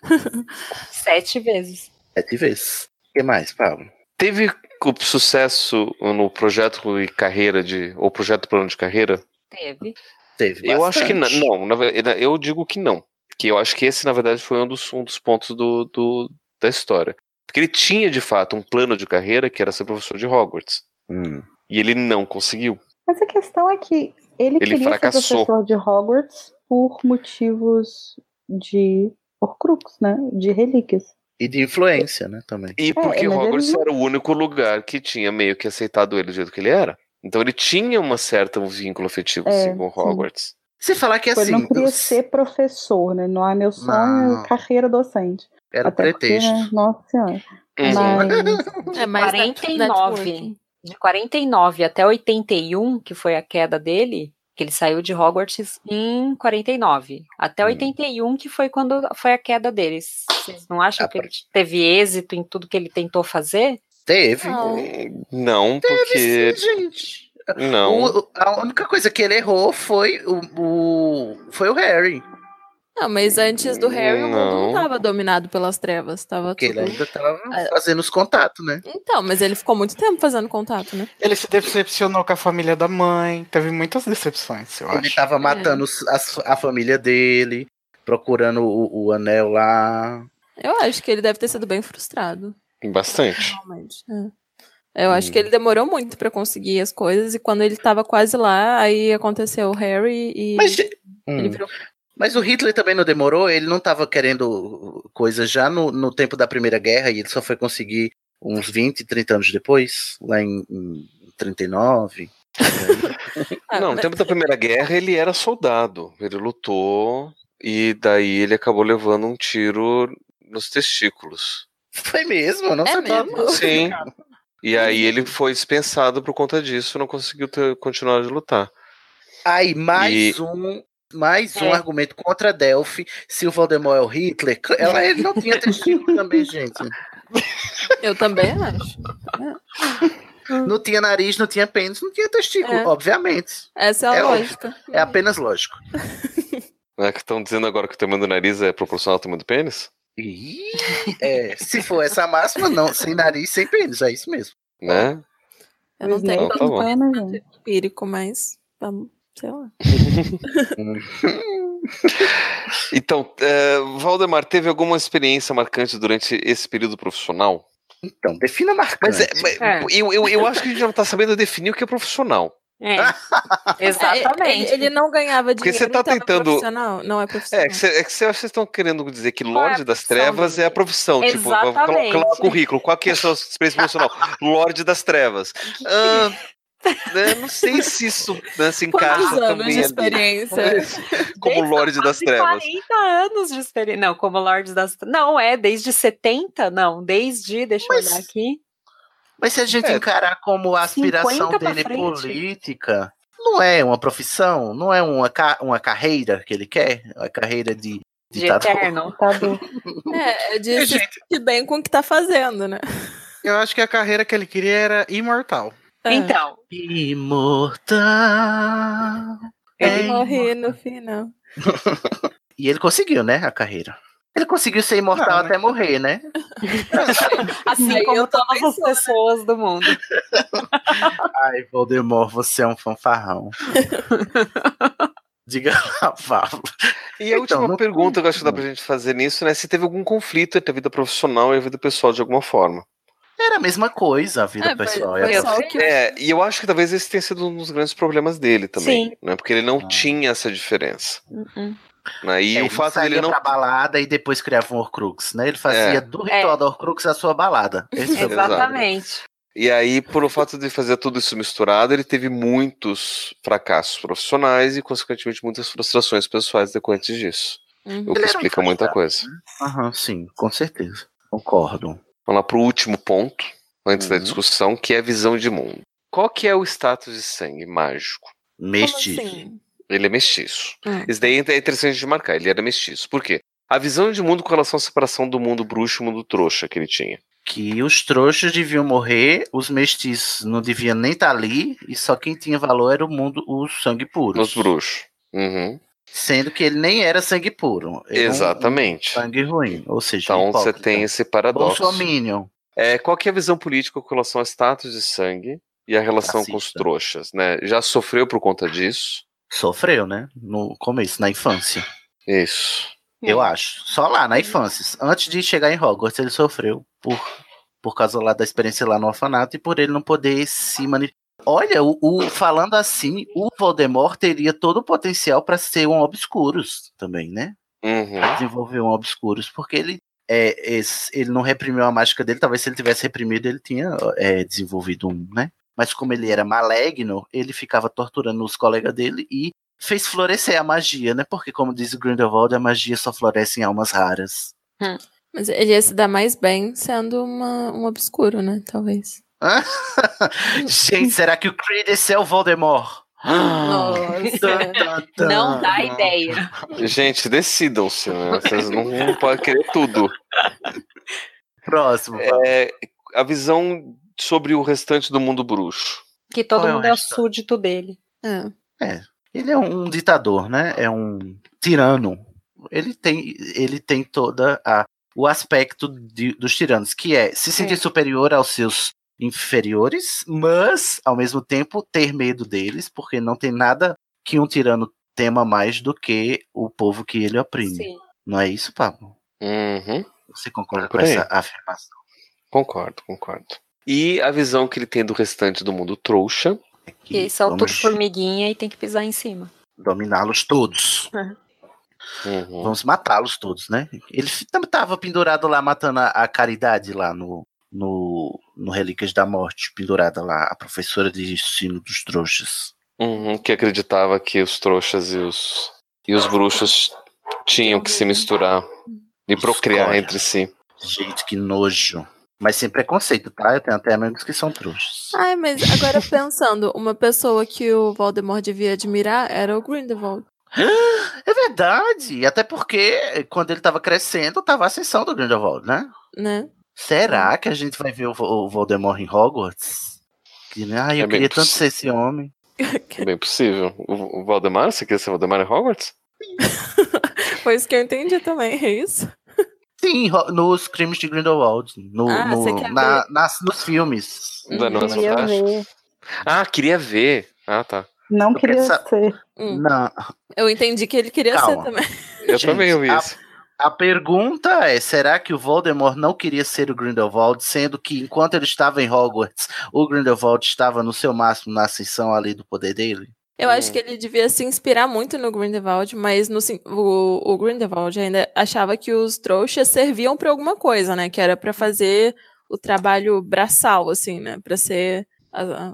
[laughs]
Sete vezes.
Sete vezes. O que mais, Pablo?
Teve o sucesso no projeto e carreira de. ou projeto plano de carreira?
Teve.
Teve
Eu acho que não.
bastante.
não eu digo que não. Que eu acho que esse, na verdade, foi um dos, um dos pontos do, do- da história. Porque ele tinha, de fato, um plano de carreira que era ser professor de Hogwarts.
Hum.
E ele não conseguiu.
Mas a questão é que ele,
Ele
queria
fracassou.
ser professor de Hogwarts por motivos de Horcrux, né? De relíquias.
E de influência, né, também.
E porque
mas ele
Hogwarts era o único lugar que tinha meio que aceitado ele do jeito que ele era. Então ele tinha uma certa um vínculo afetivo
É,
assim, com
sim.
Você falar que
Tipo,
assim,
ele não queria
os-
ser professor, né? Não é meu sonho,
Não.
é carreira docente.
era
Até porque,
pretexto.
né? Nossa senhora.
Uhum.
Mas
É, mas
49. De 49 até 81, que foi a queda dele, que ele saiu de Hogwarts em 49. Até 81, que foi quando foi a queda deles. Vocês não acham
Ah,
que ele teve êxito em tudo que ele tentou fazer?
Teve.
Não, porque.
Sim, gente.
Não.
O- a única coisa que ele errou foi o, o- foi o Harry.
Não, mas antes do Harry, o mundo não
Não.
estava dominado pelas trevas. Tava
Porque
tudo...
ele ainda tava
É.
fazendo os contatos, né?
Então, mas ele ficou muito tempo fazendo contato, né?
Ele se decepcionou com a família da mãe. Teve muitas decepções, eu
Ele
acho.
tava matando os- as- a família dele, procurando o, o anel lá.
Eu acho que ele deve ter sido bem frustrado.
Bastante.
Realmente. é. Eu acho que ele demorou muito pra conseguir as coisas e quando ele tava quase lá, aí aconteceu o Harry e
Mas,
ele
hum.
virou.
Mas o Hitler também não demorou, ele não tava querendo coisas já no, no tempo da Primeira Guerra e ele só foi conseguir uns 20, 30 anos depois, lá em, em 39. [laughs]
Ah,
não, no tempo da Primeira Guerra ele era soldado. Ele lutou e daí ele acabou levando um tiro nos testículos.
Foi mesmo, eu não
É
sabia.
mesmo?
Sim. [laughs] E aí ele foi dispensado por conta disso, não conseguiu ter- continuar de lutar.
Aí, mais
E-
um. Mais um
É.
argumento contra a Delphi. Se o Voldemort é o Hitler, ela, ele não tinha testículo [laughs] também, gente.
Eu também acho.
Não tinha nariz, não tinha pênis, não tinha testículo,
É.
obviamente.
Essa é a
É
lógica.
É apenas lógico. [laughs]
É que estão dizendo agora que o tamanho do nariz é proporcional ao tamanho do pênis?
Ih, é, se for essa máxima, não, sem nariz, sem pênis, é isso mesmo.
Né?
Eu não tenho
Então, tá bom.
tanto empírico, mas vamos, sei lá. [laughs]
Então, é, Valdemar, teve alguma experiência marcante durante esse período profissional?
Então, defina marcante.
Mas, é, mas
É.
Eu, eu, eu acho que a gente não tá sabendo definir o que é profissional.
É, [laughs] exatamente.
Ele, ele não ganhava
Porque
dinheiro,
você tá
então é
tentando-
profissional? Não é profissional.
É, que, cê, é que vocês estão querendo dizer que
é a
Lorde das
profissão
Trevas é a profissão. Tipo, coloca lá o currículo. Qual que é a sua experiência profissional? Lorde das Trevas. Ah, né, não sei se isso né, se encaixa
Quantos anos
também
de
ali.
experiência?
como
Desde
Lorde das Trevas.
40 anos de experiência. Não, como Lorde das Não, é desde 70? Não, desde. Deixa
Mas-
eu olhar aqui.
Mas se a gente
É.
encarar como a aspiração
50 pra
dele política, não é uma profissão, não é uma, ca- uma carreira que ele quer, uma carreira de
De
ditador.
eterno. [laughs]
Ditador.
É, é de
É,
se
gente.
sentir bem com o que tá fazendo, né?
Eu acho que a carreira que ele queria era imortal.
É.
Então,
Imortal.
Ele
É
morre no final. [laughs]
E ele conseguiu, né, a carreira. Ele conseguiu ser imortal
Não, né?
até morrer, né? [laughs]
assim
Aí
como
eu
todas as
né?
pessoas do mundo. [laughs]
Ai, Voldemort, você é um fanfarrão. [laughs] Diga lá, Pablo.
E a
Então,
última pergunta que eu acho que dá pra gente fazer nisso, né? Se teve algum conflito entre a vida profissional e a vida pessoal de alguma forma.
Era a mesma coisa a vida
É,
pessoal.
foi
e a
Eu
só o
sei.
que
É, e eu acho que talvez esse tenha sido um dos grandes problemas dele também.
Sim.
Né? Porque ele não
Ah.
tinha essa diferença.
Uh-uh.
Né? E
É,
o
ele
fato
saía
dele não.
pra balada e depois criava um Horcrux, né? Ele fazia
É.
do ritual
É.
da Horcrux a sua balada. [laughs] O problema.
Exatamente.
E aí, por o fato de fazer tudo isso misturado, ele teve muitos fracassos profissionais e, consequentemente, muitas frustrações pessoais decorrentes disso.
Uhum.
O que
Ele
explica muita coisa.
Aham, sim, com certeza. Concordo.
Vamos lá pro último ponto, antes da
Uhum.
discussão, que é a visão de mundo. Qual que é o status de sangue mágico?
Mestiço.
Assim?
Ele é mestiço.
Hum.
Isso daí é interessante de marcar, ele era mestiço. Por quê? A visão de mundo com relação à separação do mundo bruxo e mundo trouxa que ele tinha.
Que os trouxas deviam morrer, os mestiços não deviam nem estar ali, e só quem tinha valor era o mundo, o sangue puro.
Nos bruxos. Uhum.
Sendo que ele nem era sangue puro. Era
Exatamente.
Um sangue ruim. Ou seja,
Então você
hipócrita.
tem esse paradoxo.
Bolsominion.
É, qual que é a visão política com relação ao status de sangue e a relação com os trouxas, né? Já sofreu por conta disso?
Sofreu, né? No começo, na infância.
Isso.
Eu acho. Só lá, na infância. Antes de chegar em Hogwarts, ele sofreu por, por causa lá da experiência lá no orfanato e por ele não poder se manifestar. Olha, o, o- falando assim, o Voldemort teria todo o potencial para ser um Obscuros também, né?
Uhum.
Desenvolver um Obscuros, porque ele é, esse- ele não reprimiu a mágica dele. Talvez se ele tivesse reprimido, ele tinha é, desenvolvido um, né? Mas como ele era maligno, ele ficava torturando os colegas dele e fez florescer a magia, né? Porque, como diz o Grindelwald, a magia só floresce em almas raras.
Mas ele ia se dar mais bem sendo uma, um obscuro, né? Talvez. [laughs]
Gente, será que o Credence é o Voldemort?
Nossa. [gasps]
Não dá ideia.
Gente, decidam-se, né? Vocês não, não podem querer tudo.
Próximo.
É, a visão sobre o restante do mundo bruxo.
Que todo
Qual é o
mundo é o
resto?
súdito dele.
É.
Ele é um ditador, né? É um tirano. Ele tem, ele tem toda a o aspecto de- dos tiranos, que é se sentir superior aos seus inferiores, mas ao mesmo tempo ter medo deles, porque não tem nada que um tirano tema mais do que o povo que ele oprime.
Sim.
Não é isso, Pablo?
Uhum.
Você concorda
Por
com
aí.
essa afirmação?
Concordo, concordo. E a visão que ele tem do restante do mundo trouxa.
Que eles são
vamos
tudo formiguinha e tem que pisar em cima.
dominá-los todos.
Uhum.
Vamos matá-los todos, né? Ele estava pendurado lá, matando a, a Caridade lá no, no, no Relíquias da Morte, pendurada lá, a professora de ensino dos trouxas.
Uhum, que acreditava que os trouxas e os, e os bruxos tinham que se misturar e procriar
Escolha.
entre si.
Gente, que nojo. Mas sem preconceito, tá? Eu tenho até amigos que são trouxas.
Ai, mas agora pensando, uma pessoa que o Voldemort devia admirar era o Grindelwald.
É verdade. Até porque quando ele tava crescendo, tava a ascensão do Grindelwald, né?
Né?
Será que a gente vai ver o, o Voldemort em Hogwarts? Que, né? Ai, eu
É
queria tanto ser esse homem. [laughs]
É bem possível. O, o Valdemar, você quer ser Valdemar em Hogwarts? [laughs]
Foi isso que eu entendi também, é isso?
Sim, nos crimes de Grindelwald. No,
Ah,
no- na- nas, nos filmes.
Da Nossa
Queria ver.
Ah, queria ver. Ah, tá.
Não
Porque
queria
essa-
ser.
Hum.
Não.
Eu entendi que ele queria
Calma.
ser também.
Eu
Gente,
também ouvi
a-
isso.
A pergunta é: será que o Voldemort não queria ser o Grindelwald, sendo que enquanto ele estava em Hogwarts, o Grindelwald estava no seu máximo na ascensão ali do poder dele?
Eu acho que ele devia se inspirar muito no Grindelwald, mas no, o, o Grindelwald ainda achava que os trouxas serviam pra alguma coisa, né? Que era pra fazer o trabalho braçal, assim, né? Pra ser,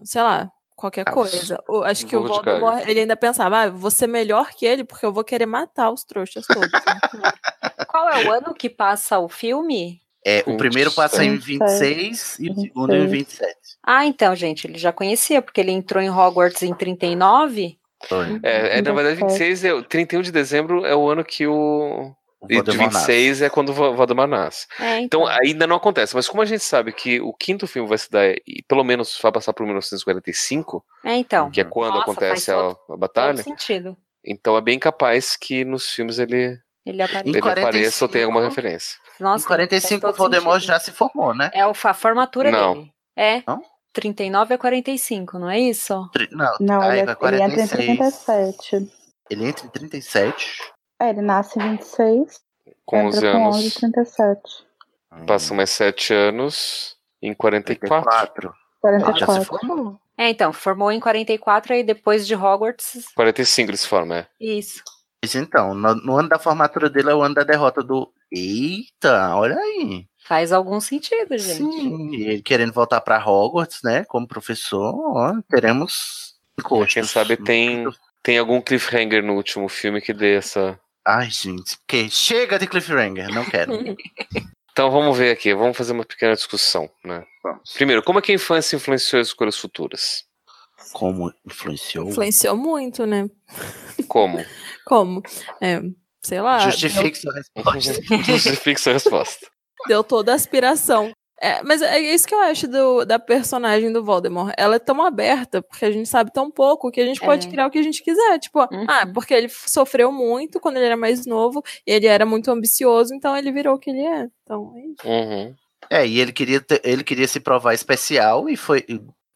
sei lá, qualquer coisa. O- acho que o Voldemort, ele ainda pensava, ah, vou ser melhor que ele porque eu vou querer matar os trouxas todos. né? [laughs]
Qual é o ano que passa o filme?
É, o primeiro passa em
26,
26 e o segundo em 27.
Ah, então, gente, ele já conhecia, porque ele entrou em Hogwarts em 39.
Foi.
É, é, na verdade, 26 é, o 31 de dezembro é o ano que o.
O
E de
Voldemort nasce.
26 é quando o Voldemort nasce.
É, então.
Então ainda não acontece. Mas como a gente sabe que o quinto filme vai se dar, e pelo menos vai passar por 1945,
é, então.
que é quando
Nossa,
acontece a,
todo-
a
Todo
batalha,
sentido.
então é bem capaz que nos filmes ele,
Ele
ele
45,
apareça ou tenha alguma referência.
Nossa,
em 45
faz
o Voldemort
sentido.
já se formou, né?
É o- a formatura
Não.
dele. É.
Não?
39 a 45, não é isso?
Tri- Não,
Não,
aí
ele,
vai
ele entra em
46.
37.
Ele entra em 37.
É, ele nasce em 26,
Com
entra
11
com
anos,
11, 37.
passa mais 7 anos em 44.
44. Ele já se
44.
formou.
É, então, formou em 44 aí depois de Hogwarts.
45 ele se forma, é.
Isso.
Mas então, no, no ano da formatura dele é o ano da derrota do. Eita, olha aí.
Faz algum sentido, gente.
Sim, e ele querendo voltar pra Hogwarts, né? Como professor, ó, teremos encostos.
Quem sabe tem, tem algum cliffhanger no último filme que dê essa.
Ai, gente, que chega de cliffhanger, não quero. [laughs]
Então vamos ver aqui, vamos fazer uma pequena discussão, né? Primeiro, como é que a infância influenciou as escolhas futuras?
Como influenciou?
Influenciou muito, né?
Como? [laughs]
Como? É, sei lá.
Justifique sua resposta. [laughs]
Justifique sua resposta.
deu toda a aspiração. É, mas é isso que eu acho do- da personagem do Voldemort. Ela é tão aberta, porque a gente sabe tão pouco, que a gente pode
É.
criar o que a gente quiser. Tipo,
Uhum.
ah, porque ele sofreu muito quando ele era mais novo, e ele era muito ambicioso, então ele virou o que ele é. Então, é isso.
Uhum.
É, e ele queria, ter- ele queria se provar especial e foi.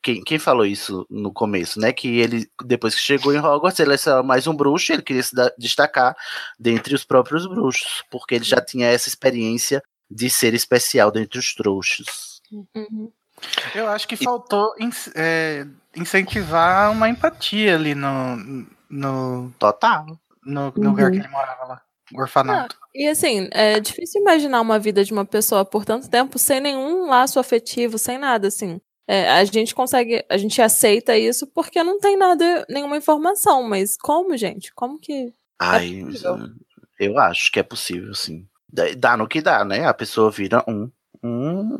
Quem, quem falou isso no começo, né? Que ele, depois que chegou em Hogwarts, ele era mais um bruxo, ele queria se da- destacar dentre os próprios bruxos, porque ele já tinha essa experiência de ser especial dentre os trouxas.
Uhum.
Eu acho que faltou ins- é, incentivar uma empatia ali no, no,
Total.
no, no lugar
Uhum.
que ele morava lá. O orfanato.
E assim, é difícil imaginar uma vida de uma pessoa por tanto tempo sem nenhum laço afetivo, sem nada, assim. É, a gente consegue, a gente aceita isso porque não tem nada, nenhuma informação, mas como, gente? Como que.
Ai,
possível.
eu acho que é possível, sim. Dá- no que dá, né? A pessoa vira um. um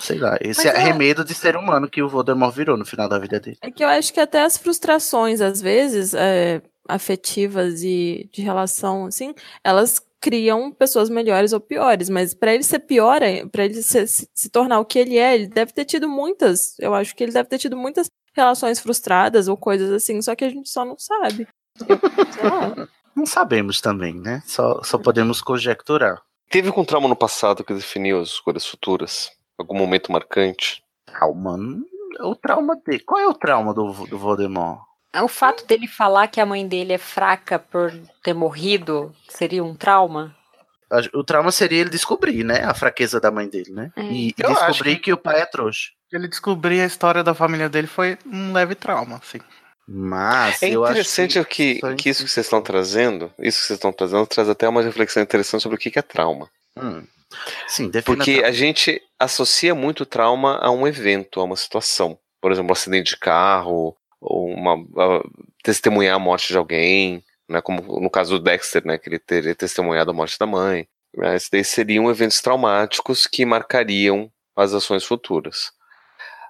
sei lá, esse
Mas é-
de ser humano que o Voldemort virou no final da vida dele.
É que eu acho que até as frustrações, às vezes, é, afetivas e de relação, assim, elas criam pessoas melhores ou piores, mas pra ele ser pior, para ele se, se, se tornar o que ele é, ele deve ter tido muitas, eu acho que ele deve ter tido muitas relações frustradas ou coisas assim, só que a gente só não sabe. Eu, sei lá. [laughs]
Não sabemos também, né? Só, só podemos conjecturar.
Teve algum trauma no passado que definiu as escolhas futuras? Algum momento marcante?
Trauma. hum, O trauma dele. Qual é o trauma do, do Voldemort?
É O fato dele falar que a mãe dele é fraca por ter morrido seria um trauma?
A- O trauma seria ele descobrir, né? A fraqueza da mãe dele, né?
É.
E, e
Eu
descobrir
que-
que... o pai é trouxa.
Ele descobrir a história da família dele foi um leve trauma, assim.
Mas
É
eu acho
interessante que,
só
que isso que vocês estão trazendo, isso que vocês estão trazendo, traz até uma reflexão interessante sobre o que que é trauma.
Hum. Sim,
Porque
trauma.
a gente associa muito trauma a um evento, a uma situação. Por exemplo, um acidente de carro, ou uma, a- testemunhar a morte de alguém, né, como no caso do Dexter, né, que ele teria testemunhado a morte da mãe. Né, esses daí seriam eventos traumáticos que marcariam as ações futuras.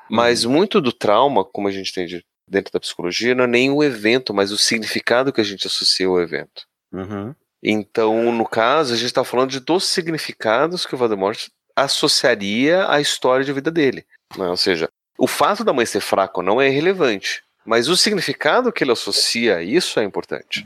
Mas muito do trauma, como a gente entende dentro da psicologia, não é nem o evento, mas o significado que a gente associa ao evento.
Uhum.
Então, no caso, a gente está falando de dos significados que o Voldemort associaria à história de vida dele. né? Ou seja, o fato da mãe ser fraca ou não é irrelevante, mas o significado que ele associa a isso é importante.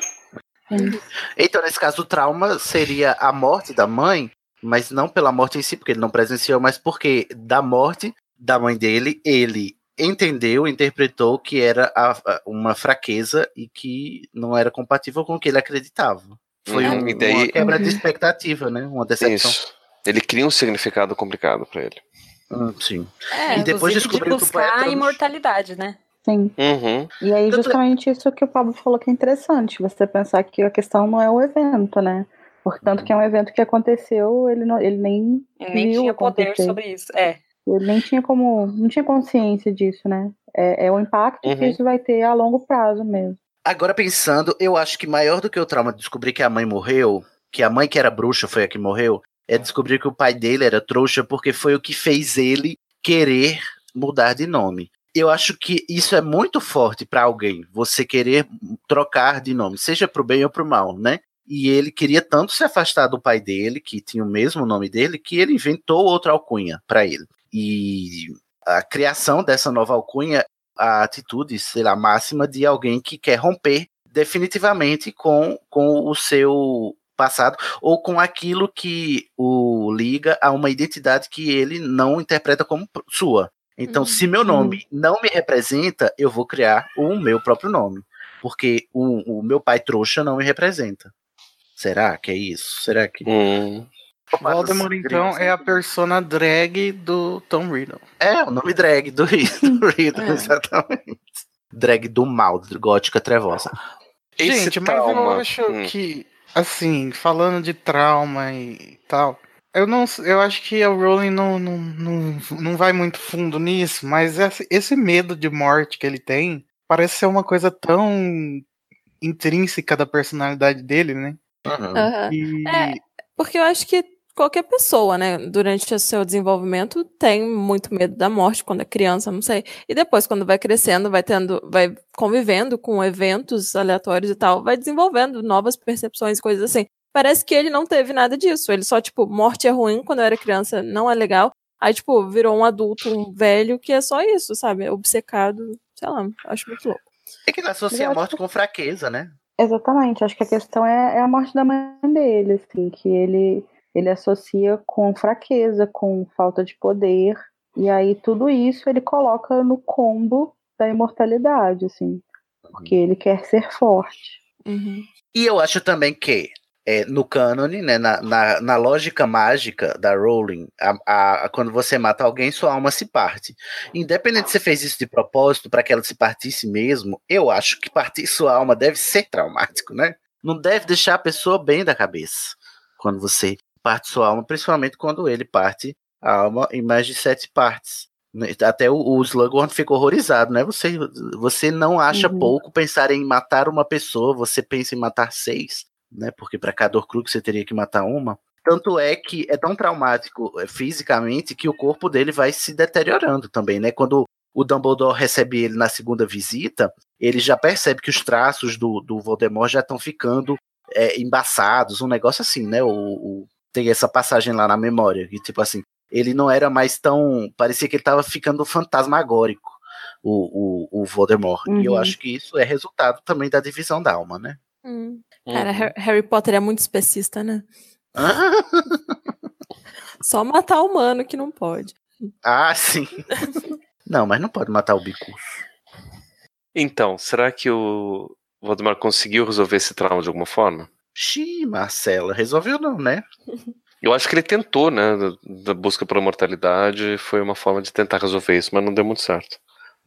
Então, nesse caso, o trauma seria a morte da mãe, mas não pela morte em si, porque ele não presenciou, mas porque da morte da mãe dele, ele entendeu, interpretou que era a, a, uma fraqueza e que não era compatível com o que ele acreditava. Foi
Uhum,
um,
daí-
uma quebra de expectativa, né? Uma decepção.
Isso. Ele cria um significado complicado pra ele.
Hum, sim.
É,
e depois descobriu
de
que o pai
buscar
era
a imortalidade, né?
Sim.
Uhum.
E aí, justamente isso que o Pablo falou que é interessante, você pensar que a questão não é o evento, né? Portanto, que é um evento que aconteceu, ele, não, ele nem
Ele nem
viu
tinha poder
acontecer.
sobre isso. É.
Ele nem tinha como, não tinha consciência disso, né? É, é o impacto que
Uhum.
isso vai ter a longo prazo mesmo.
Agora pensando, eu acho que maior do que o trauma de descobrir que a mãe morreu, que a mãe que era bruxa foi a que morreu, é descobrir que o pai dele era trouxa porque foi o que fez ele querer mudar de nome. Eu acho que isso é muito forte para alguém, você querer trocar de nome, seja pro bem ou pro mal, né? E ele queria tanto se afastar do pai dele, que tinha o mesmo nome dele, que ele inventou outra alcunha para ele. E a criação dessa nova alcunha, a atitude, sei lá, máxima de alguém que quer romper definitivamente com, com o seu passado ou com aquilo que o liga a uma identidade que ele não interpreta como sua. Então, se meu nome não me representa, eu vou criar o meu próprio nome, porque o, o meu pai trouxa não me representa. Será que é isso? Será que
Hum.
Voldemort, então, é a persona drag do Tom Riddle.
É, o nome drag do Riddle, [laughs] do Riddle,
É.
exatamente. Drag do mal, gótica trevosa.
Gente, mas eu acho
Hum.
que, assim, falando de trauma e tal, eu não eu acho que a Rowling não, não, não, não vai muito fundo nisso, mas esse, medo de morte que ele tem parece ser uma coisa tão intrínseca da personalidade dele, né?
Aham.
E-
É, porque eu acho que qualquer pessoa, né, durante o seu desenvolvimento tem muito medo da morte quando é criança, não sei. E depois, quando vai crescendo, vai tendo, vai convivendo com eventos aleatórios e tal, vai desenvolvendo novas percepções, coisas assim. Parece que ele não teve nada disso. Ele só, tipo, morte é ruim quando eu era criança, não é legal. Aí, tipo, virou um adulto, um velho, que é só isso, sabe? Obcecado, sei lá, acho muito louco.
É que ele associa a morte com fraqueza, né?
Exatamente, acho que a questão é, é a morte da mãe dele, assim, que ele, ele associa com fraqueza, com falta de poder, e aí tudo isso ele coloca no combo da imortalidade, assim, porque ele quer ser forte.
E eu acho também que é, no cânone, né, na, na, na lógica mágica da Rowling, a, a- a- quando você mata alguém, sua alma se parte. Independente se você fez isso de propósito para que ela se partisse mesmo, eu acho que partir sua alma deve ser traumático, né? Não deve deixar a pessoa bem da cabeça quando você parte sua alma, principalmente quando ele parte a alma em mais de sete partes. né? Até o, o Slughorn ficou horrorizado, né? Você, você não acha
Uhum.
pouco pensar em matar uma pessoa, você pensa em matar seis, né? Porque para cada Horcrux você teria que matar uma. Tanto é que é tão traumático eh, fisicamente que o corpo dele vai se deteriorando também, né? Quando o Dumbledore recebe ele na segunda visita, ele já percebe que os traços do, do Voldemort já estão ficando é, embaçados, um negócio assim, né? O, o- tem essa passagem lá na memória, que tipo assim, ele não era mais tão. Parecia que ele estava ficando fantasmagórico, o, o, o Voldemort. E eu
Uhum.
acho que isso é resultado também da divisão da alma, né?
Hum. Cara, Har- Harry Potter é muito especista, né? [laughs] Só matar humano que não pode.
Ah, sim. [laughs] não, mas não pode matar o bicuço.
Então, será que o Voldemort conseguiu resolver esse trauma de alguma forma?
Xiii, Marcela, resolveu não, né? [laughs]
Eu acho que ele tentou, né? Da, da busca pela mortalidade foi uma forma de tentar resolver isso, mas não deu muito certo.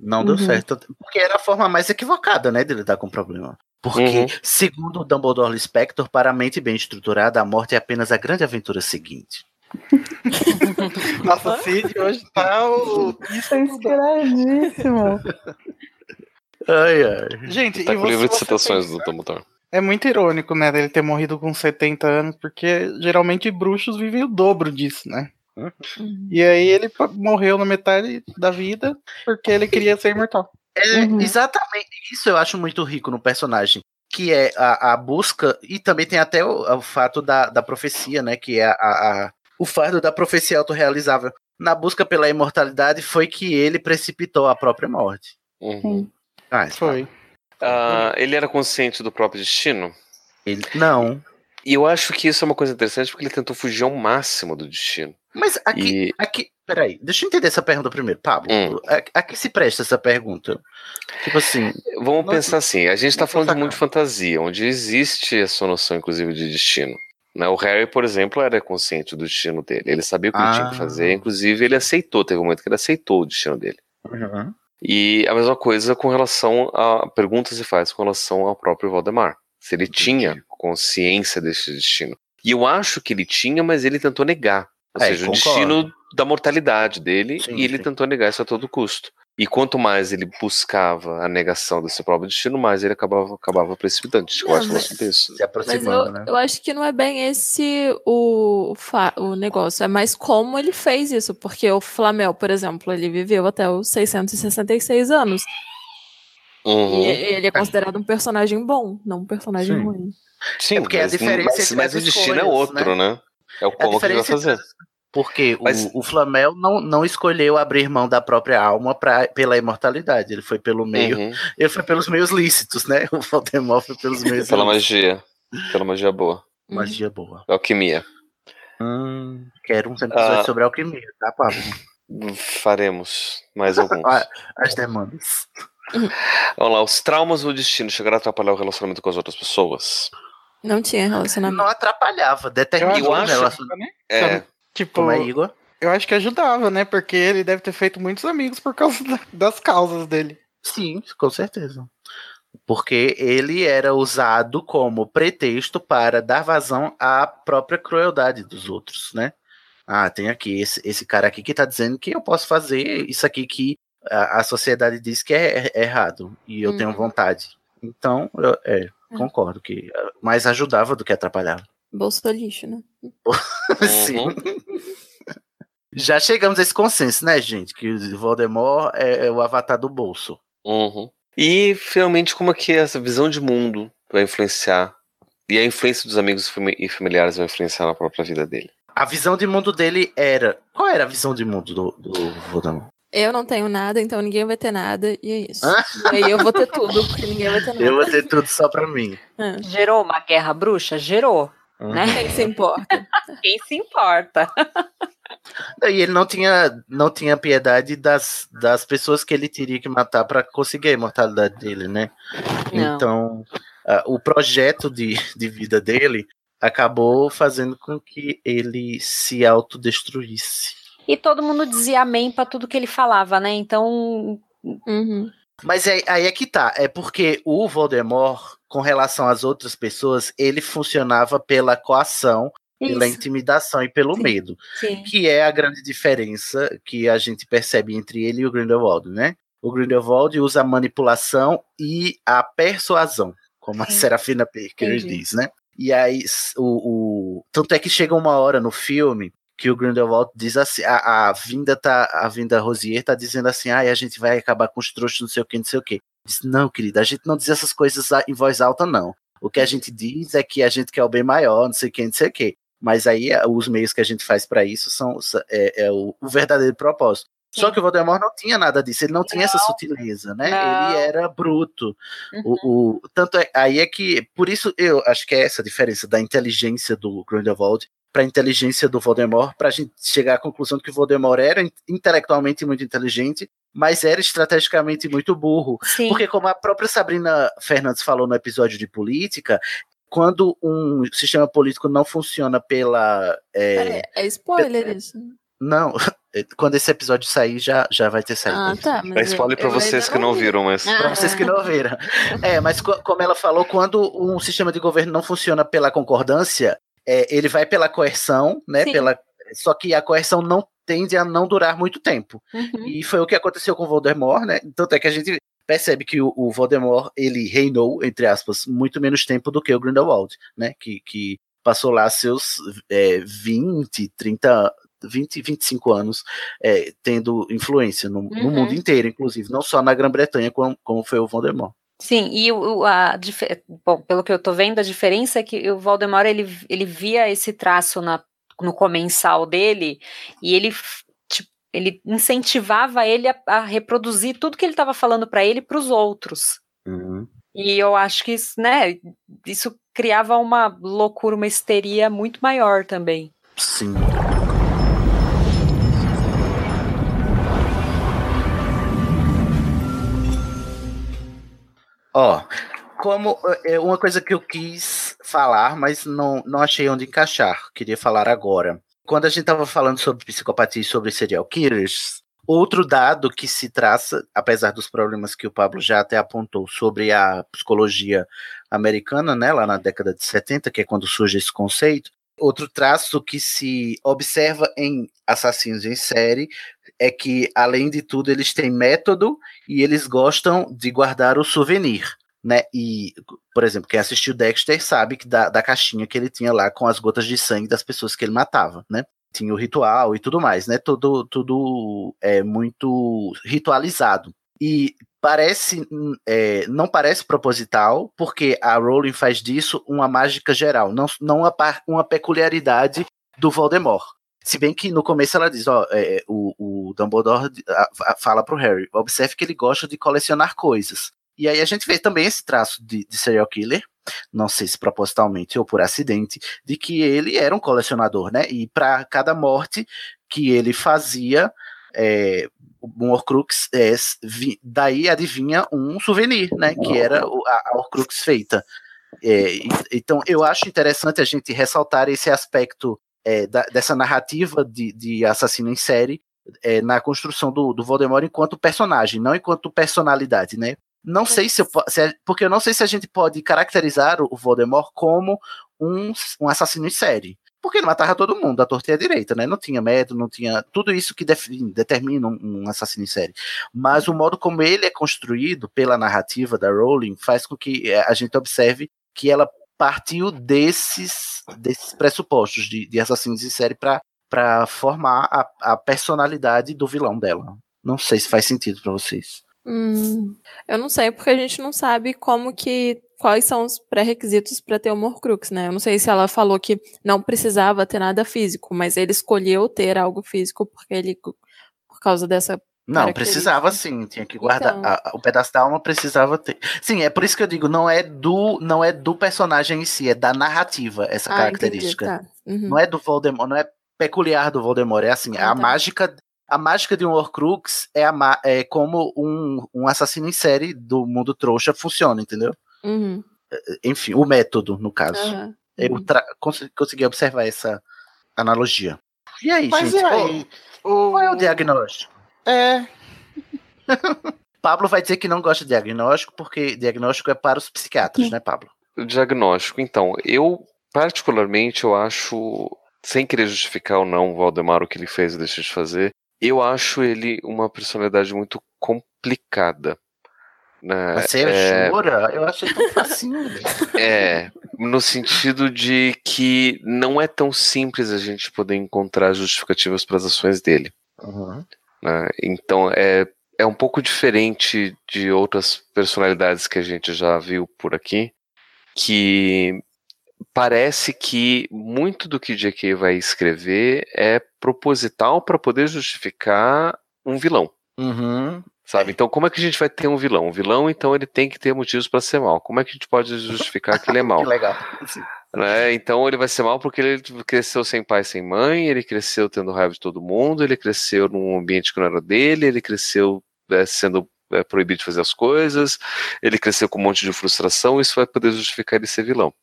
Não deu
Uhum.
certo. Porque era a forma mais equivocada, né, de lidar com o problema. Porque,
Uhum.
segundo o Dumbledore Spector, para a mente bem estruturada, a morte é apenas a grande aventura seguinte. [laughs]
Nossa, Cid hoje tá o.
Isso é inspiradíssimo.
Ai, ai.
Gente,
Tá
e
com o livro de citações do Dumbledore.
É muito irônico, né, dele ter morrido com 70 anos, porque geralmente bruxos vivem o dobro disso, né? E aí ele morreu na metade da vida porque ele queria ser imortal.
É, Exatamente. Isso eu acho muito rico no personagem. Que é a, a busca, e também tem até o, o fato da, da profecia, né? Que é a, a- o fardo da profecia autorrealizável. Na busca pela imortalidade foi que ele precipitou a própria morte.
Uhum.
Ah, isso
Foi.
Ah, ele era consciente do próprio destino?
Ele, não.
E eu acho que isso é uma coisa interessante porque ele tentou fugir ao máximo do destino.
Mas aqui,
E-
aqui, peraí, deixa eu entender essa pergunta primeiro, Pablo.
Hum.
A, a que se presta essa pergunta? Tipo assim,
Vamos pensar assim, a gente está falando de mundo de fantasia, onde existe essa noção, inclusive, de destino. Né? O Harry, por exemplo, era consciente do destino dele. Ele sabia o que ele tinha que
Ah.
fazer, inclusive ele aceitou, teve um momento que ele aceitou o destino dele.
uhum.
E a mesma coisa com relação a perguntas se faz com relação ao próprio Valdemar. Se ele tinha consciência desse destino. E eu acho que ele tinha, mas ele tentou negar. Ou
É,
seja, o destino da mortalidade dele,
Sim,
e ele
sim.
tentou negar isso a todo custo. E quanto mais ele buscava a negação desse próprio destino, mais ele acabava, acabava precipitando. A
Não,
de
mas-
falar sobre isso.
se
Mas
aproximando,
eu,
né?
eu acho que não é bem esse o, o negócio, é mais como ele fez isso, porque o Flamel, por exemplo, ele viveu até os 666 anos.
Uhum.
E ele é considerado um personagem bom, não um personagem
Sim.
ruim.
Sim,
É porque a
mas,
diferença
mas, mas
as
o destino é outro, né? É o como que ele vai fazer.
Porque
Mas-
o, o Flamel não, não escolheu abrir mão da própria alma pra, pela imortalidade. Ele foi pelo meio.
Uhum.
Ele foi pelos meios lícitos, né? [laughs] O Voldemort foi pelos meios
Pela magia. Pela magia boa.
Magia boa.
Alquimia.
Hum, quero um episódio
Ah.
sobre alquimia, tá, Pablo?
Faremos mais [laughs] alguns.
Ah, As demandas.
Vamos lá, os traumas do destino chegaram a atrapalhar o relacionamento com as outras pessoas.
Não tinha relacionamento.
Não atrapalhava, determinava
Eu
o
acho-
relacionamento.
É,
Tipo,
Como é, Igor?
eu acho que ajudava, né? Porque ele deve ter feito muitos amigos por causa [laughs] da- das causas dele.
Sim, com certeza. Porque ele era usado como pretexto para dar vazão à própria crueldade dos outros, né? Ah, tem aqui esse, esse cara aqui que tá dizendo que eu posso fazer isso aqui que a, a sociedade diz que é, é errado e eu tenho
Uhum.
vontade. Então, eu, é, concordo que ah, mais ajudava do que atrapalhava.
Bolsa lixo, né? [laughs]
Sim.
Uhum. [laughs]
Já chegamos a esse consenso, né, gente? Que o Voldemort é, é o avatar do bolso.
Uhum. E finalmente, como é que essa visão de mundo vai influenciar? E a influência dos amigos e familiares vai influenciar na própria vida dele.
A visão de mundo dele era. Qual era a visão de mundo do, do Voldemort?
Eu não tenho nada, então ninguém vai ter nada, e é isso.
Ah.
E aí eu vou ter tudo, porque ninguém vai ter nada. [laughs]
Eu vou ter tudo só pra mim.
É.
Gerou uma guerra bruxa? Gerou. Né?
Quem se importa? [laughs]
Quem se importa?
E ele não tinha, não tinha piedade das, das pessoas que ele teria que matar pra conseguir a imortalidade dele, né?
Não.
Então, ah, o projeto de, de vida dele acabou fazendo com que ele se autodestruísse.
E todo mundo dizia amém pra tudo que ele falava, né? Então.
Uhum.
Mas aí, aí é que tá. É porque o Voldemort, com relação às outras pessoas, ele funcionava pela coação, pela
Isso.
intimidação e pelo
Sim.
medo.
Sim.
Que é a grande diferença que a gente percebe entre ele e o Grindelwald, né? O Grindelwald usa a manipulação e a persuasão, como a
Sim.
Serafina Perker
Entendi.
diz, né? E aí, o, o- tanto é que chega uma hora no filme que o Grindelwald diz assim, a, a vinda tá, a vinda Rosier tá dizendo assim, ah, a gente vai acabar com os trouxas, não sei o que, não sei o que. Diz, não, querida, a gente não diz essas coisas em voz alta, não. O que a gente diz é que a gente quer o bem maior, não sei o que, não sei o que. Mas aí a- os meios que a gente faz pra isso são é, é o, o verdadeiro propósito. Só que o Voldemort não tinha nada disso, ele não tinha essa sutileza, né?
Não.
Ele era bruto.
Uhum.
O, o- tanto é, aí é que, por isso eu acho que é essa a diferença da inteligência do Grindelwald para a inteligência do Voldemort, para a gente chegar à conclusão de que o Voldemort era in- intelectualmente muito inteligente, mas era estrategicamente muito burro.
Sim.
Porque, como a própria Sabrina Fernandes falou no episódio de política, quando um sistema político não funciona pela. é,
É, é spoiler isso.
não, [laughs] quando esse episódio sair, já, já vai ter saído.
Ah, tá. Mas
É spoiler pra
eu
vocês que não
vi.
viram, mas.
Ah,
Para vocês que não viram. É, mas co- como ela falou, quando um sistema de governo não funciona pela concordância, é, ele vai pela coerção, né?
Sim.
Pela, só que a coerção não tende a não durar muito tempo.
Uhum.
E foi o que aconteceu com o Voldemort, né? Tanto é que a gente percebe que o, o Voldemort, ele reinou, entre aspas, muito menos tempo do que o Grindelwald, né? Que, que passou lá seus é, 20, 30, 20, 25 anos é, tendo influência no, no
Uhum.
mundo inteiro, inclusive, não só na Grã-Bretanha, como, como foi o Voldemort.
Sim, e o, a, bom, pelo que eu tô vendo, a diferença é que o Valdemar ele, ele via esse traço na, no comensal dele e ele, tipo, ele incentivava ele a, a reproduzir tudo que ele estava falando para ele para os outros.
Uhum.
E eu acho que isso, né, isso criava uma loucura, uma histeria muito maior também.
Sim. Ó, como é uma coisa que eu quis falar, mas não, não achei onde encaixar, queria falar agora. Quando a gente estava falando sobre psicopatia e sobre serial killers, outro dado que se traça, apesar dos problemas que o Pablo já até apontou sobre a psicologia americana, né, lá na década de 70, que é quando surge esse conceito, outro traço que se observa em assassinos em série é que, além de tudo, eles têm método e eles gostam de guardar o souvenir. Né? E, por exemplo, quem assistiu Dexter sabe que da, da caixinha que ele tinha lá com as gotas de sangue das pessoas que ele matava, né? Tinha o ritual e tudo mais, né? Tudo, tudo é muito ritualizado. E parece, é, não parece proposital, porque a Rowling faz disso uma mágica geral, não, não uma, uma peculiaridade do Voldemort. Se bem que no começo ela diz, ó, é, o, o Dumbledore fala pro Harry, observe que ele gosta de colecionar coisas. E aí a gente vê também esse traço de, de serial killer, não sei se propositalmente ou por acidente, de que ele era um colecionador, né? E para cada morte que ele fazia, é, um Horcrux, é, vi, daí adivinha um souvenir, né? Que era a, a Horcrux feita. É, então eu acho interessante a gente ressaltar esse aspecto é, da, dessa narrativa de, de, assassino em série é, na construção do, do, Voldemort enquanto personagem, não enquanto personalidade, né? Não sei se, eu, se é, porque eu não sei se a gente pode caracterizar o Voldemort como um, um assassino em série. Porque ele matava todo mundo, da torta e à direita, né? Não tinha método, não tinha tudo isso que define, determina um, um, assassino em série. Mas o modo como ele é construído pela narrativa da Rowling faz com que é, a gente observe que ela partiu desses, desses pressupostos de, de assassinos em série para formar a, a personalidade do vilão dela. Não sei se faz sentido para vocês.
Hum, eu não sei, porque a gente não sabe como que. Quais são os pré-requisitos para ter o Morcrux, né? Eu não sei se ela falou que não precisava ter nada físico, mas ele escolheu ter algo físico porque ele. Por causa dessa
não, precisava sim, tinha que guardar. Então... A, a, o pedaço da alma precisava ter. Sim, é por isso que eu digo, não é do, não é do personagem em si, é da narrativa essa ah, característica. Entendi, tá. uhum. Não é do Voldemort, não é peculiar do Voldemort, é assim, ah, a tá. mágica, a mágica de um Horcrux é, a, é como um, um assassino em série do mundo trouxa funciona, entendeu?
Uhum.
Enfim, o método, no caso. Uhum. Eu consegui observar essa analogia. E aí, Mas gente? E aí? O... Qual é o diagnóstico?
É. [laughs]
Pablo vai dizer que não gosta de diagnóstico, porque diagnóstico é para os psiquiatras, né, Pablo?
O diagnóstico, então, eu particularmente eu acho, sem querer justificar ou não o Valdemar o que ele fez ou deixou de fazer, eu acho ele uma personalidade muito complicada.
Né? Você é, jura? Eu achei tão facinho. [laughs]
É, no sentido de que não é tão simples a gente poder encontrar justificativas para as ações dele.
Uhum.
Né? Então é, é um pouco diferente de outras personalidades que a gente já viu por aqui, que parece que muito do que J.K. vai escrever é proposital para poder justificar um vilão.
Uhum.
Sabe? Então, como é que a gente vai ter um vilão? Um vilão, então, ele tem que ter motivos para ser mal. Como é que a gente pode justificar que ele é mal? [laughs]
que legal.
Né? Então ele vai ser mal porque ele cresceu sem pai, sem mãe, ele cresceu tendo raiva de todo mundo, ele cresceu num ambiente que não era dele, ele cresceu é, sendo é, proibido de fazer as coisas, ele cresceu com um monte de frustração, isso vai poder justificar ele ser vilão.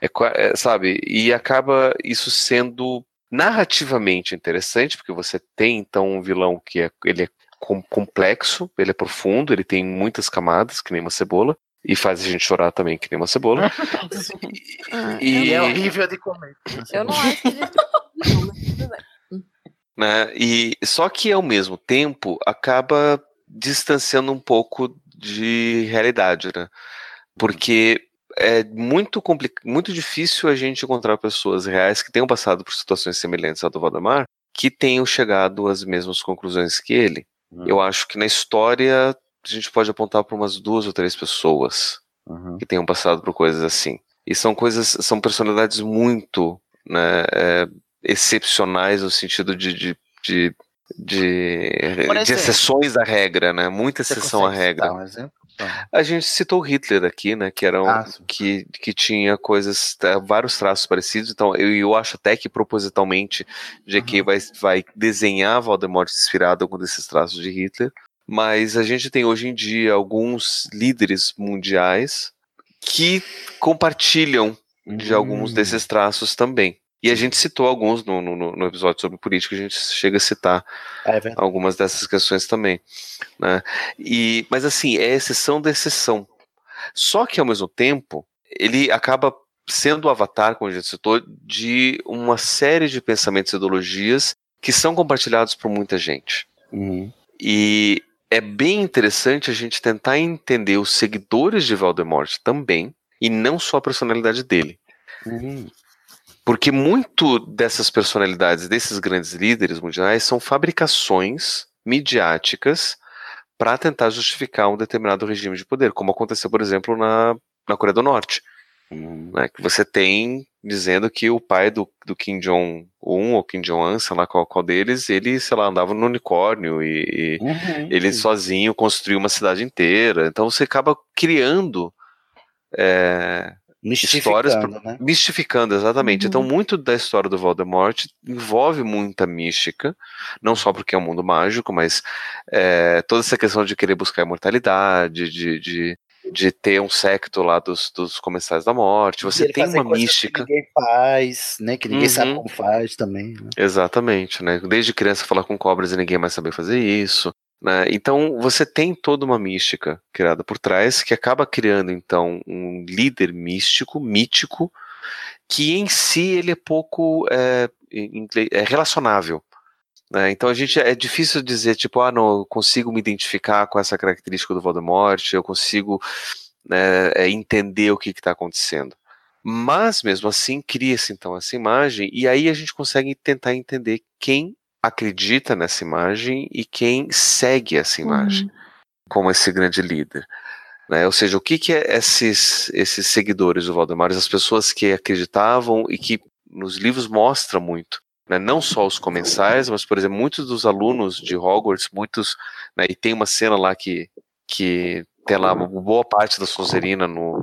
É, é, sabe? E acaba isso sendo narrativamente interessante, porque você tem então um vilão que é, ele é complexo, ele é profundo, ele tem muitas camadas, que nem uma cebola, e faz a gente chorar também, que nem uma cebola. [laughs]
e... é horrível de comer.
Eu não acho que
né? E só que ao mesmo tempo acaba distanciando um pouco de realidade, né? Porque é muito complicado, muito difícil a gente encontrar pessoas reais que tenham passado por situações semelhantes à do Valdemar, que tenham chegado às mesmas conclusões que ele. Hum. Eu acho que na história a gente pode apontar para umas duas ou três pessoas uhum. que tenham passado por coisas assim. E são coisas, são personalidades muito né, é, excepcionais no sentido de, de, de, de, de exceções à regra, né? Muita exceção à regra.
Um exemplo?
A gente citou Hitler aqui, né? Que era um,
Ah,
que, que tinha coisas, tá, vários traços parecidos. Então, eu, eu acho até que propositalmente J.K. vai, vai desenhar Voldemort inspirado em algum desses traços de Hitler. Mas a gente tem hoje em dia alguns líderes mundiais que compartilham de alguns
Hum.
desses traços também. E a gente citou alguns no, no, no episódio sobre política, a gente chega a citar
É
algumas dessas questões também. Né? E, mas assim, é exceção da exceção. Só que ao mesmo tempo, ele acaba sendo o avatar, como a gente citou, de uma série de pensamentos e ideologias que são compartilhados por muita gente.
Uhum.
E é bem interessante a gente tentar entender os seguidores de Voldemort também, e não só a personalidade dele.
Uhum.
Porque muito dessas personalidades, desses grandes líderes mundiais, são fabricações midiáticas para tentar justificar um determinado regime de poder, como aconteceu, por exemplo, na, na Coreia do Norte. Né, que você tem dizendo que o pai do, do Kim Jong-un ou Kim Jong-un, sei lá qual, qual deles, ele, sei lá, andava no unicórnio e, e
Uhum.
ele sozinho construiu uma cidade inteira. Então você acaba criando é, histórias
Mistificando,
pra-
né?
mistificando, exatamente.
Uhum.
Então, muito da história do Voldemort envolve muita mística, não só porque é um mundo mágico, mas é, toda essa questão de querer buscar a imortalidade, de, de, de ter um secto lá dos, dos comensais da morte. Você tem uma mística.
Que ninguém faz, né? Que ninguém sabe
Uhum.
como faz também. né?
Exatamente, né? Desde criança falar com cobras e ninguém mais saber fazer isso. Né? Então você tem toda uma mística criada por trás que acaba criando então um líder místico, mítico, que em si ele é pouco é, é relacionável. Né? Então a gente é difícil dizer tipo ah não eu consigo me identificar com essa característica do Voldemort, eu consigo né, é, entender o que está acontecendo. Mas mesmo assim cria-se então essa imagem e aí a gente consegue tentar entender quem acredita nessa imagem e quem segue essa imagem como esse grande líder. Né? Ou seja, o que, que é esses, esses seguidores do Valdemar, as pessoas que acreditavam e que nos livros mostra muito. Né? Não só os comensais, mas, por exemplo, muitos dos alunos de Hogwarts, muitos. Né? E tem uma cena lá que, que tem lá uma boa parte da Sonserina no,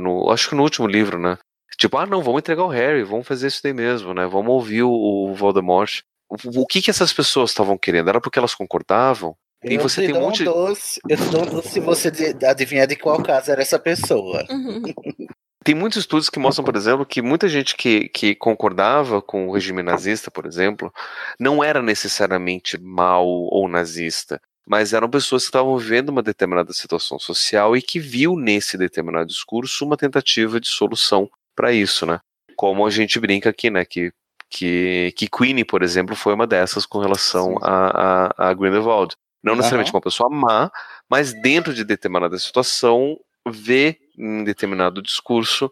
no. Acho que no último livro, né? Tipo, ah, não, vamos entregar o Harry, vamos fazer isso daí mesmo, né? Vamos ouvir o, o Voldemort. O, o que que essas pessoas estavam querendo? Era porque elas concordavam? E
eu
você
te
tem um monte.
doce, eu te dou um doce se você adivinhar de qual casa era essa pessoa. [laughs]
Tem muitos estudos que mostram, por exemplo, que muita gente que, que concordava com o regime nazista, por exemplo, não era necessariamente mal ou nazista, mas eram pessoas que estavam vivendo uma determinada situação social e que viu nesse determinado discurso uma tentativa de solução para isso, né? Como a gente brinca aqui, né? Que, que, que Queenie, por exemplo, foi uma dessas com relação a, a, a Grindelwald. Não necessariamente
Aham.
uma pessoa má, mas dentro de determinada situação vê em determinado discurso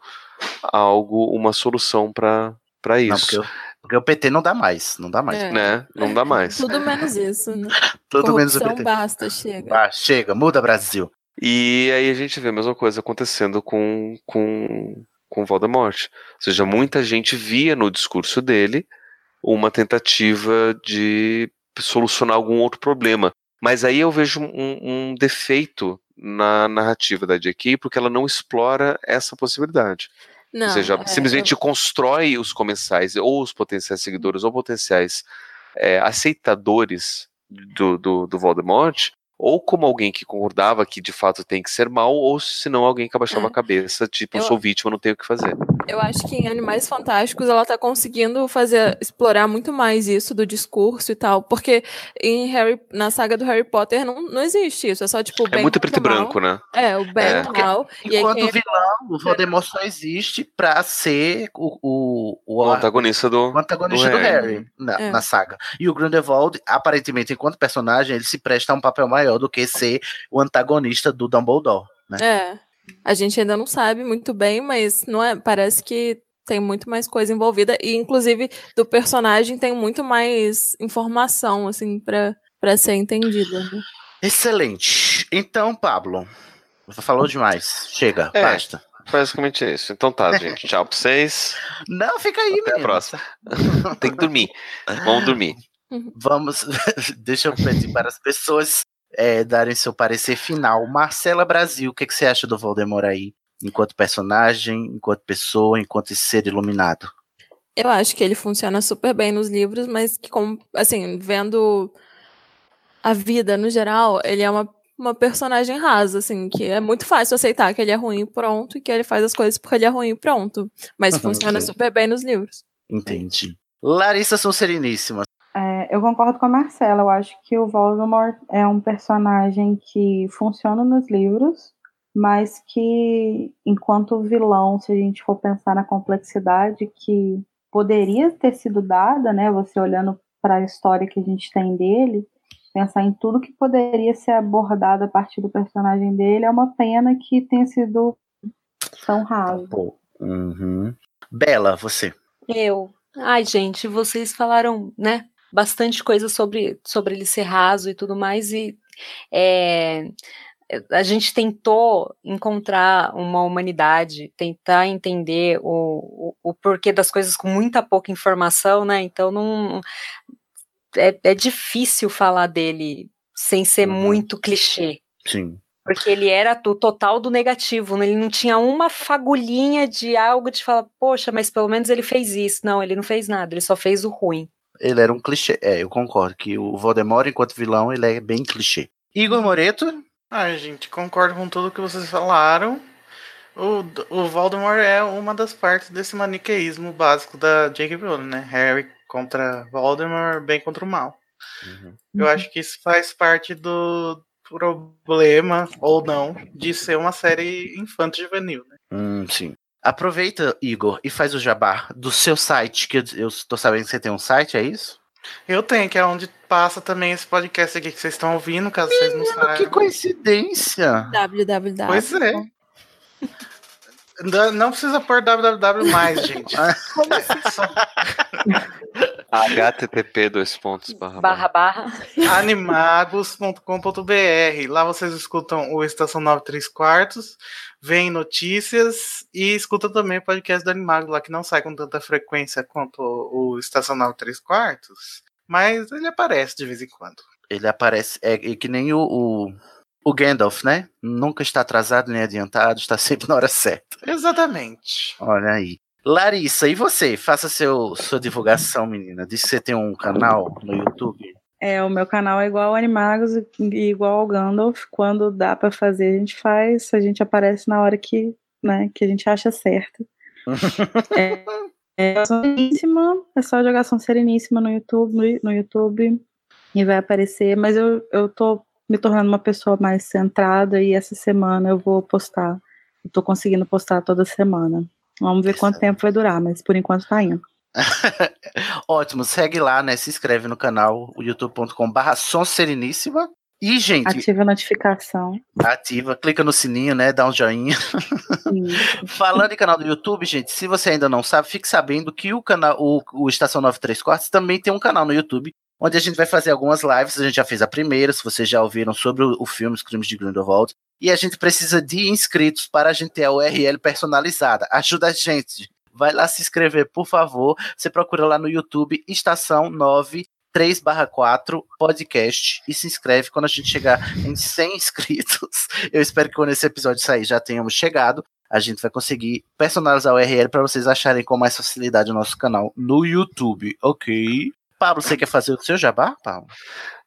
algo, uma solução para para
Não,
isso.
porque, o- porque o PT não dá mais, não dá mais.
É.
Né? Não dá mais. [laughs]
Tudo menos isso, né?
Tudo menos o
Corrupção
PT.
basta, chega.
Ah, chega, muda Brasil.
E aí a gente vê a mesma coisa acontecendo com, com, com Voldemort. Ou seja, muita gente via no discurso dele uma tentativa de solucionar algum outro problema. Mas aí eu vejo um, um defeito na narrativa da J.K. porque ela não explora essa possibilidade.
Não,
Ou seja,
é,
simplesmente constrói os comensais, ou os potenciais seguidores, ou potenciais é, aceitadores do, do, do Voldemort, ou como alguém que concordava que de fato tem que ser mal, ou se não alguém que abaixava a cabeça, tipo,
É. Eu-
sou vítima, não tenho o que fazer.
Eu acho que em Animais Fantásticos ela tá conseguindo fazer explorar muito mais isso do discurso e tal, porque em Harry, na saga do Harry Potter não, não existe isso, é só tipo
É
bem
muito preto e
o
branco, né?
É, o bem
É.
e o mal. E aí
Enquanto
é-
vilão, o Voldemort só existe pra ser o, o, o,
O antagonista do,
o antagonista do Harry, na,
É.
na saga. E o Grindelwald, aparentemente, enquanto personagem, ele se presta a um papel maior do que ser o antagonista do Dumbledore, né?
É. A gente ainda não sabe muito bem, mas não é, parece que tem muito mais coisa envolvida e inclusive do personagem tem muito mais informação assim para para ser entendida. né?
Excelente. Então, Pablo, você falou demais. Chega,
É.
basta.
Basicamente é isso. Então tá, gente. Tchau pra vocês.
Não, fica aí,
Até a
menino.
próxima. Tem que dormir. Vamos dormir. [laughs]
Vamos. [laughs] Deixa eu pedir para as pessoas é, darem seu parecer final. Marcela Brasil, o que, que você acha do Voldemort aí? Enquanto personagem, enquanto pessoa, enquanto ser iluminado?
Eu acho que ele funciona super bem nos livros, mas que, como, assim, vendo a vida no geral, ele é uma, uma personagem rasa, assim, que é muito fácil aceitar que ele é ruim e pronto, e que ele faz as coisas porque ele é ruim e pronto. Mas [laughs] funciona super bem nos livros.
Entendi. Larissa Sonsereníssima.
Eu concordo com a Marcela. Eu acho que o Voldemort é um personagem que funciona nos livros, mas que, enquanto vilão, se a gente for pensar na complexidade que poderia ter sido dada, né? Você olhando para a história que a gente tem dele, pensar em tudo que poderia ser abordado a partir do personagem dele, é uma pena que tenha sido tão raso.
Uhum. Bela, você.
Eu. Ai, gente, vocês falaram, né? Bastante coisa sobre, sobre ele ser raso e tudo mais, e é, a gente tentou encontrar uma humanidade, tentar entender o, o, o, porquê das coisas com muita pouca informação, né? Então não é, é difícil falar dele sem ser uhum. muito clichê.
Sim.
Porque ele era o total do negativo, né? ele não tinha uma fagulhinha de algo de falar, poxa, mas pelo menos ele fez isso. Não, ele não fez nada, ele só fez o ruim.
Ele era um clichê. É, eu concordo que o Voldemort, enquanto vilão, ele é bem clichê. Igor Moreto,
Ai, gente, concordo com tudo que vocês falaram. O, o Voldemort é uma das partes desse maniqueísmo básico da J.K. Rowling, né? Harry contra Voldemort, bem contra o mal. Uhum. Eu acho que isso faz parte do problema, ou não, de ser uma série infanto-juvenil, né?
Hum, sim. Aproveita, Igor, e faz o jabá do seu site, que eu, tô sabendo que você tem um site, é isso?
Eu tenho, que é onde passa também esse podcast aqui que vocês estão ouvindo, caso Menino, vocês não saibam.
Que coincidência!
www.
Pois é. Não precisa pôr www mais, gente. [laughs] Como assim? Só... [laughs]
http dois pontos
barra barra, barra.
animagos.com.br lá vocês escutam o Estação 9 3 quartos vem notícias e escuta também o podcast do Animagos lá que não sai com tanta frequência quanto o Estação 9 3 quartos mas ele aparece de vez em quando.
Ele aparece é, é que nem o, o, o Gandalf né? Nunca está atrasado nem adiantado está sempre na hora certa.
Exatamente.
Olha aí Larissa, e você? Faça seu, sua divulgação, menina. Diz que você tem um canal no YouTube.
É, o meu canal é igual ao Animagos e igual ao Gandalf. Quando dá para fazer, a gente faz. A gente aparece na hora que, né, que a gente acha certo. [laughs] é, é sereníssima, é só jogação sereníssima no YouTube, no, no YouTube e vai aparecer. Mas eu, eu tô me tornando uma pessoa mais centrada e essa semana eu vou postar. Eu tô conseguindo postar toda semana. Vamos ver quanto tempo vai durar, mas por enquanto tá indo. [laughs]
Ótimo, segue lá, né? Se inscreve no canal youtube.com/barra Sereníssima. E, gente.
Ativa a notificação.
Ativa, clica no sininho, né? Dá um joinha. [laughs] Falando em canal do YouTube, gente, se você ainda não sabe, fique sabendo que o canal, o, o Estação 93 Quartos também tem um canal no YouTube, onde a gente vai fazer algumas lives. A gente já fez a primeira, se vocês já ouviram sobre o, o filme Os Crimes de Grindelwald. E a gente precisa de inscritos para a gente ter a URL personalizada. Ajuda a gente. Vai lá se inscrever, por favor. Você procura lá no YouTube Estação 9 3 4 podcast e se inscreve quando a gente chegar em 100 inscritos. [laughs] Eu espero que quando esse episódio sair já tenhamos chegado. A gente vai conseguir personalizar o URL para vocês acharem com mais facilidade o nosso canal no YouTube, ok? Pablo, você quer fazer o seu jabá, Pablo?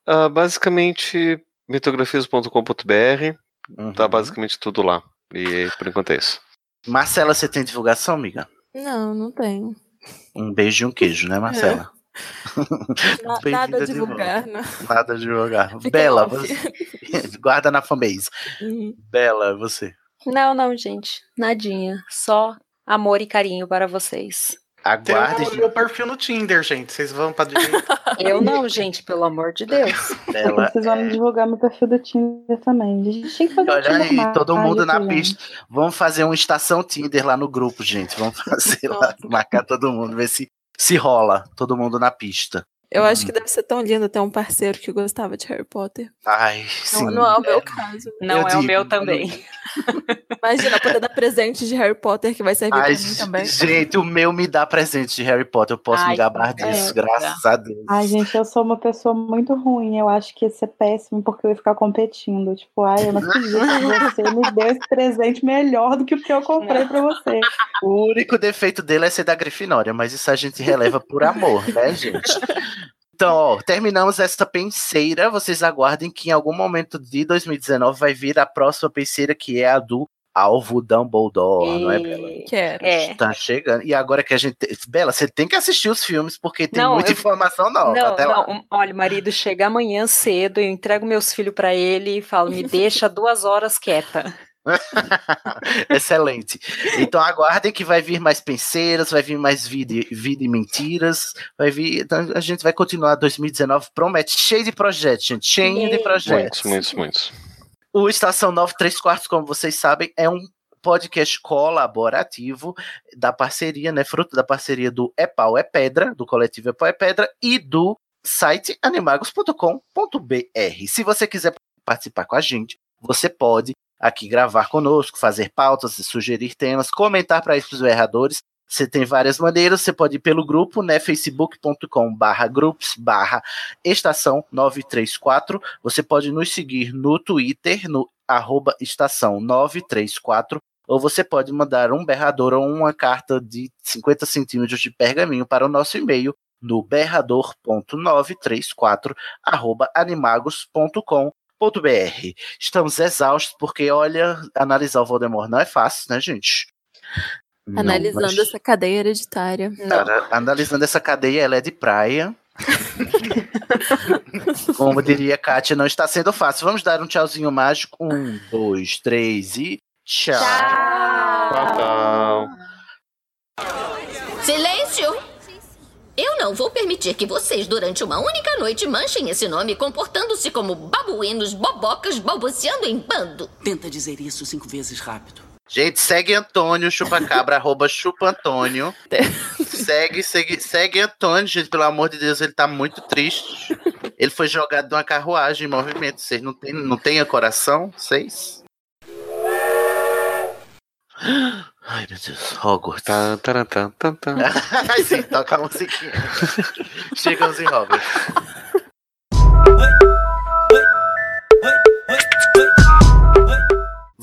Uh, basicamente, mitografias.com.br Tá uhum. Tá basicamente tudo lá. E por enquanto é isso.
Marcela, você tem divulgação, amiga?
Não, não tenho.
Um beijo e um queijo, né, Marcela?
É. [laughs] nada a divulgar, né?
Nada a divulgar. Bela, você... [laughs] guarda na fanbase. Uhum. Bela, você.
Não, não, gente. Nadinha. Só amor e carinho para vocês.
Aguarde. Tem o meu perfil no Tinder, gente. Vocês vão pra direita. [laughs]
Eu não, gente, pelo amor de Deus.
Ela... Vocês vão divulgar meu perfil do Tinder também. A gente tem que fazer
Olha aí, todo mundo na pista. Vamos fazer uma estação Tinder lá no grupo, gente. Vamos [laughs] fazer lá, marcar todo mundo, ver se, se rola. Todo mundo na pista.
Eu acho que deve ser tão lindo ter um parceiro que gostava de Harry Potter.
Ai, sim.
Não, não é o meu caso.
Não eu é digo, o meu também. [laughs]
Imagina, poder dar presente de Harry Potter que vai servir Ai, pra mim também.
Gente, o meu me dá presente de Harry Potter. Eu posso Ai, me gabar disso, é, graças a Deus.
Ai, gente, eu sou uma pessoa muito ruim. Eu acho que ia ser péssimo porque eu ia ficar competindo. Tipo, ai, eu não [laughs] acredito que você me deu esse presente melhor do que o que eu comprei pra você.
O único defeito dele é ser da Grifinória, mas isso a gente releva por amor, né, gente? [laughs] Então, ó, terminamos essa penseira. Vocês aguardem que em algum momento de 2019 vai vir a próxima penseira, que é a do Alvo Dumbledore, e... não é, Bela?
Quero.
É. Tá chegando. E agora que a gente. Bela, você tem que assistir os filmes, porque tem não, muita eu... informação nova. Não, até não. Lá.
Olha, o marido chega amanhã cedo, eu entrego meus filhos para ele e falo: me [laughs] deixa duas horas quieta. [laughs]
Excelente. Então aguardem que vai vir mais penseiras, vai vir mais vida, vida e mentiras, vai vir. Então a gente vai continuar 2019, promete, cheio de projetos, gente, cheio de projetos.
Muitos, muitos, muitos.
O Estação 9 3 quartos, como vocês sabem, é um podcast colaborativo da parceria, né, fruto da parceria do Epau é Pedra, do coletivo Epau é Pedra e do site animagos.com.br. Se você quiser participar com a gente, você pode aqui gravar conosco, fazer pautas, sugerir temas, comentar para os erradores. Você tem várias maneiras, você pode ir pelo grupo, né, facebook.com barra groups barra estação 934, você pode nos seguir no Twitter, no arroba estação 934, ou você pode mandar um berrador ou uma carta de 50 centímetros de pergaminho para o nosso e-mail no berrador.934 arroba animagos.com br Estamos exaustos porque, olha, analisar o Voldemort não é fácil, né, gente?
Analisando não, mas... essa cadeia hereditária.
Cara, analisando essa cadeia, ela é de praia. [laughs] Como diria Kátia, não está sendo fácil. Vamos dar um tchauzinho mágico. Um, dois, três e tchau.
Tchau. tchau.
Silêncio! Eu não vou permitir que vocês, durante uma única noite, manchem esse nome comportando-se como babuínos, bobocas, balbuciando em bando.
Tenta dizer isso cinco vezes rápido.
Gente, segue Antônio Chupacabra, [laughs] arroba Chupa Antônio. segue, segue, segue Antônio, gente, pelo amor de Deus, ele tá muito triste. Ele foi jogado de uma carruagem em movimento. Vocês não têm não tem coração? Vocês? Ai, meu Deus, Hogwarts. Tan, tan, tan, tan, [laughs] tan. Sim, toca a musiquinha. [laughs] Chegamos em Hogwarts.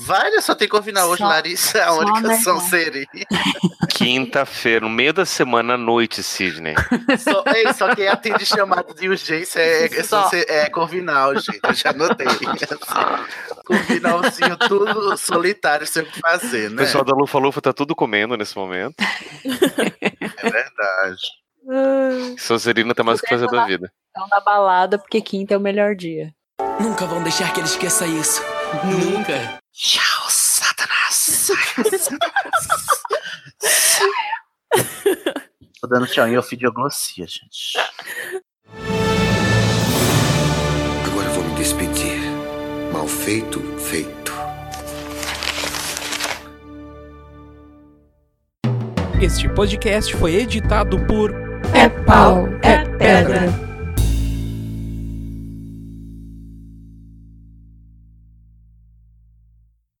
Vai, só tem ouvir hoje, só, Larissa, a única canção seria. [laughs]
Quinta-feira, no meio da semana à noite, Sidney.
Só, ei, só quem atende chamado de urgência é, é, é Corvinal, gente. Eu já notei. [laughs] Corvinalzinho, tudo solitário, sem o que fazer, né?
O pessoal da Lufa Lufa tá tudo comendo nesse momento.
É verdade.
Sonserina tem mais o que fazer da vida.
Estão na balada porque quinta é o melhor dia.
Nunca vão deixar que ele esqueça isso. Nunca.
Tchau, Satanás. Tô dando tchau em ofidioglossia, gente.
Agora vou me despedir. Mal feito, feito.
Este podcast foi editado por É Pau.